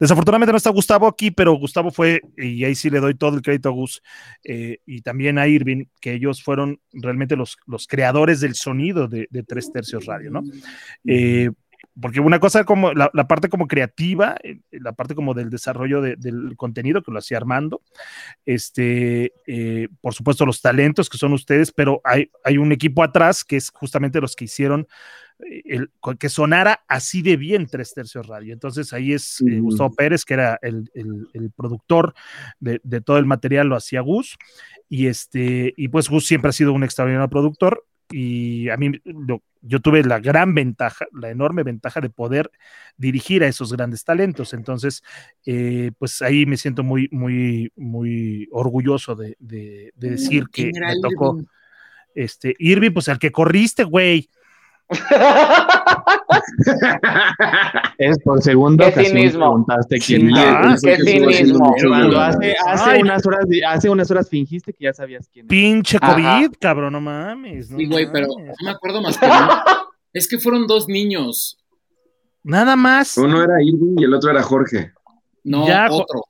Desafortunadamente no está Gustavo aquí, pero Gustavo fue, y ahí sí le doy todo el crédito a Gus, eh, y también a Irving, que ellos fueron realmente los, los creadores del sonido de, Tres Tercios Radio, ¿no? Eh, porque una cosa como la, parte como creativa, eh, la parte como del desarrollo de- del contenido que lo hacía Armando, este, eh, por supuesto los talentos que son ustedes, pero hay, hay un equipo atrás que es justamente los que hicieron el, que sonara así de bien Tres Tercios Radio. Entonces ahí es eh. Gustavo Pérez, que era el, el- el productor de, de todo el material, lo hacía Gus, y este, y pues Gus siempre ha sido un extraordinario productor, y a mí lo- yo tuve la gran ventaja, la enorme ventaja de poder dirigir a esos grandes talentos. Entonces, eh, pues ahí me siento muy, muy, muy orgulloso de, de- de decir que
¿Quién era
me tocó
Irving?
este Irving, pues al que corriste, güey.
Es por segunda
Qué
ocasión
cinismo.
preguntaste quién
Sí,
era.
ah,
Qué cinismo.
Cuando hace, unas horas, hace unas horas fingiste que ya sabías quién era.
Pinche
Ajá.
COVID, cabrón, no mames. no
Sí, güey, pero no me acuerdo más que. Es que fueron dos niños.
Nada más.
Uno era Irving y el otro era Jorge.
No,
Ya,
otro.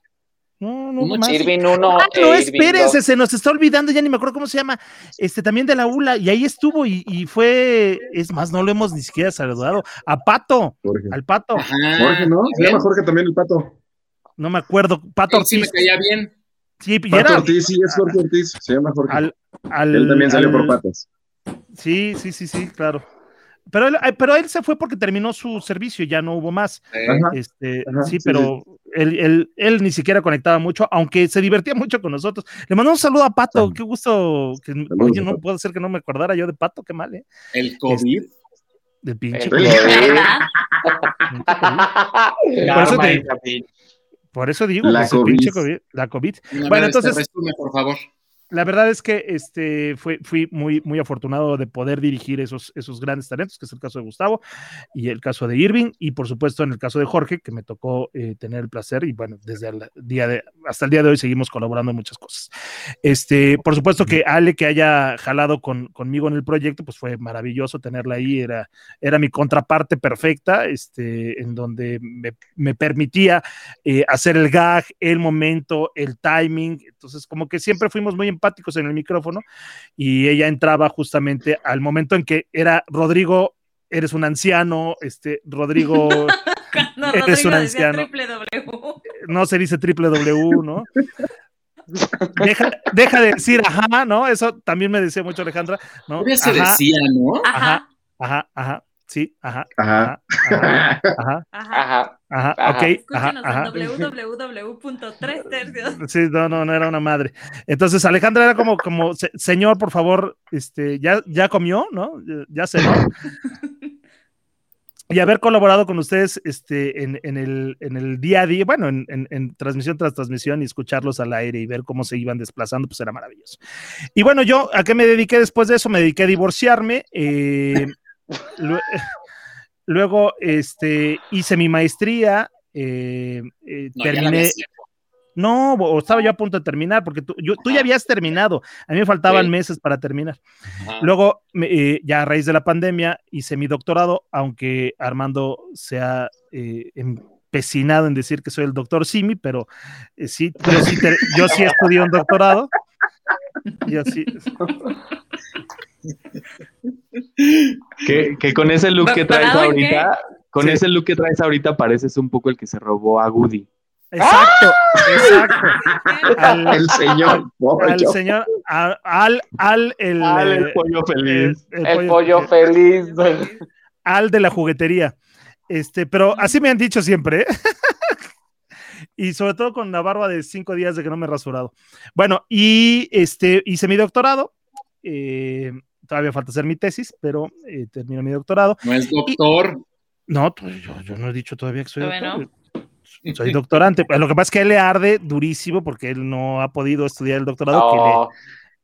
No, no,
Uno
más.
Irving 1.
Ah, no, espérense, se nos está olvidando, ya ni me acuerdo cómo se llama, este también de la ULA, y ahí estuvo, y, y fue, es más, no lo hemos ni siquiera saludado, a Pato,
Jorge.
al Pato,
Ajá.
Jorge, ¿no? Se llama Jorge también el pato.
no me acuerdo, Pato
Él sí me
Ortiz,
caía bien.
sí,
Pato
era
Ortiz, sí, es Jorge Ortiz. Se llama Jorge.
al, al-
Él también salió
al-
por patas.
Sí, sí, sí, sí, claro. Pero él, pero él se fue porque terminó su servicio, ya no hubo más.
Ajá.
Este,
Ajá,
sí,
sí,
pero Él, él- él ni siquiera conectaba mucho, aunque se divertía mucho con nosotros. Le mandamos un saludo a Pato, qué gusto. Que, oye, no puede ser que no me acordara yo de Pato, qué mal, ¿eh?
El COVID.
De pinche
El
COVID. Por eso,
Karma
te-
y capi-
por eso digo,
La COVID.
pinche COVID, la COVID. Bueno, entonces-
resume, por favor.
La verdad es que este, fue, fui muy, muy afortunado de poder dirigir esos, esos grandes talentos, que es el caso de Gustavo y el caso de Irving, y por supuesto en el caso de Jorge, que me tocó eh, tener el placer, y bueno, desde el día de, hasta el día de hoy seguimos colaborando en muchas cosas. Este, por supuesto que Ale, que haya jalado con, conmigo en el proyecto, pues fue maravilloso tenerla ahí, era, era mi contraparte perfecta, este, en donde me, me permitía eh, hacer el gag, el momento, el timing. Entonces, como que siempre fuimos muy en el micrófono y ella entraba justamente al momento en que era Rodrigo, eres un anciano, este, Rodrigo,
Cuando
Eres
Rodrigo
un anciano.
W.
no se dice triple W, ¿no? Deja, deja de decir ajá, ¿no? Eso también me decía mucho Alejandra, ¿no?
Se decía, ¿no?
Ajá,
ajá, ajá, sí, ajá,
Ajá.
ajá, ajá,
ajá.
Ajá.
ajá,
Ajá.
ok, ajá,
Escúchenos
ajá.
en www.3tercios.
Sí, no, no, no era una madre. Entonces, Alejandra era como, como, "Se- señor, por favor, este, ya, ya comió, ¿no? Ya- Ya cenó. Y haber colaborado con ustedes este, en, en el, en el día a día, bueno, en, en- en transmisión tras transmisión y escucharlos al aire y ver cómo se iban desplazando, pues era maravilloso. Y bueno, yo, ¿a qué me dediqué después de eso? Me dediqué a divorciarme. eh, luego, este, hice mi maestría. eh, eh,
No,
terminé, no, o estaba yo a punto de terminar, porque tú, yo- tú ya habías terminado. A mí me faltaban
Sí.
meses para terminar.
Ajá.
Luego, me- eh, ya a raíz de la pandemia, hice mi doctorado, aunque Armando se ha eh, empecinado en decir que soy el doctor Simi, pero eh, sí, yo sí, te- yo sí estudié un doctorado. Yo sí.
Que, que con ese look que traes ahorita, con
Sí.
ese look que traes ahorita pareces un poco el que se robó a Goody.
Exacto, exacto. Al,
El señor.
al
yo.
señor, a- al, al, el,
Al
eh,
el pollo feliz.
el- el
El
pollo-
pollo feliz.
al de la juguetería. Este, pero así me han dicho siempre, ¿eh? y sobre todo con la barba de cinco días de que no me he rasurado. Bueno, y este, hice mi doctorado. eh, todavía falta hacer mi tesis, pero eh, termino mi doctorado.
No es doctor.
No, pues, yo, yo no he dicho todavía que soy
Todavía
doctor. Soy doctorante. Lo que pasa es que él le arde durísimo porque él no ha podido estudiar el doctorado. que le-
No.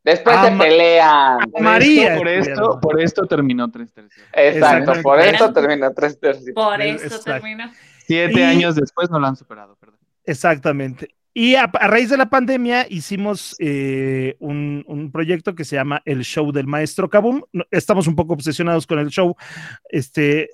Después se pelean.
Por
María.
esto, por esto, por esto terminó tres tercios.
Exacto, por eso termina tres tercios.
Por eso
exacto.
termina.
Siete
Y-
años después no lo han superado, perdón.
Exactamente. Y a, a raíz de la pandemia hicimos eh, un, un proyecto que se llama El Show del Maestro Kabum. No- Estamos un poco obsesionados con el show, este,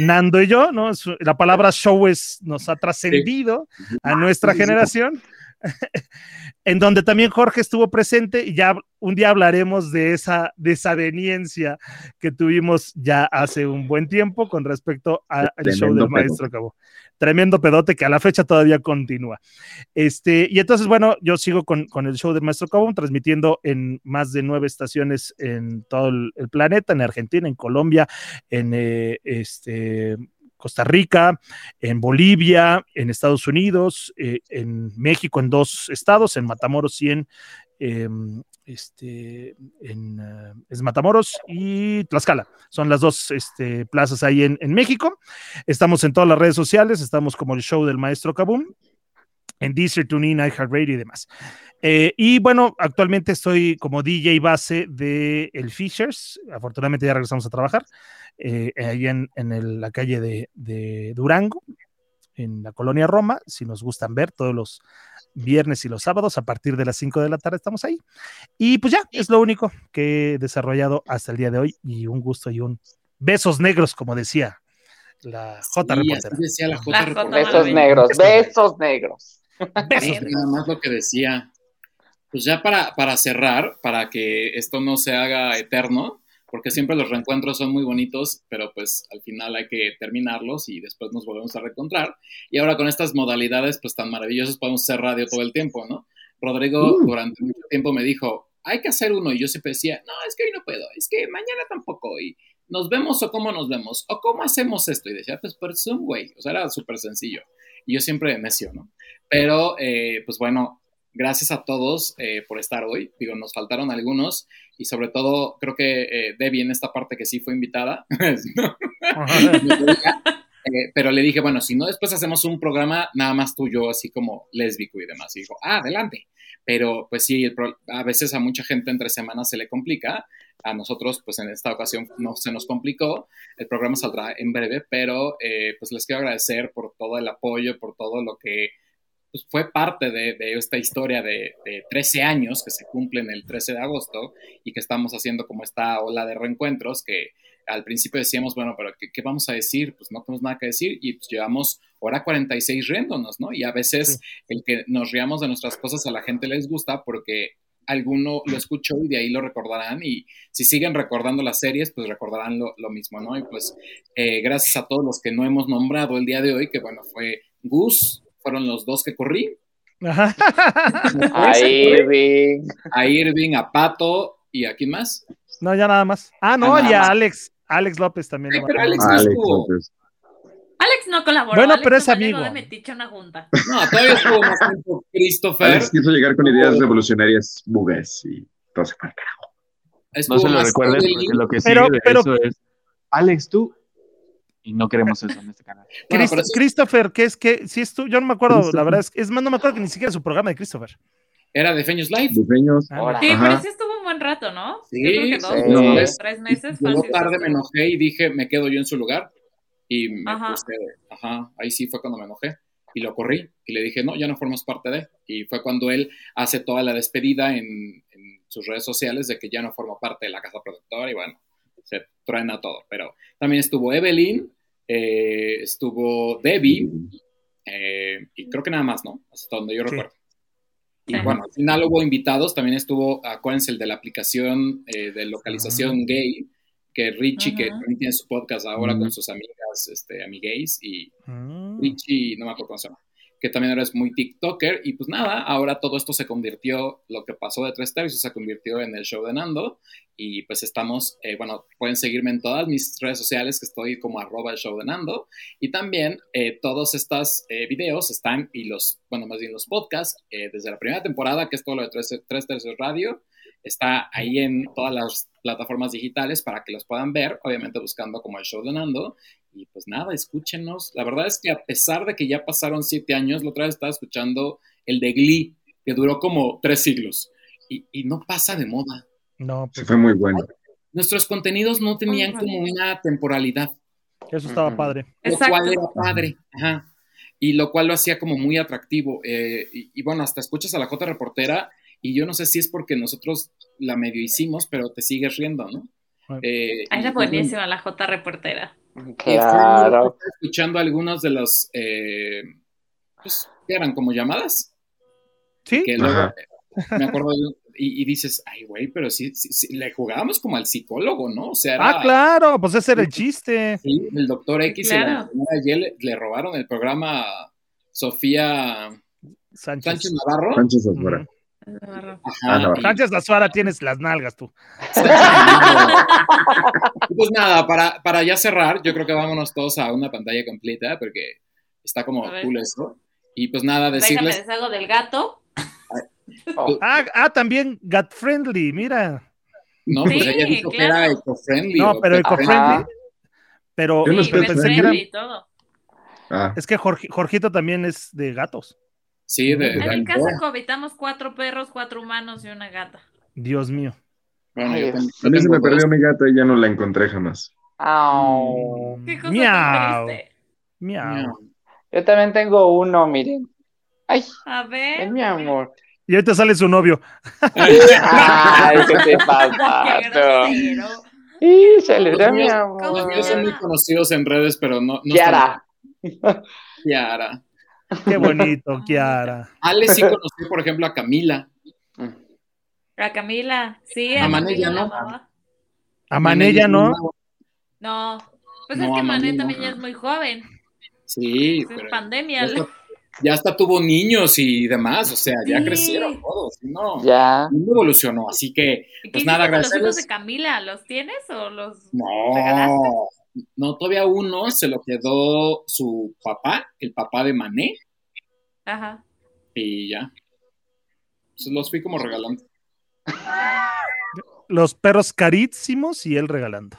Nando y yo, ¿no? La palabra show es, nos ha trascendido a nuestra
Sí,
generación. en donde también Jorge estuvo presente y ya un día hablaremos de esa desaveniencia que tuvimos ya hace un buen tiempo con respecto al show del maestro Cabo. Tremendo pedote que a la fecha todavía continúa. Este, y entonces, bueno, yo sigo con, con el show del maestro Cabo, transmitiendo en más de nueve estaciones en todo el, el planeta, en Argentina, en Colombia, en eh, este, Costa Rica, en Bolivia, en Estados Unidos, eh, en México, en dos estados, en Matamoros y en, eh, este, en eh, es Matamoros y Tlaxcala. Son las dos este, plazas ahí en, en, México. Estamos en todas las redes sociales, estamos como el show del maestro Kaboom, en Deezer, TuneIn, iHeartRadio y demás. Eh, y bueno, actualmente estoy como DJ base de el Fishers. Afortunadamente ya regresamos a trabajar eh, en, en la calle de, de, Durango, en la colonia Roma. Si nos gustan ver todos los viernes y los sábados a partir de las 5 de la tarde estamos ahí. Y pues ya, es lo único que he desarrollado hasta el día de hoy y un gusto y un besos negros, como decía la J.
Sí,
reportera.
así decía la J.
La
reportera.
J.
Besos negros, besos negros.
Besos
Nada más lo que decía. Pues ya para, para cerrar, para que esto no se haga eterno, porque siempre los reencuentros son muy bonitos, pero pues al final hay que terminarlos y después nos volvemos a reencontrar. Y ahora con estas modalidades pues tan maravillosas podemos hacer radio todo el tiempo, ¿no? Rodrigo
Uh.
durante mucho tiempo me dijo, hay que hacer uno, y yo siempre decía, no, es que hoy no puedo, es que mañana tampoco, y nos vemos o cómo nos vemos, o cómo hacemos esto, y decía, pues por Zoom, güey, o sea, era súper sencillo, y yo siempre necio, ¿no? Pero, eh, pues bueno, gracias a todos eh, por estar hoy. Digo, nos faltaron algunos y sobre todo creo que eh, Debbie en esta parte que sí fue invitada. Eh, pero le dije, bueno, si no, después hacemos un programa nada más tuyo, así como lésbico y demás. Y dijo, ah, adelante. Pero pues sí, el pro- a veces a mucha gente entre semanas se le complica. A nosotros, pues en esta ocasión no se nos complicó. El programa saldrá en breve, pero eh, pues les quiero agradecer por todo el apoyo, por todo lo que pues, fue parte de, de esta historia de, de 13 años que se cumplen el 13 de agosto y que estamos haciendo como esta ola de reencuentros que al principio decíamos, bueno, pero ¿qué, qué vamos a decir? Pues no tenemos nada que decir y pues llevamos hora 46 riéndonos, ¿no? Y a veces el que nos riamos de nuestras cosas a la gente les gusta porque alguno lo escuchó y de ahí lo recordarán y si siguen recordando las series, pues recordarán lo, lo mismo, ¿no? Y pues eh, gracias a todos los que no hemos nombrado el día de hoy, que bueno, fue Gus, fueron los dos que corrí,
Ajá.
A Irving.
a Irving, a Pato y a quién más.
No, ya nada más. Ah, no,
Ah,
y a
más.
Alex, Alex López también. Lo
pero. Alex no
Alex
estuvo.
López.
Alex no colaboró.
Bueno,
Alex
pero es amigo.
de una junta.
No, todavía estuvo más tiempo Christopher.
Alex quiso llegar con ideas revolucionarias bugues y todo se fue al carajo.
No se lo
Evelyn.
porque lo que
Pero-
sigue de
pero-
eso es Alex, tú. Y no queremos eso en este canal.
Bueno,
Christ- Christopher, que es que, si es tú, yo no me acuerdo, la verdad es, es más, no me acuerdo que ni siquiera su programa de Christopher.
era de Feños Live.
Diseños.
Ah,
Ahora.
Sí,
Ajá.
pero sí estuvo un buen rato, ¿no?
Sí,
Yo creo que dos,
sí.
No.
tres, tres meses. Fácil,
tarde, me enojé y dije, me quedo yo en su lugar. Y me
Ajá.
puse, ajá, ahí sí fue cuando me enojé. Y lo corrí y le dije, no, ya no formas parte de. Y fue cuando él hace toda la despedida en, en sus redes sociales de que ya no forma parte de la casa productora y bueno, se truena todo. Pero también estuvo Evelyn, eh, estuvo Debbie eh, y creo que nada más, ¿no? Hasta donde yo
Sí.
recuerdo. Y bueno, al final hubo invitados, también estuvo, acuérdense, el de la aplicación eh, de localización gay, que Richie, que también tiene su podcast ahora con sus amigas, este, amigays, y
Mm.
Richie, no me acuerdo cómo se llama, que también ahora es muy TikToker, y pues nada, ahora todo esto se convirtió, lo que pasó de tres tercios se convirtió en el show de Nando, y pues estamos, eh, bueno, pueden seguirme en todas mis redes sociales, que estoy como arroba el show de Nando, y también eh, todos estos eh, videos están, y los, bueno, más bien los podcasts, eh, desde la primera temporada, que es todo lo de tres, tres tercios radio, está ahí en todas las plataformas digitales para que los puedan ver, obviamente buscando como el show de Nando. Y pues nada, escúchenos. La verdad es que a pesar de que ya pasaron siete años, la otra vez estaba escuchando el de Glee, que duró como tres siglos. Y, y no pasa de moda.
No, pues
fue muy bueno.
Nuestros contenidos no tenían como una temporalidad,
eso estaba
Ujú.
padre.
lo
Exacto.
cual era padre. Ajá. Y lo cual lo hacía como muy atractivo. Eh, y, y bueno, hasta escuchas a la J reportera y yo no sé si es porque nosotros la medio hicimos, pero te sigues riendo, ¿no?
Bueno.
Eh,
Ahí
y-
era buenísima la J reportera.
Claro.
Escuchando algunos de los, eh, pues, ¿qué eran? ¿Como llamadas?
Sí.
Que luego, me acuerdo de- y, y dices, ay, güey, pero sí, sí, sí, le jugábamos como al psicólogo, ¿no? O sea, era,
Ah, claro, pues ese era el chiste.
sí, el doctor X y la
Claro.
señora Y le, le robaron el programa a Sofía
Sánchez.
Sánchez Navarro.
Sánchez Ah, no.
y-
Sánchez Lazuara tienes las nalgas tú.
Pues nada, para, para ya cerrar, yo creo que vámonos todos a una pantalla completa porque está como cool eso. Y pues nada,
Déjame
decirles,
deshago del gato.
Ah, ah, también Gat Friendly, mira.
no, pues
Sí,
ella dijo que era eco-friendly.
No, pero eco-friendly.
Ajá.
Pero
Sí,
pensé que era-
friendly y todo.
Ah,
es que Jorge- Jorgito también es de gatos.
Sí, de,
En
de
mi casa cohabitamos cuatro perros, cuatro humanos y una gata.
Dios mío.
Bueno, yo tengo-
a mí se me perdió mi gata y ya no la encontré jamás.
Au.
Qué cosa
Miau.
tan triste.
Miau.
Yo también tengo uno, miren. Ay,
A ver.
es mi amor.
Y ahorita sale su novio.
Ay, ¿qué te
Qué
pasa?
grosero.
Y se le da mi
¿Cómo
Los
amor.
míos son muy conocidos en redes, pero no. no
Kiara.
están- Kiara.
Qué bonito, Kiara.
Ale sí conoció, por ejemplo, a Camila.
A Camila, sí,
A
a
Mané
Camila
ya
la
no.
amaba.
A Manella, ¿no?
No, pues
No,
es que Mané
no.
también ya es muy joven.
Sí,
Es
pero
pandemia.
ya hasta, ya hasta tuvo niños y demás, o sea, ya
Sí.
crecieron todos, ¿no?
Ya.
No evolucionó, así que,
¿Y qué
pues nada,
con los hijos de. Camila? ¿Los tienes o los regalaste?
No, todavía uno se lo quedó su papá, el papá de Mané,
Ajá.
y ya. Pues los fui como regalando.
Los perros carísimos y él regalando.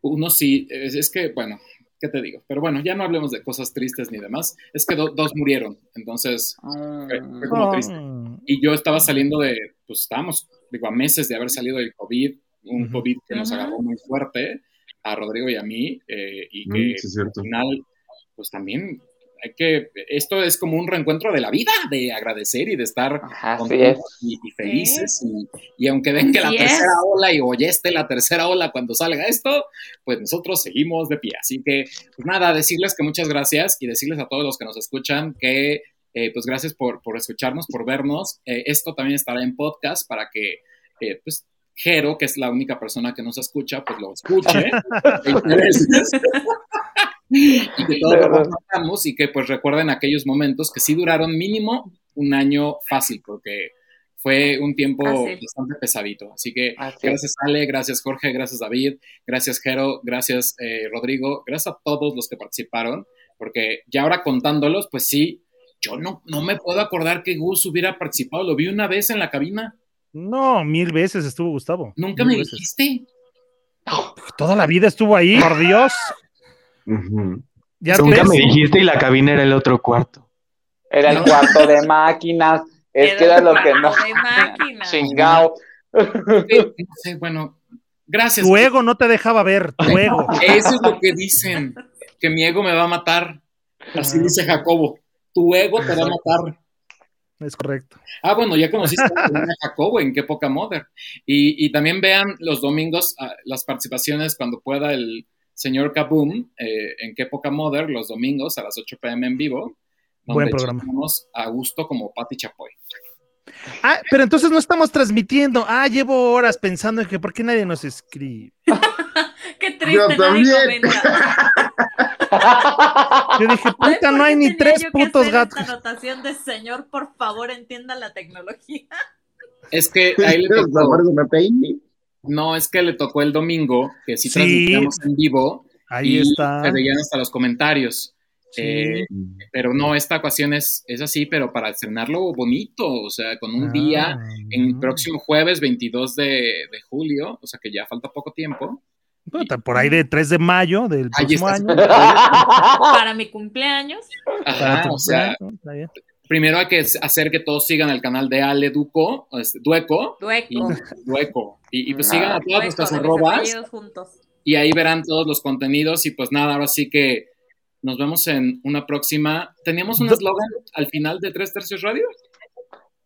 Uno sí, es, es que, bueno, ¿qué te digo? Pero bueno, ya no hablemos de cosas tristes ni demás. Es que do- dos murieron, entonces fue, fue como triste.
Oh.
Y yo estaba saliendo de, pues estábamos, digo, a meses de haber salido del COVID, un. COVID que nos agarró muy fuerte a Rodrigo y a mí, eh, y
Mm,
que
sí,
al final, pues también hay que, esto es como un reencuentro de la vida, de agradecer y de estar contentos
es.
y, y felices. Y, y aunque ven que la tercera ola y ya esté la tercera ola cuando salga esto, pues nosotros seguimos de pie. Así que, pues nada, decirles que muchas gracias y decirles a todos los que nos escuchan que, eh, pues gracias por, por escucharnos, por vernos. Eh, esto también estará en podcast para que, eh, pues, Jero, que es la única persona que nos escucha, pues lo escuche. 20 veces. y que todos lo compartamos y que pues recuerden aquellos momentos que sí duraron mínimo un año fácil, porque fue un tiempo
Fácil.
bastante pesadito. Así que
Así
gracias Ale, gracias Jorge, gracias David, gracias Jero, gracias eh, Rodrigo, gracias a todos los que participaron, porque ya ahora contándolos, pues sí, yo no, no me puedo acordar que Gus hubiera participado, lo vi una vez en la cabina,
No, mil veces estuvo Gustavo.
nunca
Mil
me
veces.
dijiste.
Toda la vida estuvo ahí, por Dios. Ya
Nunca
ves.
me dijiste y la cabina era el otro cuarto.
Era el cuarto de máquinas. Es que era lo que no. Chingao.
No sé, bueno, gracias.
Tu ego no te dejaba ver, tu ego.
Eso es lo que dicen, que mi ego me va a matar. Así dice Jacobo, tu ego te va a matar.
Es correcto.
Ah, bueno, ya conociste a Jacobo en qué poca Mother. Y, y también vean los domingos ah, las participaciones cuando pueda el señor Kaboom eh, en qué poca Mother los domingos a las 8 pm en vivo.
Buen
donde
programa.
chismeamos a gusto como Patti Chapoy.
Ah, pero entonces no estamos transmitiendo. Ah, llevo horas pensando en que por qué nadie nos escribe.
Qué
Yo
triste, nadie
también.
comenta.
Yo dije,
¿Sabes
puta, no hay ni tres
yo que
putos
hacer
gatos.
Esta anotación de señor, por favor, entienda la tecnología.
Es que ahí le tocó. No, es que le tocó el domingo, que sí,
Sí.
transmitíamos en vivo.
Ahí
y
está.
Se veían hasta los comentarios.
Sí.
Eh, pero no, esta ocasión es, es así, pero para estrenarlo bonito, o sea, con un
Ah,
día, en el
mm.
próximo jueves 22 de, de julio, o sea que ya falta poco tiempo.
Puta, por ahí de 3 de mayo del
Ahí
próximo año.
Para mi cumpleaños.
Ajá, o sea, primero hay que hacer que todos sigan el canal de Ale Duco, Dueco, y,
Dueco.
Dueco, y, y pues
Ah,
sigan a todas
Dueco,
nuestras arrobas, y ahí verán todos los contenidos, y pues nada, ahora sí que nos vemos en una próxima. ¿Teníamos un eslogan al final de Tres Tercios Radio?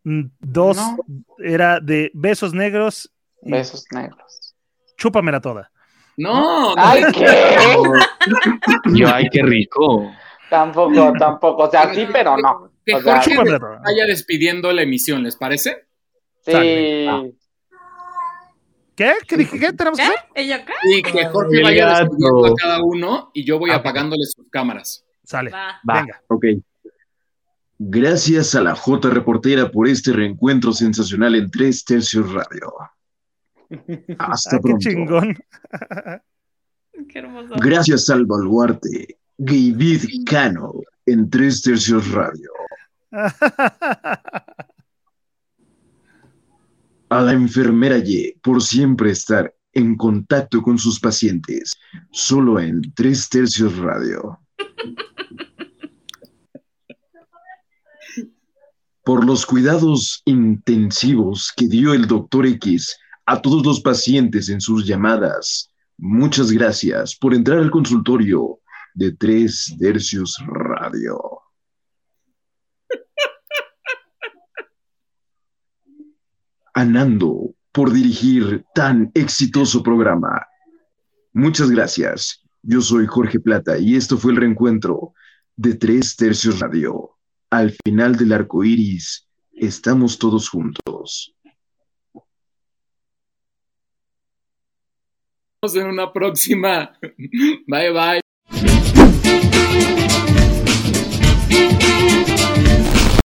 Mm, Dos
No.
era de besos negros
Besos negros.
chúpamela toda.
No, no,
Ay, ¿qué?
Yo, ay, qué rico.
Tampoco, tampoco. O sea, sí, pero no.
Que
O sea,
Jorge vaya despidiendo la emisión, ¿les parece?
sí.
Sale. ¿Qué? ¿Qué dije? ¿Qué tenemos que
¿Qué?
hacer?
¿Ella acá?
Y que Jorge vaya despidiendo a cada uno y yo voy
Ah,
apagándole sus cámaras.
Sale.
Va.
Va.
Venga.
Ok. Gracias a la J Reportera por este reencuentro sensacional en Tres Tercios Radio. Hasta
Ah, qué
pronto.
chingón.
Qué hermoso.
Gracias al baluarte David Cano en Tres Tercios Radio. A la enfermera Y por siempre estar en contacto con sus pacientes, solo en Tres Tercios Radio. Por los cuidados intensivos que dio el doctor X a todos los pacientes en sus llamadas, muchas gracias por entrar al consultorio de Tres Tercios Radio. a Nando por dirigir tan exitoso programa. Muchas gracias. Yo soy Jorge Plata y esto fue el reencuentro de Tres Tercios Radio. Al final del arco iris, estamos todos juntos.
Nos vemos en una próxima. Bye bye.